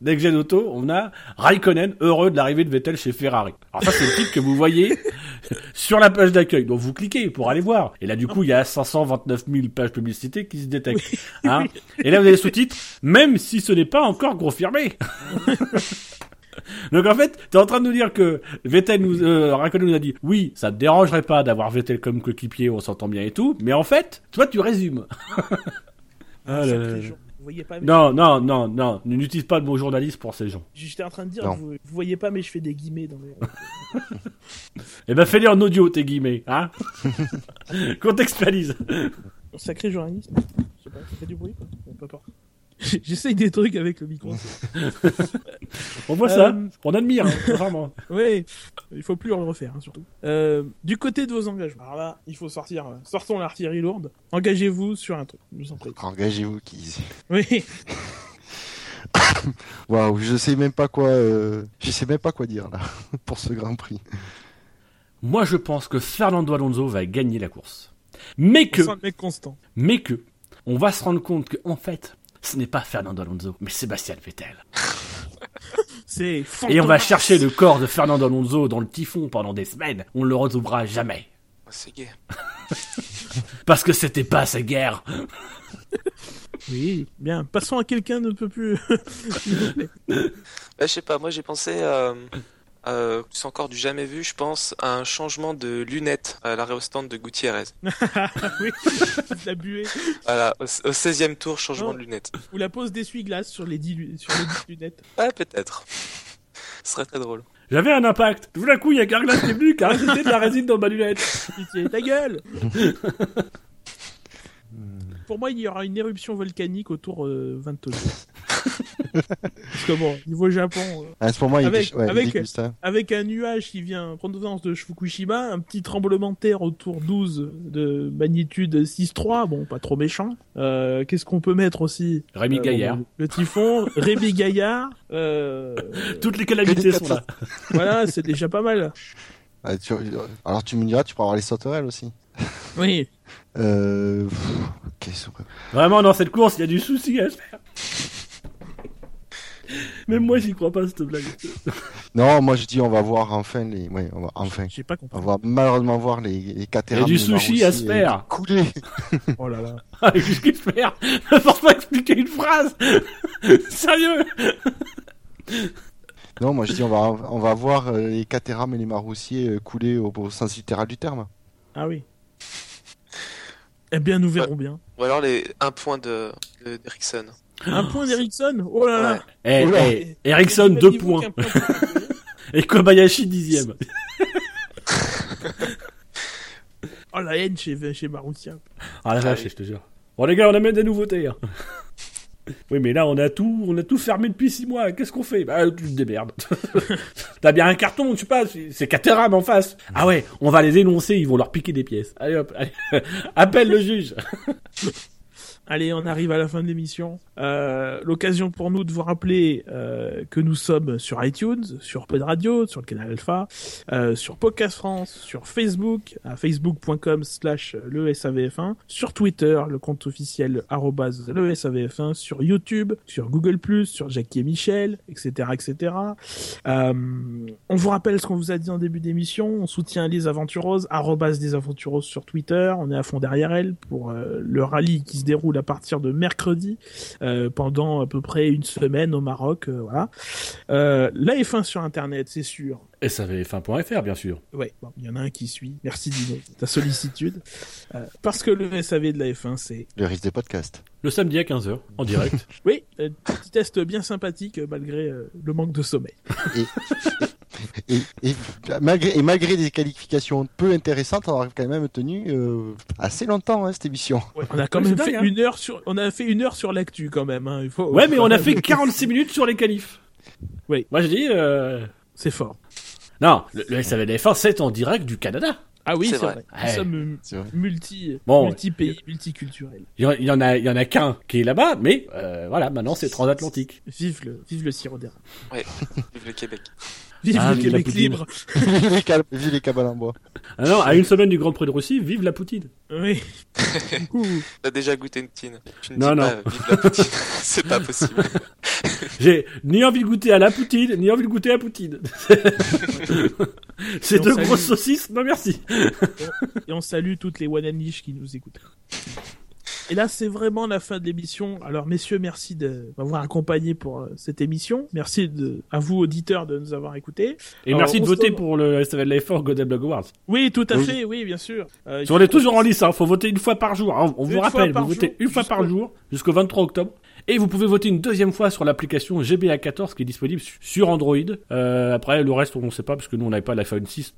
Next Gen Auto, on a Raikkonen heureux de l'arrivée de Vettel chez Ferrari. Alors ça c'est le titre que vous voyez sur la page d'accueil. Donc vous cliquez pour aller voir. Et là du coup il y a 529 000 pages publicité qui se détectent. Hein Et là vous avez les sous-titres, même si ce n'est pas encore confirmé. Donc en fait, t'es en train de nous dire que Vettel nous, euh, Raikkonen nous a dit, oui, ça te dérangerait pas d'avoir Vettel comme coéquipier, on s'entend bien et tout, mais en fait, toi tu résumes. Ah là là. Vous voyez pas, Non, non, non, non, n'utilise pas le mot journaliste pour ces gens. j'étais en train de dire, vous voyez pas, mais je fais des guillemets dans les. Eh ben fais-les en audio, tes guillemets, hein Contextualise. Sacré journaliste. Je sais pas, ça fait du bruit quoi. Bon, peu importe. J'essaye des trucs avec le micro. On voit ça, Euh, on admire, hein, vraiment. Oui, il faut plus le refaire, hein, surtout. Euh, du côté de vos engagements, alors là, il faut sortir, euh, sortons l'artillerie lourde. Engagez-vous sur un truc, je vous en prie. Engagez-vous qui. Oui, Waouh, je sais même pas quoi, euh, je sais même pas quoi dire là pour ce Grand Prix. Moi, je pense que Fernando Alonso va gagner la course. Mais que, on sent le mec constant. mais que, on va se rendre compte que, en fait, ce n'est pas Fernando Alonso, mais Sébastien Vettel. C'est Et on va chercher le corps de Fernando Alonso dans le typhon pendant des semaines. On ne le retrouvera jamais. C'est gay. Parce que c'était pas sa guerre. Oui, bien. Passons à quelqu'un ne peut plus. Bah, je sais pas, moi j'ai pensé, euh, euh, c'est encore du jamais vu, je pense, à un changement de lunettes à l'arrêt au stand de Gutiérrez. oui, la buée. Voilà, au, au 16e tour, changement Oh. de lunettes. Ou la pose d'essuie-glace sur les 10 lu- sur les 10 lunettes. Ouais, peut-être. Ce serait très drôle. J'avais un impact. Tout d'un coup, il y a Carglass qui est venu, qui a rajouté de la résine dans ma lunette. Pitié, ta gueule Pour moi, il y aura une éruption volcanique autour euh, 22. Parce que bon, niveau Japon, euh, À ce moment, il, Avec- dé- ouais, il avec- déguste, hein. avec un nuage qui vient provenance de Fukushima, un petit tremblement de terre autour 12 de magnitude 6.3, bon, pas trop méchant. Euh, Qu'est-ce qu'on peut mettre aussi? Rémi Euh, Gaillard. bon, Le typhon, Rémi Gaillard, euh, Toutes les calamités sont là. voilà, c'est déjà pas mal. Tu- Alors tu me diras, tu pourras avoir les sauterelles aussi. Oui, Euh... pff, Vraiment, dans cette course, il y a du souci à se faire. Même moi, j'y crois pas, cette blague. Non, moi je dis on va voir enfin les. Ouais, on va enfin. J'ai pas On compris. va malheureusement voir les, les Il y a Caterham, du les sushi à se euh, faire. Couler. Oh là là. Ah, Qu'est-ce qu'il se faire Ne force pas expliquer une phrase Sérieux? Non, moi je dis on va on va voir euh, les Caterham et les Maroussiers euh, couler au, au sens littéral du terme. Ah oui. Eh bien, nous verrons bien. Ou alors les un point de de-. Un point d'Ericsson. Oh là là. Eh, eh, Ericsson, deux points. point. Et Kobayashi, dixième. Oh la haine chez, chez Marussia. Ah la Ah vache, oui. je te jure. Bon les gars, on amène des nouveautés. hein. Oui, mais là, on a tout, on a tout fermé depuis six mois. Qu'est-ce qu'on fait? Bah, tu te démerdes. T'as bien un carton, je sais pas, c'est c'est Caterham en face. Ah ouais, on va les énoncer, ils vont leur piquer des pièces. Allez hop, allez. appelle le juge. Allez, on arrive à la fin de l'émission. Euh, L'occasion pour nous de vous rappeler euh, que nous sommes sur iTunes, sur Pod Radio, sur le canal Alpha, euh, sur Podcast France, sur Facebook, à facebook.com slash le SAVF1, sur Twitter, le compte officiel arrobase le SAVF1, sur YouTube, sur Google+, sur Jackie et Michel, etc., etc. On vous rappelle ce qu'on vous a dit en début d'émission. On soutient les aventureuses, arrobas des sur Twitter. On est à fond derrière elles pour le rallye qui se déroule partir de mercredi euh, pendant à peu près une semaine au Maroc. euh, voilà. Euh, la F1 sur Internet, c'est sûr. SAVF1.fr, bien sûr. Bon, il y en a un qui suit. Merci Dino, ta sollicitude. Euh, parce que le SAV de la F1, c'est Le risque des podcasts. Le samedi à 15h, en direct. oui, euh, petit test bien sympathique malgré euh, le manque de sommeil. Et, et, malgré, et malgré des qualifications peu intéressantes, on a quand même tenu euh, assez longtemps hein, cette émission. Ouais, on a quand Ouais, même fait dingue, hein. une heure sur, on a fait une heure sur l'actu quand même. Hein, il faut. Ouais, mais on a fait 46 minutes sur les qualifs. Oui. Moi, je dis... Euh... C'est fort. Non, le, le SAVF1, c'est en direct du Canada. Ah oui, C'est vrai. Ouais. Nous sommes euh, multi, Bon, multi pays, multiculturels. Il y, en- a, il y en a qu'un qui est là-bas, mais euh, voilà, maintenant c'est transatlantique. Vive le, vive le sirop d'érable. Vive le Québec. Vive Ah, le vive Québec libre. Les cab- vu les cabanes en bois. Ah non, à une semaine du Grand Prix de Russie, vive la Poutine. Oui. Ouh. T'as déjà goûté une poutine. Tu Non, dis non. pas vive la poutine. C'est pas possible. J'ai ni envie de goûter à la Poutine, ni envie de goûter à Poutine. C'est deux salue- grosses saucisses, non merci. Et on salue toutes les one and Leash qui nous écoutent. Et là, c'est vraiment la fin de l'émission. Alors, messieurs, merci de m'avoir accompagné pour euh, cette émission. Merci de, à vous, auditeurs, de nous avoir écoutés. Et Alors, merci de voter pour le STL Life for Golden Blog Awards. Oui, tout à Oui. fait, oui, bien sûr. Euh, On est toujours en lice, hein, faut voter une fois par jour. hein. On Une vous rappelle, vous votez jour, une fois par jour jusqu'au 23 octobre. Et vous pouvez voter une deuxième fois sur l'application GBA14 qui est disponible su- sur Android. Euh, après, le reste, on ne sait pas parce que nous, on n'avait pas l'iPhone 6.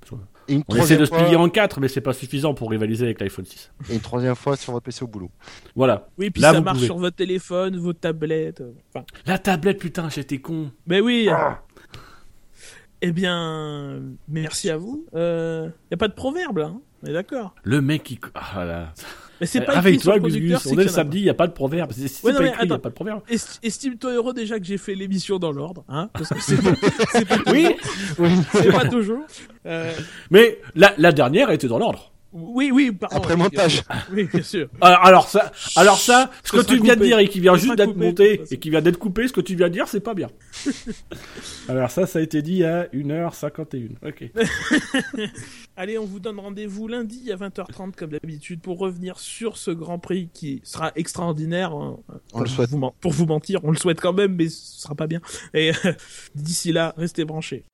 Et une On essaie troisième de se plier fois, en quatre, mais c'est pas suffisant pour rivaliser avec l'iPhone 6. et une troisième fois sur votre PC au boulot. Voilà. Oui, puis Là, ça marche pouvez. sur votre téléphone, vos tablettes. euh, Enfin, La tablette, putain, j'étais con. mais oui. Eh bien, merci à vous. Il euh, y a pas de proverbe là, hein on est d'accord. Le mec qui... Ah là. Mais c'est pas Avec toi, Gus on est le samedi, il n'y a pas de proverbe. C'est c'est pas écrit, il n'y a pas de proverbe. Estime-toi heureux déjà que j'ai fait l'émission dans l'ordre, hein Parce que c'est pas, Oui, c'est pas toujours. Euh, mais la, la dernière était dans l'ordre. Oui, oui, pardon. Après montage. Oui, bien sûr. Alors, alors ça, alors ça, ce Ce que tu viens de dire et qui vient Ce juste d'être monté et qui vient d'être coupé, ce que tu viens de dire, c'est pas bien. alors ça, ça a été dit à 1h51. Ok. Allez, on vous donne rendez-vous lundi à 20h30 comme d'habitude pour revenir sur ce Grand Prix qui sera extraordinaire. hein. On le Pour souhaite. vous pour vous mentir, on le souhaite quand même, mais ce sera pas bien. Et euh, d'ici là, restez branchés.